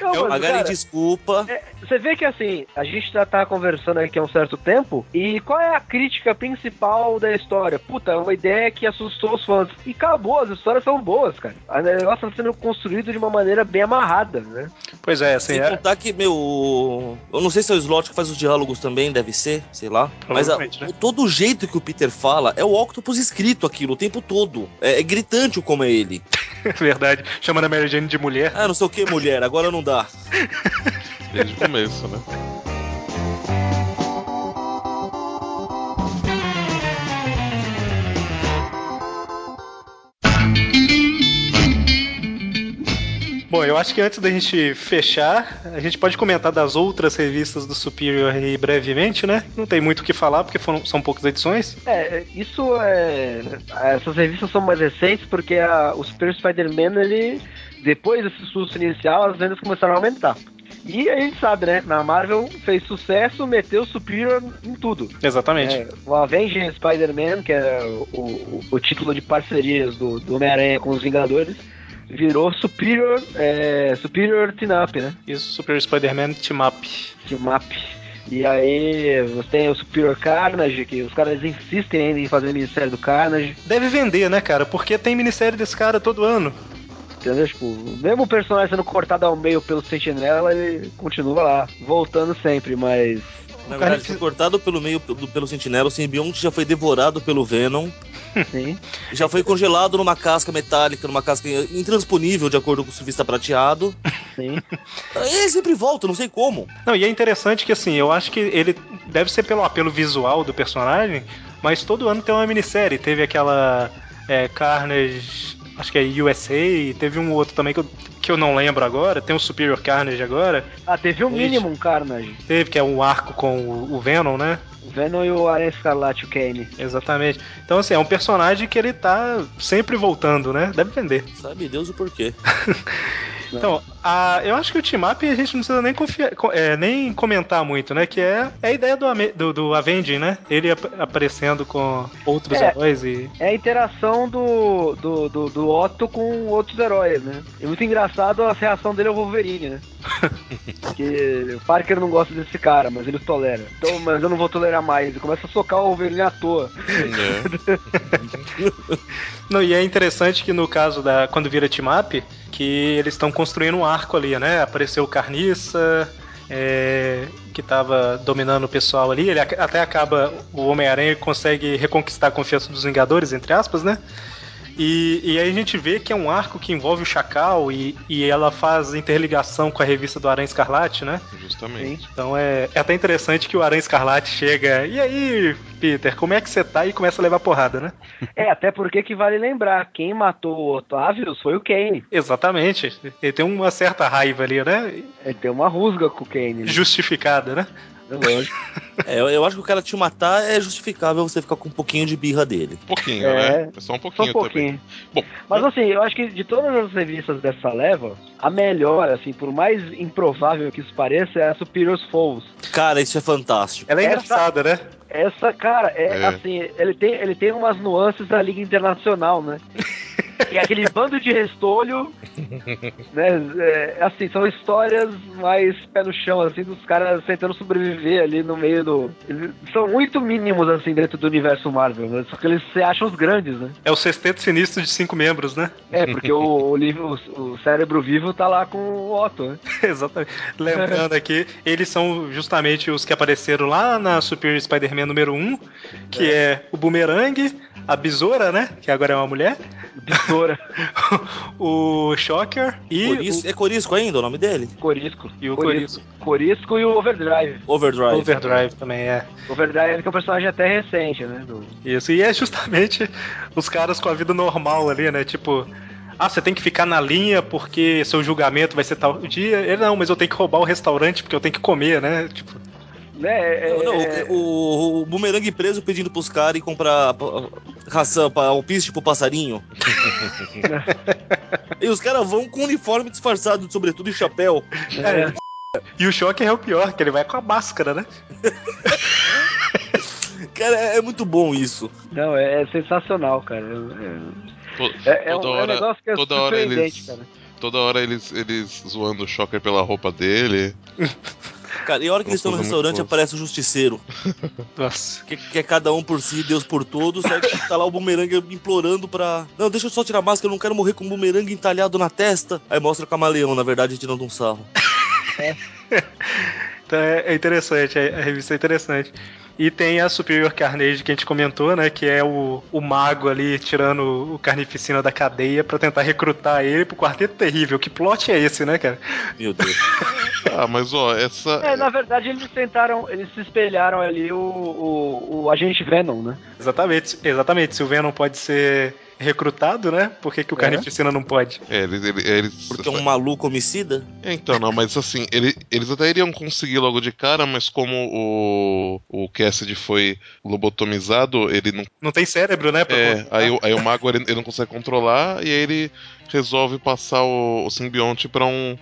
Não, cara, desculpa. É, você vê que assim, a gente já tá conversando aqui há um certo tempo, e qual é a crítica principal da história? Puta, é uma ideia que assustou os fãs. E acabou, as histórias são boas, cara. O negócio tá sendo construído de uma maneira bem amarrada, né? Pois é, assim, Sem é, contar que, meu. Eu não sei se é o Slot que faz os diálogos também, deve ser, sei lá. Mas a- Provavelmente, né? todo o jeito que o Peter fala é o Octopus escrito aquilo o tempo todo. É, é gritante o como é ele. é verdade. Chamando a Mary Jane de mulher. Ah, não sei o que, mulher, agora não dá. Desde o começo, né? Bom, eu acho que antes da gente fechar, a gente pode comentar das outras revistas do Superior aí brevemente, né? Não tem muito o que falar, porque foram, são poucas edições. É, isso é. Essas revistas são mais recentes porque a- o Super Spider-Man, ele. Depois desse susto inicial, as vendas começaram a aumentar. E a gente sabe, né? Na Marvel fez sucesso, meteu o Superior em tudo. Exatamente. É, o Avengers Spider-Man, que era o, o, o título de parcerias do, do Homem-Aranha com os Vingadores, virou Superior, é, Superior Team Up, né? Isso, Super Spider-Man Team Up. Team Up. E aí você tem o Superior Carnage, que os caras insistem ainda em fazer minissérie do Carnage. Deve vender, né, cara? Porque tem minissérie desse cara todo ano. Entendeu? Tipo, mesmo o personagem sendo cortado ao meio pelo Sentinela, ele continua lá, voltando sempre, mas. Na cara verdade, foi cortado pelo meio pelo, pelo sentinela, o simbionte já foi devorado pelo Venom, Sim. já foi congelado numa casca metálica, numa casca intransponível, de acordo com o surfista prateado. Sim. E ele sempre volta, não sei como. Não, e é interessante que, assim, eu acho que ele deve ser pelo apelo visual do personagem, mas todo ano tem uma minissérie. Teve aquela é, Carnage, acho que é USA, e teve um outro também que eu, que eu não lembro agora. Tem o Superior Carnage agora. Ah, teve o Ixi. mínimo um Carnage. Teve, que é um arco com o, o Venom, né? O Venom e o Aranha Escarlate, o Kane. Exatamente. Então, assim, é um personagem que ele tá sempre voltando, né? Deve vender. Sabe Deus o porquê. Então, a, eu acho que o team up a gente não precisa nem, confiar, co- é, nem comentar muito, né? Que é, é a ideia do, do, do Avenging, né? Ele ap- aparecendo com outros É. heróis e. É a interação do, do, do, do Otto com outros heróis, né? É muito engraçado a reação dele ao Wolverine, né? Porque o Parker não gosta desse cara, mas ele tolera. Então, mas eu não vou tolerar mais. Ele começa a socar o Wolverine à toa. É. Não, e é interessante que no caso da. Quando vira team up, que eles estão construindo um arco ali, né? Apareceu o Carniça, é, que estava dominando o pessoal ali. Ele até acaba, o Homem-Aranha consegue reconquistar a confiança dos Vingadores, entre aspas, né? E, e aí a gente vê que é um arco que envolve o Chacal e, e ela faz interligação com a revista do Aranha Escarlate, né? Justamente. Então é, é até interessante que o Aranha Escarlate chega. E aí, Peter, como é que você tá? E começa a levar porrada, né? É, até porque que vale lembrar, quem matou o Otávios foi o Kane. Exatamente. Ele tem uma certa raiva ali, né? Ele tem uma rusga com o Kane. né? Justificada, né? É lógico. É, eu, eu acho que o cara te matar é justificável você ficar com um pouquinho de birra dele. Um pouquinho, É. né? É só um Só pouquinho, um pouquinho. Bom, Mas assim, eu acho que de todas as revistas dessa leva, a melhor, assim, por mais improvável que isso pareça, é a Superior's Foes. Cara, isso é fantástico. Ela é Essa- engraçada, né? Essa, cara, é, É. assim, ele tem, ele tem umas nuances da Liga Internacional, né? E aquele bando de restolho, né? é, assim, são histórias mais pé no chão, assim, dos caras tentando sobreviver ali no meio do. Eles são muito mínimos, assim, dentro do universo Marvel, né? Só que eles se acham os grandes, né? É o sexteto sinistro de cinco membros, né? É, porque o, o, livro- o, o cérebro vivo tá lá com o Otto, né? Exatamente. Lembrando aqui, eles são justamente os que apareceram lá na Superior Spider-Man número 1, que é. o Boomerang, a Besoura, né? Que agora é uma mulher, Besoura, o Shocker e Coris- É Corisco ainda o nome dele? Corisco. E o Corisco. Corisco e o Overdrive. o Overdrive. Overdrive também é. Overdrive que é um personagem até recente, né? do- Isso, e é justamente os caras com a vida normal ali, né? Tipo, ah, você tem que ficar na linha porque seu julgamento vai ser tal dia. Ele, não, mas eu tenho que roubar o restaurante porque eu tenho que comer, né? Tipo, Né? é- Não, não, é- o, o bumerangue preso pedindo pros caras ir comprar ração, pa- alpiste pro passarinho. e os caras vão com uniforme disfarçado de sobretudo e chapéu. é. E o Shocker é o pior, que ele vai com a máscara, né? Cara, é, é muito bom isso. Não, é, é sensacional, cara. É, é, um, toda é um hora, negócio que é toda hora eles, cara. toda hora eles, eles zoando o Shocker pela roupa dele. Cara, e a hora que eles estão no coisa restaurante aparece o justiceiro. Nossa. Que, que é cada um por si, Deus por todos. Aí tá lá o bumerangue implorando pra. Não, deixa eu só tirar a máscara, eu não quero morrer com um bumerangue entalhado na testa. Aí mostra o camaleão, na verdade, tirando um sarro. Então é, é interessante, a revista é interessante. E tem a Superior Carnage que a gente comentou, né? Que é o, o mago ali tirando o carnificina da cadeia pra tentar recrutar ele pro quarteto terrível. Que plot é esse, né, cara? Meu Deus. Ah, mas ó, essa. É, na verdade eles tentaram, eles se espelharam ali o, o, o agente Venom, né? Exatamente, exatamente. Se o Venom pode ser recrutado, né? Por que, que o É. carnificina não pode? É, eles. eles, eles- Porque é um maluco homicida? Então, não, mas assim, ele- eles até iriam conseguir logo de cara, mas como o, o Cassidy foi lobotomizado, ele não. Não tem cérebro, né? É, aí, o- aí o mago ele, ele não consegue controlar e aí ele resolve passar o, o simbionte pra um,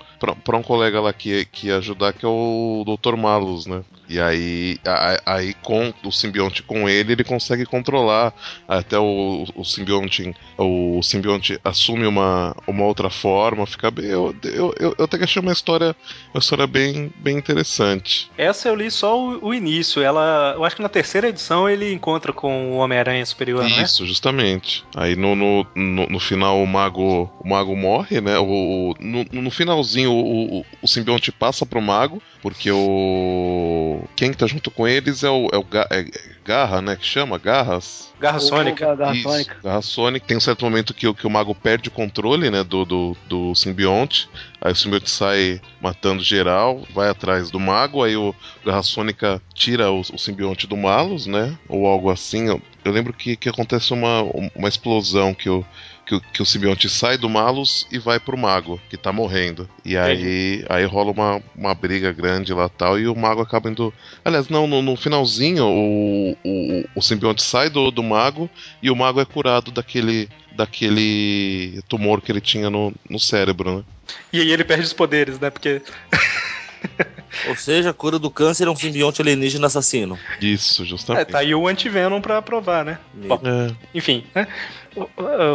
pra um colega lá que, que ia ajudar, que é o Dr. Malus, né? E aí, a- aí com o simbionte com ele, ele consegue controlar até o, o simbionte o simbionte assume uma, uma outra forma, fica bem. Eu, eu, eu, eu até que achei uma história, uma história bem, bem interessante. Essa eu li só o, o início. Ela, eu acho que na terceira edição ele encontra com o Homem-Aranha Superior, não é? Isso, justamente. Aí no, no, no, no final o mago, o mago morre, né? O, o- no, no finalzinho o, o, o simbionte passa pro mago, porque o. Quem tá junto com eles é o, é o Ga- é Garra, né? Que chama? Garras? Garra Sônica. Garra Sônica. Garra Sonic. Tem um certo momento que, o- que o mago perde o controle, né, do, do, do simbionte. Aí o simbionte sai matando geral, vai atrás do mago. Aí o Garra Sônica tira o, o simbionte do Malus, né? Ou algo assim. Eu, eu lembro que, que acontece uma, uma explosão que o. Que, o- que o simbionte sai do Malus e vai pro mago, que tá morrendo. E aí, aí rola uma, uma briga grande lá tal, e o mago acaba indo. Aliás, não, no, no finalzinho, o, o, o simbionte sai do, do mago e o mago é curado daquele, daquele tumor que ele tinha no, no cérebro, né? E aí ele perde os poderes, né? Porque Ou seja, a cura do câncer é um simbionte alienígena assassino. Isso, é, justamente. tá aí o anti-Venom pra provar, né? Bom, É. enfim, né?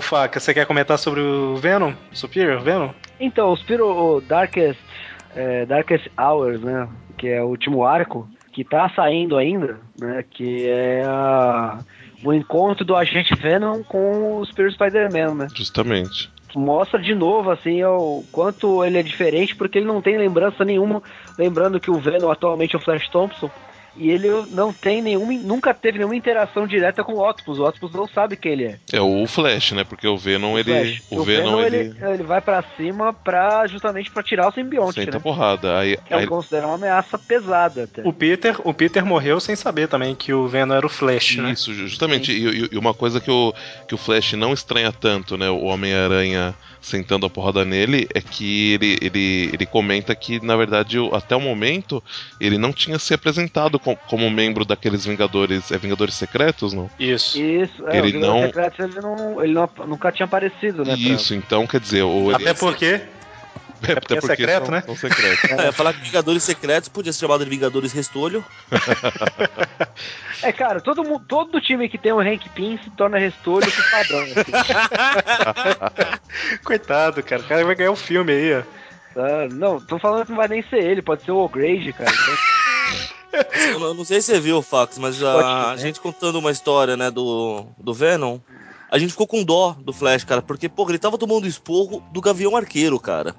Faca, você quer comentar sobre o Venom? Superior Venom? Então, o Spiro o Darkest, é, Darkest Hours, né? Que é o último arco, que tá saindo ainda, né? Que é a- o encontro do agente Venom com o Spiro Spider-Man, né? Justamente. Mostra de novo, assim, o quanto ele é diferente, porque ele não tem lembrança nenhuma. Lembrando que o Venom atualmente é o Flash Thompson. E ele não tem nenhuma, nunca teve nenhuma interação direta com o Octopus. O Octopus não sabe quem ele é. É o Flash, né? Porque o Venom, ele. Flash. O, Venom, ele. ele vai pra cima pra, justamente pra tirar o simbionte, Senta né? porrada. Aí, É aí- um considera uma ameaça pesada até. O Peter, o Peter morreu sem saber também que o Venom era o Flash, né? Isso, justamente. E, e- e uma coisa que o, que o Flash não estranha tanto, né? O Homem-Aranha sentando a porrada nele, é que ele, ele, ele comenta que, na verdade, até o momento, ele não tinha se apresentado com- como membro daqueles Vingadores. É Vingadores Secretos, não? Isso. Isso, é, Ele não- Secretos ele, não, ele não- nunca tinha aparecido, né? pra- Isso, então quer dizer, ele. Até porque É, porque é secreto, são, né? São secretos. É, falar que Vingadores Secretos podia ser chamado de Vingadores Restolho. É, cara, todo, mundo, todo time que tem um Hank Pym se torna restolho por padrão. assim. Coitado, cara. O cara vai ganhar o filme aí, ó. Tá? Não, tô falando que não vai nem ser ele, pode ser o O'Grady, cara. Então, Eu não- sei se você viu, Fax, mas Pode a, a gente contando uma história, né, do, do Venom, a gente ficou com dó do Flash, cara, porque, porra, ele tava tomando esporro do Gavião Arqueiro, cara.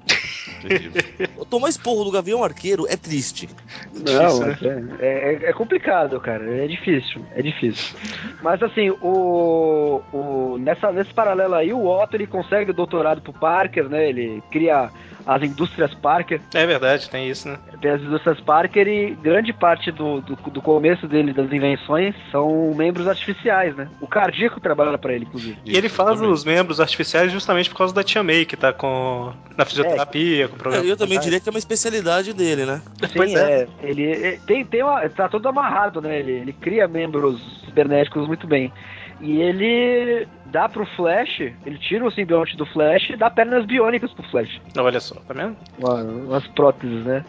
Tomar esporro do Gavião Arqueiro é triste. Não, Difícil, mas é, é- é complicado, cara. É difícil, é difícil. Mas assim, o, o nessa, nesse paralelo aí, o Otto ele consegue o doutorado pro Parker, né? Ele cria as indústrias Parker. É verdade, tem isso, né? Tem as indústrias Parker e grande parte do, do, do começo dele, das invenções, são membros artificiais, né? O cardíaco trabalha pra ele, inclusive. E ele faz exatamente. os membros artificiais justamente por causa da Tia May, que tá com. na fisioterapia, com problema. Eu também diria que é uma especialidade dele, né? Sim, Pois é. é. Ele é, tem, tem uma, tá todo amarrado, né? Ele, ele cria membros cibernéticos muito bem. E ele dá pro Flash, ele tira o simbionte do Flash e dá pernas biônicas pro Flash. Olha só, tá vendo? Uma, umas próteses, né?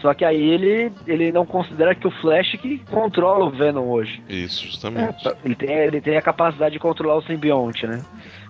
Só que aí ele, ele não considera que o Flash que controla o Venom hoje. Isso, justamente. Ele tem, ele tem a capacidade de controlar o simbionte, né?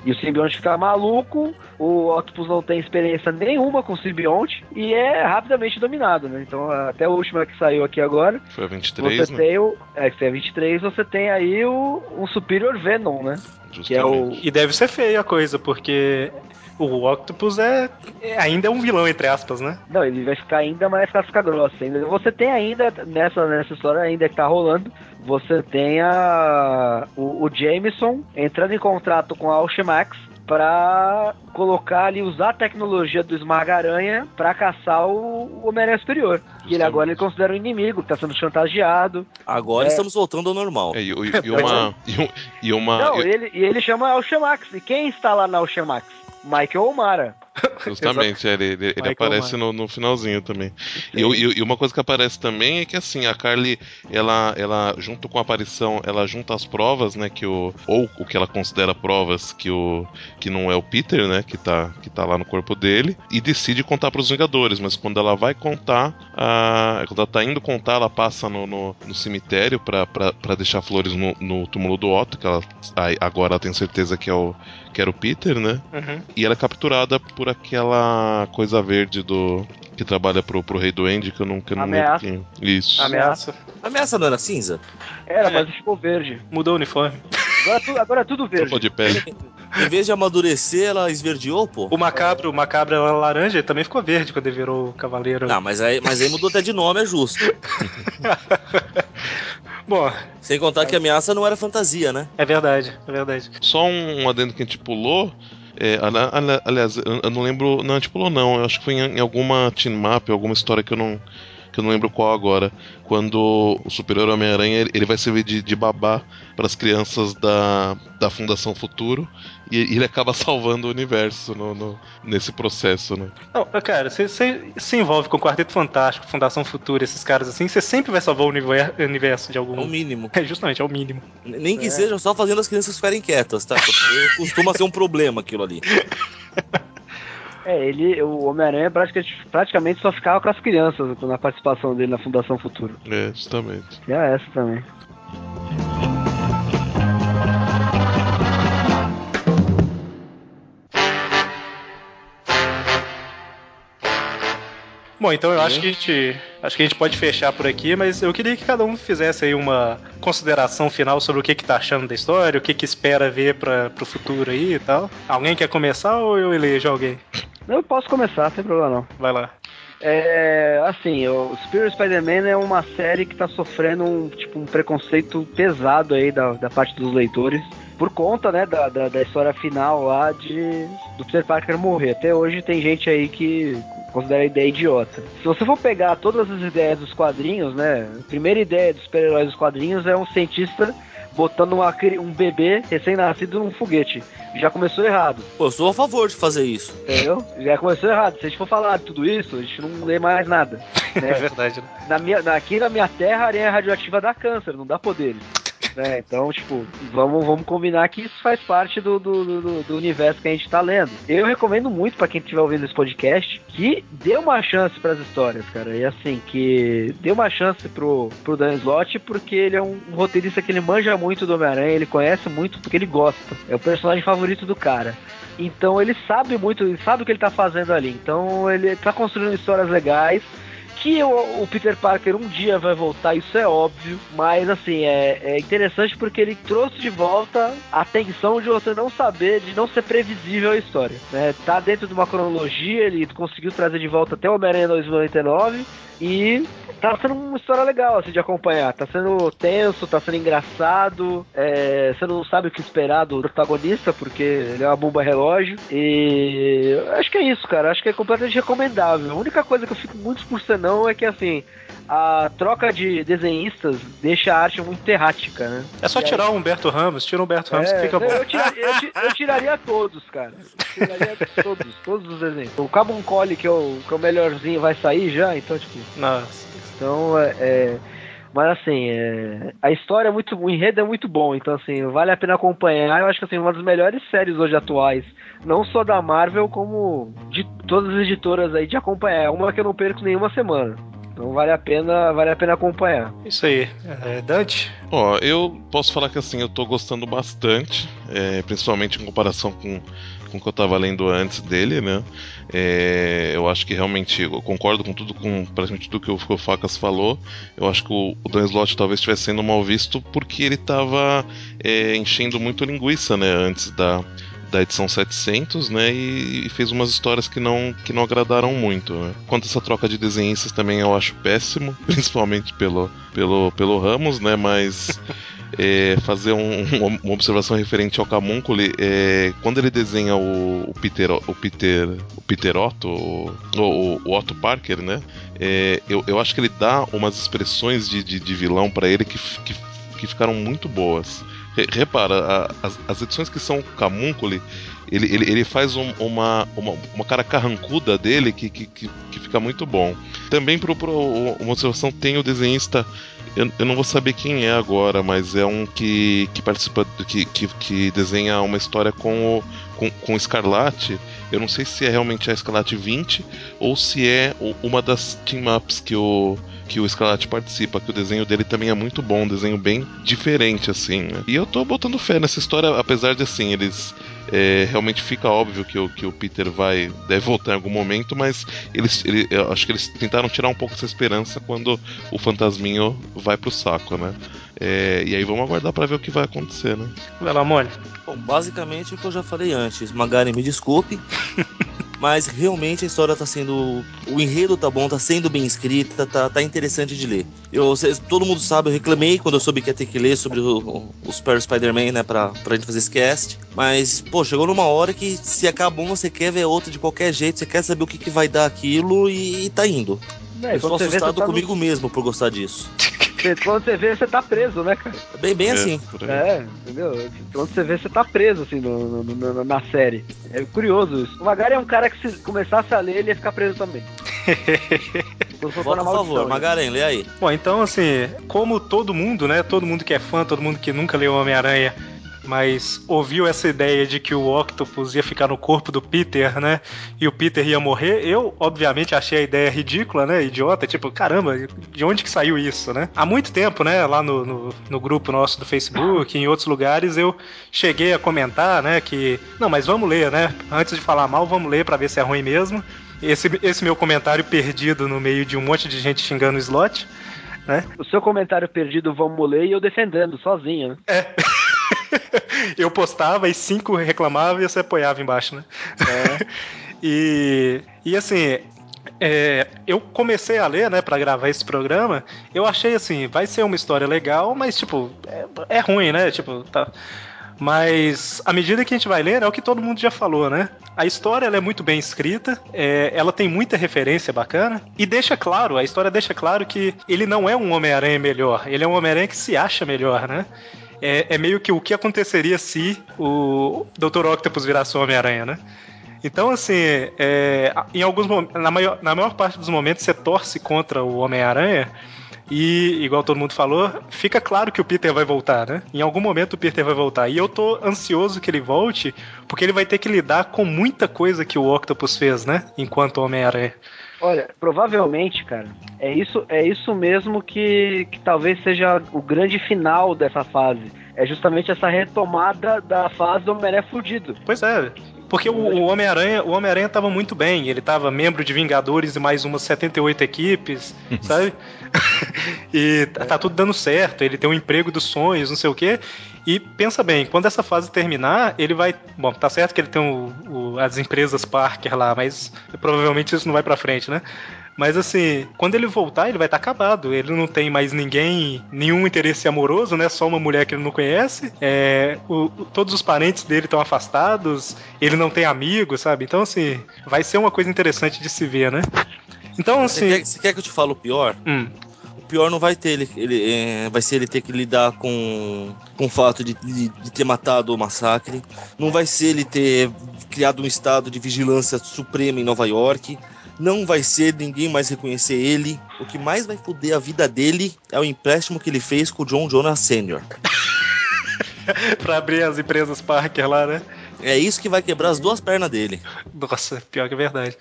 E o simbionte fica maluco, o Octopus não tem experiência nenhuma com o simbionte e é rapidamente dominado, né? Então, até a última que saiu aqui agora, Foi a 23, você né? tem o. É, que é 23, você tem aí o, um Superior Venom, né? Que é o. Justamente. E deve ser feia a coisa, porque o Octopus é, é- ainda é um vilão, entre aspas, né? Não, ele vai ficar ainda mais casca grossa. Ainda. Você tem ainda, nessa, nessa história ainda que tá rolando, você tem a, o, o Jameson entrando em contrato com a Alchemax pra colocar ali, usar a tecnologia do Esmaga-Aranha pra caçar o, o Homem-Aranha Superior. E ele agora ele considera um inimigo, que tá sendo chantageado. Agora É. estamos voltando ao normal. É, e, e- e uma. E, um- e uma. Não, e- ele, e ele chama a Alchemax. E quem está lá na Alchemax? Michael O'Mara. Justamente, é, ele, ele, ele aparece no, no finalzinho também. E, e, e uma coisa que aparece também é que assim, a Carly, ela, ela junto com a aparição, ela junta as provas, né, que o ou o que ela considera provas que o que não é o Peter, né, que tá que tá lá no corpo dele e decide contar pros Vingadores, mas quando ela vai contar, a, quando ela tá indo contar, ela passa no, no, no cemitério pra deixar flores no, no túmulo do Otto, que ela agora ela tem certeza que é o que era o Peter, né? Uhum. E ela é capturada por aquela coisa verde do. que trabalha pro, pro Rei Duende, que eu que eu não lembro Ameaça. quem. Isso. Ameaça. Ameaça não era cinza? Era, É. mas ficou verde. Mudou o uniforme. Agora, tu- agora é tudo verde. De pele. Em vez de amadurecer, ela esverdeou, pô? O macabro, o macabro era laranja, ele também ficou verde quando ele virou o cavaleiro. Não, mas aí, mas aí mudou até de nome, é justo. Bom, Sem contar que a ameaça não era fantasia, né? é verdade, é verdade. Só um, um adendo que a gente pulou. É, ali- ali- aliás, eu não lembro. Não, a gente pulou não. Eu acho que foi em alguma team map, alguma história que eu não. Que eu não lembro qual agora. Quando o Superior Homem-Aranha ele, ele vai servir de, de babá para as crianças da, da Fundação Futuro. E ele acaba salvando o universo no, no- nesse processo, né? Não, cara, você se envolve com o Quarteto Fantástico, Fundação Futura, esses caras assim, você sempre vai salvar o univer- universo de É o algum. mínimo. É, justamente, é o mínimo. Nem que seja só fazendo as crianças ficarem quietas, tá? Porque costuma ser um problema aquilo ali. É, ele, o Homem-Aranha praticamente, praticamente só ficava com as crianças na participação dele na Fundação Futuro. É, justamente. E é essa também. Bom, então eu acho que a gente acho que a gente pode fechar por aqui, mas eu queria que cada um fizesse aí uma consideração final sobre o que que tá achando da história, o que que espera ver para pro futuro aí e tal. Alguém quer começar ou eu elejo alguém? Eu posso começar, não tem problema não. Vai lá. É, assim, o Spirit Spider-Man é uma série que tá sofrendo um, tipo, um preconceito pesado aí da, da parte dos leitores. Por conta, né, da, da, da história final lá de do Peter Parker morrer. Até hoje tem gente aí que considera a ideia idiota. Se você for pegar todas as ideias dos quadrinhos, né, a primeira ideia dos super-heróis dos quadrinhos é um cientista botando uma um bebê recém-nascido num foguete. Já começou errado. Pô, eu sou a favor de fazer isso. Entendeu? Já começou errado. Se a gente for falar de tudo isso, a gente não lê mais nada. É né? verdade. né? na minha, aqui na minha terra, a areia radioativa dá câncer, não dá poderes. Né? Então, tipo, vamos, vamos combinar que isso faz parte do, do, do- do universo que a gente tá lendo. Eu recomendo muito pra quem estiver ouvindo esse podcast que dê uma chance pras histórias, cara. E assim, que dê uma chance pro, pro Dan Slott, porque ele é um, um roteirista que ele manja muito do Homem-Aranha, ele conhece muito porque ele gosta. É o personagem favorito do cara. Então ele sabe muito, ele sabe o que ele tá fazendo ali. Então ele tá construindo histórias legais. Que o, o Peter Parker um dia vai voltar, isso é óbvio. Mas assim, é, é interessante porque ele trouxe de volta a tensão de você não saber, de não ser previsível a história. Né? Tá dentro de uma cronologia, ele conseguiu trazer de volta até o Homem-Aranha 2099 e tá sendo uma história legal assim, de acompanhar. Tá sendo tenso, tá sendo engraçado. é, você não sabe o que esperar do protagonista, porque ele é uma bomba relógio. E acho que é isso, cara. Acho que é completamente recomendável. A única coisa que eu fico muito por senão é que assim. A troca de desenhistas deixa a arte muito errática, né? É só tirar o Humberto Ramos, tira o Humberto Ramos que é, fica bom. Eu, tiraria, eu eu tiraria todos, cara. Eu tiraria todos, todos os desenhos. O Cabum Cole, que é o, que é o melhorzinho, vai sair já, então, tipo. Nossa. Então, é. é- mas assim, é, a história é muito. O enredo é muito bom, então assim, vale a pena acompanhar. Eu acho que assim, uma das melhores séries hoje atuais. Não só da Marvel, como de todas as editoras aí de acompanhar. É uma que eu não perco nenhuma semana. Então vale a pena, vale a pena acompanhar. Isso aí. É, Dante? Ó, eu posso falar que assim, eu tô gostando bastante, é, principalmente em comparação com, com o que eu tava lendo antes dele, né? É, eu acho que realmente eu concordo com tudo, com praticamente tudo que o, que o Facas falou. Eu acho que o, o Dan Slott talvez estivesse sendo mal visto porque ele tava é, enchendo muito linguiça, né? Antes da, da edição 700, né? E, fez umas histórias que não, que não agradaram muito. Né? Quanto a essa troca de desenhistas também eu acho péssimo, principalmente pelo, pelo, pelo Ramos, né? Mas é, fazer um- uma, observação referente ao Camuncoli, é, quando ele desenha o, o Peter, o Peter, o Peter Otto, o, o, o Otto Parker, né? É, eu, eu acho que ele dá umas expressões de, de, de vilão pra ele que, que, que ficaram muito boas. Re- Repara, a- as, as edições que são Camuncoli, ele, ele, ele faz um- uma, uma, uma cara carrancuda dele que, que, que, que fica muito bom. Também pro, uma observação tem o desenhista. Eu, eu não vou saber quem é agora, mas é um que, que participa, que, que, que desenha uma história com o, com, com o Escarlate. Eu não sei se é realmente a Escarlate 20 ou se é uma das team-ups que o, que o Escarlate participa, que o desenho dele também é muito bom, um desenho bem diferente, assim. né? E eu tô botando fé nessa história, apesar de, assim, eles. é, realmente fica óbvio que o, que o Peter vai deve voltar em algum momento, mas eles, ele- eu acho que eles tentaram tirar um pouco essa esperança quando o fantasminho vai pro saco, né? É, e aí vamos aguardar pra ver o que vai acontecer, né? Vai lá, Mônio. Bom, basicamente o que eu já falei antes. Magari, me desculpe. Mas realmente a história tá sendo. O enredo tá bom, tá sendo bem escrita, tá, tá interessante de ler. Eu, cês- todo mundo sabe, eu reclamei quando eu soube que ia ter que ler sobre o, o, Super Spider-Man, né, pra, pra gente fazer esse cast. Mas, pô, chegou numa hora que se acaba um, você quer ver outro de qualquer jeito, você quer saber o que, que vai dar aquilo e, e tá indo. É, eu estou vê, assustado tá no- comigo mesmo por gostar disso. quando você vê, você tá preso, né, cara? Bem, bem É, assim. por. É, entendeu? Quando você vê, você tá preso, assim, no, no- no- na série. É curioso isso. O Magari é um cara que se começasse a ler, ele ia ficar preso também. Na a favor, né? Magaren, lê aí. Bom, então assim, como todo mundo, né? Todo mundo que é fã, todo mundo que nunca leu Homem-Aranha, mas ouviu essa ideia de que o Octopus ia ficar no corpo do Peter, né? E o Peter ia morrer, eu, obviamente, achei a ideia ridícula, né? Idiota, tipo, caramba, de onde que saiu isso, né? Há muito tempo, né? Lá no, no, no grupo nosso do Facebook, em outros lugares, eu cheguei a comentar, né? Que, não, mas vamos ler, né? Antes de falar mal, vamos ler pra ver se é ruim mesmo. esse, esse meu comentário perdido no meio de um monte de gente xingando o slot, né? O seu comentário perdido, vamos ler, e eu defendendo, sozinho, né? É. eu postava e cinco reclamavam e você apoiava embaixo, né? É. e, e assim, é, eu comecei a ler, né, para gravar esse programa. Eu achei assim, vai ser uma história legal, mas tipo, é, é ruim, né? Tipo, tá. Mas à medida que a gente vai ler, é o que todo mundo já falou, né? A história ela é muito bem escrita, é, ela tem muita referência bacana e deixa claro, a história deixa claro que ele não é um Homem-Aranha melhor, ele é um Homem-Aranha que se acha melhor, né? É, é, meio que o que aconteceria se o Dr. Octopus virasse o Homem-Aranha, né? Então, assim, é, em alguns na maior, na maior parte dos momentos você torce contra o Homem-Aranha. E, igual todo mundo falou, fica claro que o Peter vai voltar, né? Em algum momento o Peter vai voltar. E eu tô ansioso que ele volte, porque ele vai ter que lidar com muita coisa que o Octopus fez, né? Enquanto Homem-Aranha. Olha, provavelmente, cara, é isso, é isso mesmo que, que talvez seja o grande final dessa fase. É justamente essa retomada da fase do Homem-Aranha fudido. Pois é. Porque o, o Homem-Aranha, o Homem-Aranha tava muito bem, ele tava membro de Vingadores e mais umas 78 equipes, sabe? e tá, tá tudo dando certo, ele tem um emprego dos sonhos, não sei o quê. E pensa bem, quando essa fase terminar, ele vai. Bom, tá certo que ele tem o, o, as empresas Parker lá, mas provavelmente isso não vai pra frente, né? Mas assim, quando ele voltar, ele vai estar tá acabado. Ele não tem mais ninguém, nenhum interesse amoroso, né? Só uma mulher que ele não conhece. É, o, todos os parentes dele estão afastados. Ele não tem amigos, sabe? Então, assim, vai ser uma coisa interessante de se ver, né? Então, assim. Você quer, você quer que eu te fale o pior? Hum. O pior não vai ter ele, ele é, vai ser ele ter que lidar com, com o fato de, de, de, ter matado o massacre. Não vai ser ele ter criado um estado de vigilância suprema em Nova York não vai ser ninguém mais reconhecer ele. O que mais vai foder a vida dele é o empréstimo que ele fez com o John Jonas Sr. pra abrir as empresas Parker lá, né? É isso que vai quebrar as duas pernas dele. Nossa, pior que é verdade.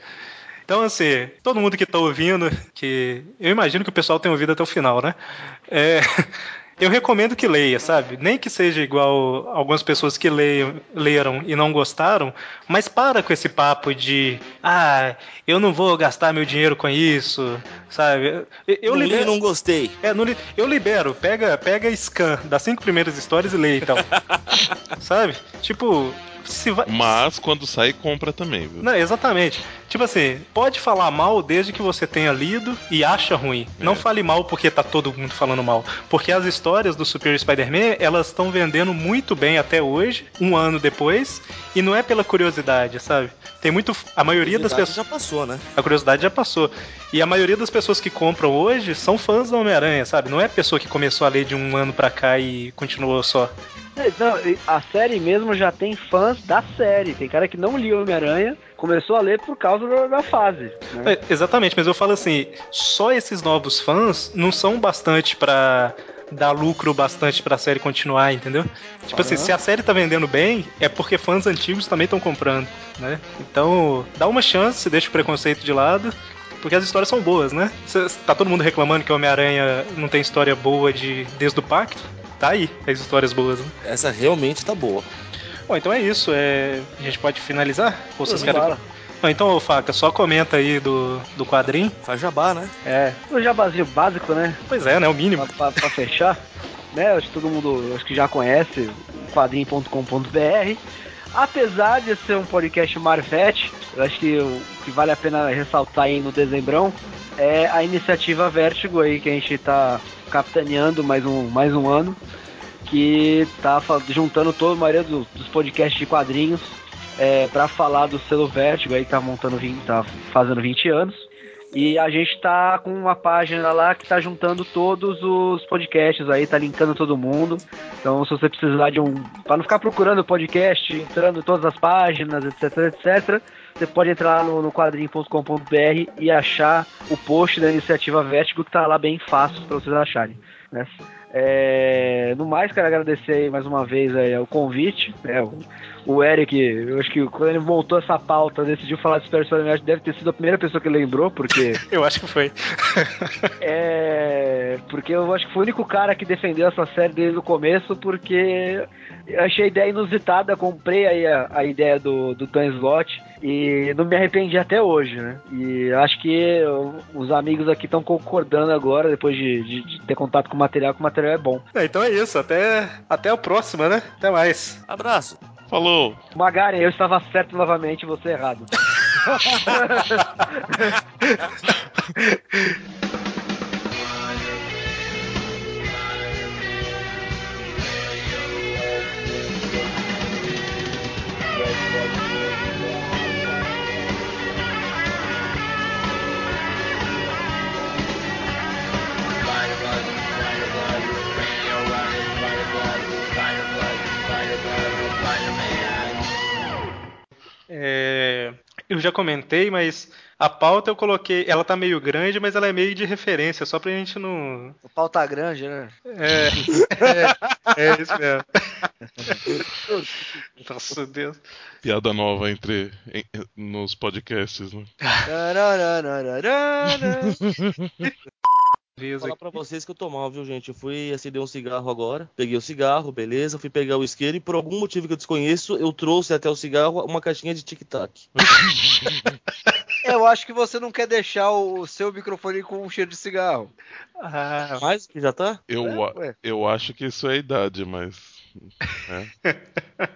Então, assim, todo mundo que tá ouvindo, que eu imagino que o pessoal tem ouvido até o final, né? É, eu recomendo que leia, sabe? Nem que seja igual algumas pessoas que leiam, leram e não gostaram, mas para com esse papo de ah, eu não vou gastar meu dinheiro com isso, sabe? Eu não libero, li, não gostei. É, não li, eu libero, pega, pega scan das cinco primeiras histórias e leia então. sabe? Tipo, Vai... Mas quando sai, compra também, viu? Não, exatamente. Tipo assim, pode falar mal desde que você tenha lido e acha ruim. É. Não fale mal porque tá todo mundo falando mal. Porque as histórias do Superior Spider-Man, elas estão vendendo muito bem até hoje, um ano depois, e não é pela curiosidade, sabe? Tem muito. A maioria a das pessoas. já passou, né? A curiosidade já passou. E a maioria das pessoas que compram hoje são fãs do Homem-Aranha, sabe? Não é pessoa que começou a ler de um ano pra cá e continuou só. É, não, a série mesmo já tem fãs da série. Tem cara que não lia Homem-Aranha, começou a ler por causa da, da fase. Né? É, exatamente, mas eu falo assim: só esses novos fãs não são bastante para dar lucro bastante pra série continuar, entendeu? Tipo uhum. assim, se a série tá vendendo bem, é porque fãs antigos também estão comprando, né? Então, dá uma chance, deixa o preconceito de lado. Porque as histórias são boas, né? Cê, tá todo mundo reclamando que o Homem-Aranha não tem história boa de desde o pacto tá aí as histórias boas. Né? Essa realmente tá boa. Bom, então é isso. É... A gente pode finalizar? Ou vocês querem... então, Faca, só comenta aí do, do quadrinho. Faz jabá, né? É. O jabazinho básico, né? Pois é, né? O mínimo. Pra, pra, pra fechar. né? Acho que todo mundo acho que já conhece quadrinho.com.br. Apesar de ser um podcast Marvete, eu acho que o que vale a pena ressaltar aí no dezembrão é a iniciativa Vertigo aí que a gente tá capitaneando mais um, mais um ano, que tá juntando toda a maioria dos, dos podcasts de quadrinhos é, para falar do selo Vertigo aí que tá montando 20, tá fazendo 20 anos. E a gente tá com uma página lá que tá juntando todos os podcasts aí, tá linkando todo mundo. Então, se você precisar de um. para não ficar procurando podcast, entrando em todas as páginas, etc, etc, você pode entrar lá no, no quadrinho.com.br e achar o post da iniciativa Vertigo, que tá lá bem fácil para vocês acharem. Né? É, no mais, quero agradecer mais uma vez aí o convite. Né? O, Eric, eu acho que quando ele montou essa pauta, decidiu falar de Super deve ter sido a primeira pessoa que lembrou, porque. eu acho que foi. é, É, porque eu acho que foi o único cara que defendeu essa série desde o começo, porque eu achei a ideia inusitada, comprei aí a, a ideia do, do Dan Slott e não me arrependi até hoje, né? E acho que eu- os amigos aqui estão concordando agora, depois de, de- de ter contato com o material, que o material é bom. É, então é isso, até, até a próxima, né? Até mais. Abraço. Falou! Magaren, eu estava certo novamente e você errado. É, eu já comentei, mas a pauta eu coloquei. Ela tá meio grande, mas ela é meio de referência, só pra gente não. O pau tá grande, né? É, é, é isso mesmo. Nossa Deus. Piada nova entre em- nos podcasts, né? Vou falar pra vocês que eu tô mal, viu, gente? Eu fui acender um cigarro agora, peguei o cigarro, beleza, fui pegar o isqueiro e por algum motivo que eu desconheço, eu trouxe até o cigarro uma caixinha de tic-tac. Eu acho que você não quer deixar o seu microfone com um cheiro de cigarro. Ah, Mais que já tá? Eu, É, eu acho que isso é a idade, mas. né?